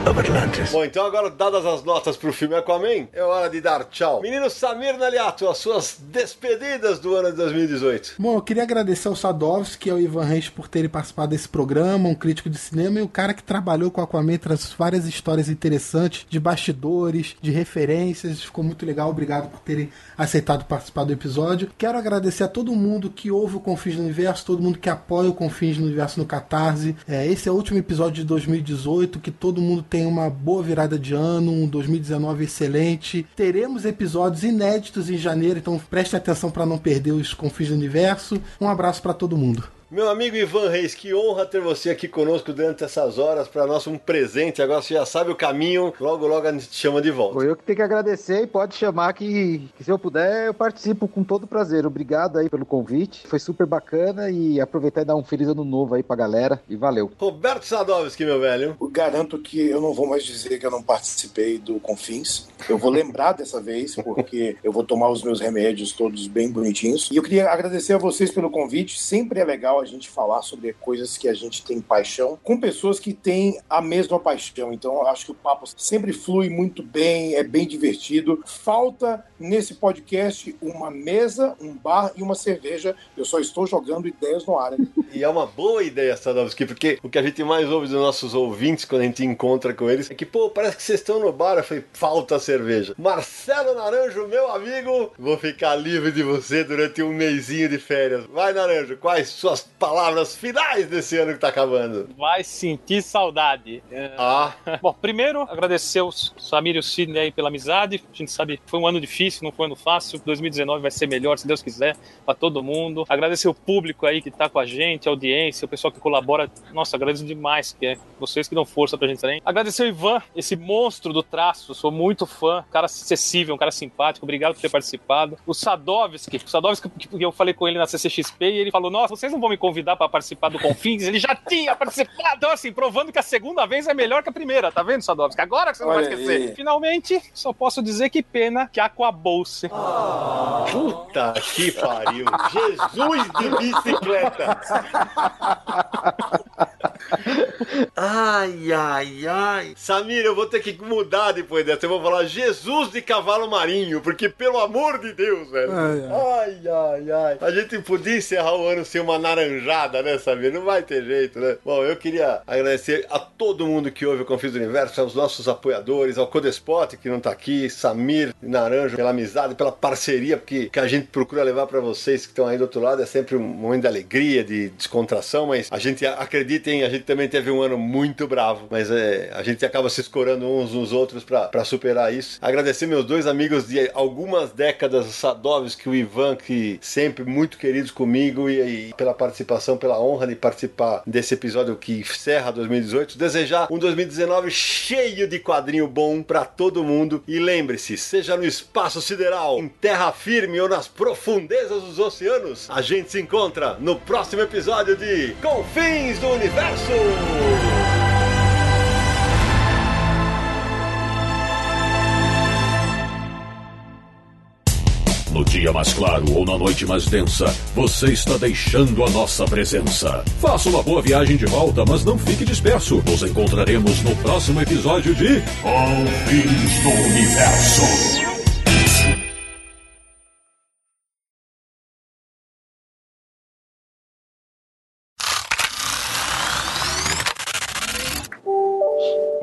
Speaker 7: of Atlantis.
Speaker 1: Bom, então agora, dadas as notas pro filme Aquaman, é hora de dar tchau. Menino Samir Naliato, as suas despedidas do ano de 2018.
Speaker 2: Bom, eu queria agradecer ao Sadovski e ao Ivan Reis por terem participado desse programa, um crítico de cinema e o cara que trabalhou com o Aquaman, traz várias histórias interessantes de bastidores, de referências, ficou muito legal, obrigado por terem aceitado participar do episódio. Quero agradecer a todo mundo que ouve o Confins do Universo, todo mundo que apoia o Confins do Universo no Catarse. É, esse é o último episódio de 2018, que todo mundo tem uma boa virada de ano, um 2019 excelente. Teremos episódios inéditos em janeiro, então preste atenção para não perder os Confins do Universo. Um abraço para todo mundo.
Speaker 1: Meu amigo Ivan Reis, que honra ter você aqui conosco durante essas horas para nós um presente. Agora você já sabe o caminho, logo logo a gente te chama de volta.
Speaker 5: Foi eu que tenho que agradecer e pode chamar que, que se eu puder eu participo com todo prazer. Obrigado aí pelo convite, foi super bacana e aproveitar e dar um feliz ano novo aí pra galera e valeu.
Speaker 1: Roberto Sadovski, meu velho.
Speaker 4: Eu garanto que eu não vou mais dizer que eu não participei do Confins. Eu vou lembrar dessa vez, porque eu vou tomar os meus remédios todos bem bonitinhos. E eu queria agradecer a vocês pelo convite. Sempre é legal a gente falar sobre coisas que a gente tem paixão com pessoas que têm a mesma paixão. Então acho que o papo sempre flui muito bem, é bem divertido. Falta nesse podcast uma mesa, um bar e uma cerveja. Eu só estou jogando ideias no ar.
Speaker 1: E é uma boa ideia, Sadovski, porque o que a gente mais ouve dos nossos ouvintes quando a gente encontra com eles é que, pô, parece que vocês estão no bar. Eu falei, falta cerveja. Marcelo Naranjo, meu amigo, vou ficar livre de você durante um mêsinho de férias. Vai, Naranjo, quais suas palavras finais desse ano que tá acabando?
Speaker 3: Vai sentir saudade. É,
Speaker 1: Ah,
Speaker 3: Bom, primeiro, agradecer o Samir e o Sidney aí pela amizade. A gente sabe que foi um ano difícil, não foi um ano fácil. 2019 vai ser melhor, se Deus quiser, pra todo mundo. Agradecer o público aí que tá com a gente, a audiência, o pessoal que colabora. Nossa, agradeço demais, que é vocês que dão força pra gente também. Agradecer o Ivan, esse monstro do traço, sou muito fã, cara acessível, um cara simpático. Obrigado por ter participado. O Sadovski, o Sadovski, que eu falei com ele na CCXP e ele falou: Nossa, vocês não vão me convidar pra participar do Confins? Ele já tinha participado, então, assim, provando que a segunda vez é melhor que a primeira, tá vendo, Sadovski? Agora que você não vai
Speaker 4: Olha
Speaker 3: esquecer.
Speaker 4: aí.
Speaker 3: Finalmente, só posso dizer que pena que Aquabolse.
Speaker 1: puta que pariu. Jesus de bicicleta. Ai, ai, ai. Samir, eu vou ter que mudar depois dessa. Eu vou falar Jesus de cavalo marinho, porque pelo amor de Deus, velho.
Speaker 2: Ai,
Speaker 1: Ai, ai, ai. A gente podia encerrar o ano sem uma naranjada, né, Samir? Não vai ter jeito, né? Bom, eu queria agradecer a todo mundo que ouve o Confis do Universo, aos nossos apoiadores, ao Codespot, que não tá aqui, Samir Naranjo, pela amizade, pela parceria que, que a gente procura levar pra vocês que estão aí do outro lado. É sempre um momento de alegria, de descontração, mas a gente acreditem, a gente também teve um ano muito bravo, mas é, a gente acaba se escorando uns nos outros pra superar isso. Agradecer meus dois amigos de algumas décadas, Sadovski e o Ivan, que sempre muito queridos comigo e, e pela participação, pela honra de participar desse episódio que encerra 2018. Desejar um 2019 cheio de quadrinho bom pra todo mundo e lembre-se, seja no espaço sideral, em terra firme ou nas profundezas dos oceanos, a gente se encontra no próximo episódio de Confins do Universo.
Speaker 10: No dia mais claro ou na noite mais densa, você está deixando a nossa presença. Faça uma boa viagem de volta, mas não fique disperso. Nos encontraremos no próximo episódio de Confins do Universo.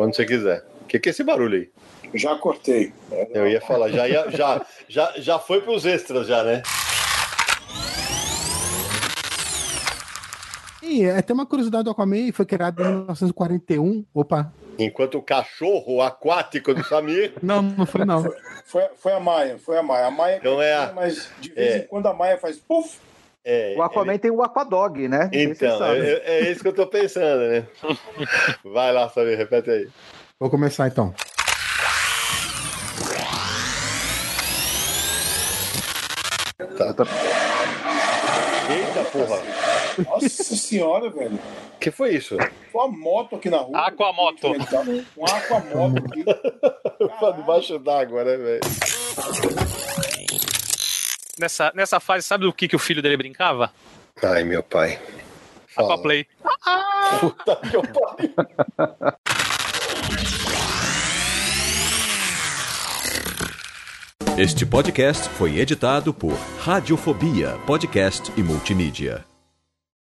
Speaker 1: Quando você quiser. O que, que é esse barulho aí?
Speaker 4: Já cortei.
Speaker 1: Eu ia falar, já, ia, já, já, já foi pros extras, já, né?
Speaker 2: E até uma curiosidade do Aquaman, foi criado em 1941. Opa.
Speaker 1: Enquanto o cachorro aquático do Samir.
Speaker 2: Não, não foi não.
Speaker 4: Foi, foi a Maia, foi a Maia. A Maia
Speaker 1: Então é a-
Speaker 4: mas de vez
Speaker 1: é.
Speaker 4: em quando a Maia faz puf.
Speaker 1: É,
Speaker 5: O Aquaman tem o Aquadog, né?
Speaker 1: Então, é, é isso que eu tô pensando, né? Vai lá, Samir, repete aí.
Speaker 2: Vou começar então.
Speaker 1: Eita porra!
Speaker 4: Nossa senhora, velho.
Speaker 1: O que foi isso?
Speaker 4: Foi uma moto aqui na rua.
Speaker 3: Aquamoto.
Speaker 4: Um aquamoto aqui.
Speaker 1: Pra debaixo d'água, né, velho?
Speaker 3: Nessa, nessa fase, sabe do que, que o filho dele brincava?
Speaker 1: Ai, meu pai. Fala.
Speaker 3: Aquaplay.
Speaker 1: Puta que eu pariu.
Speaker 10: Este podcast foi editado por Radiofobia, podcast e multimídia.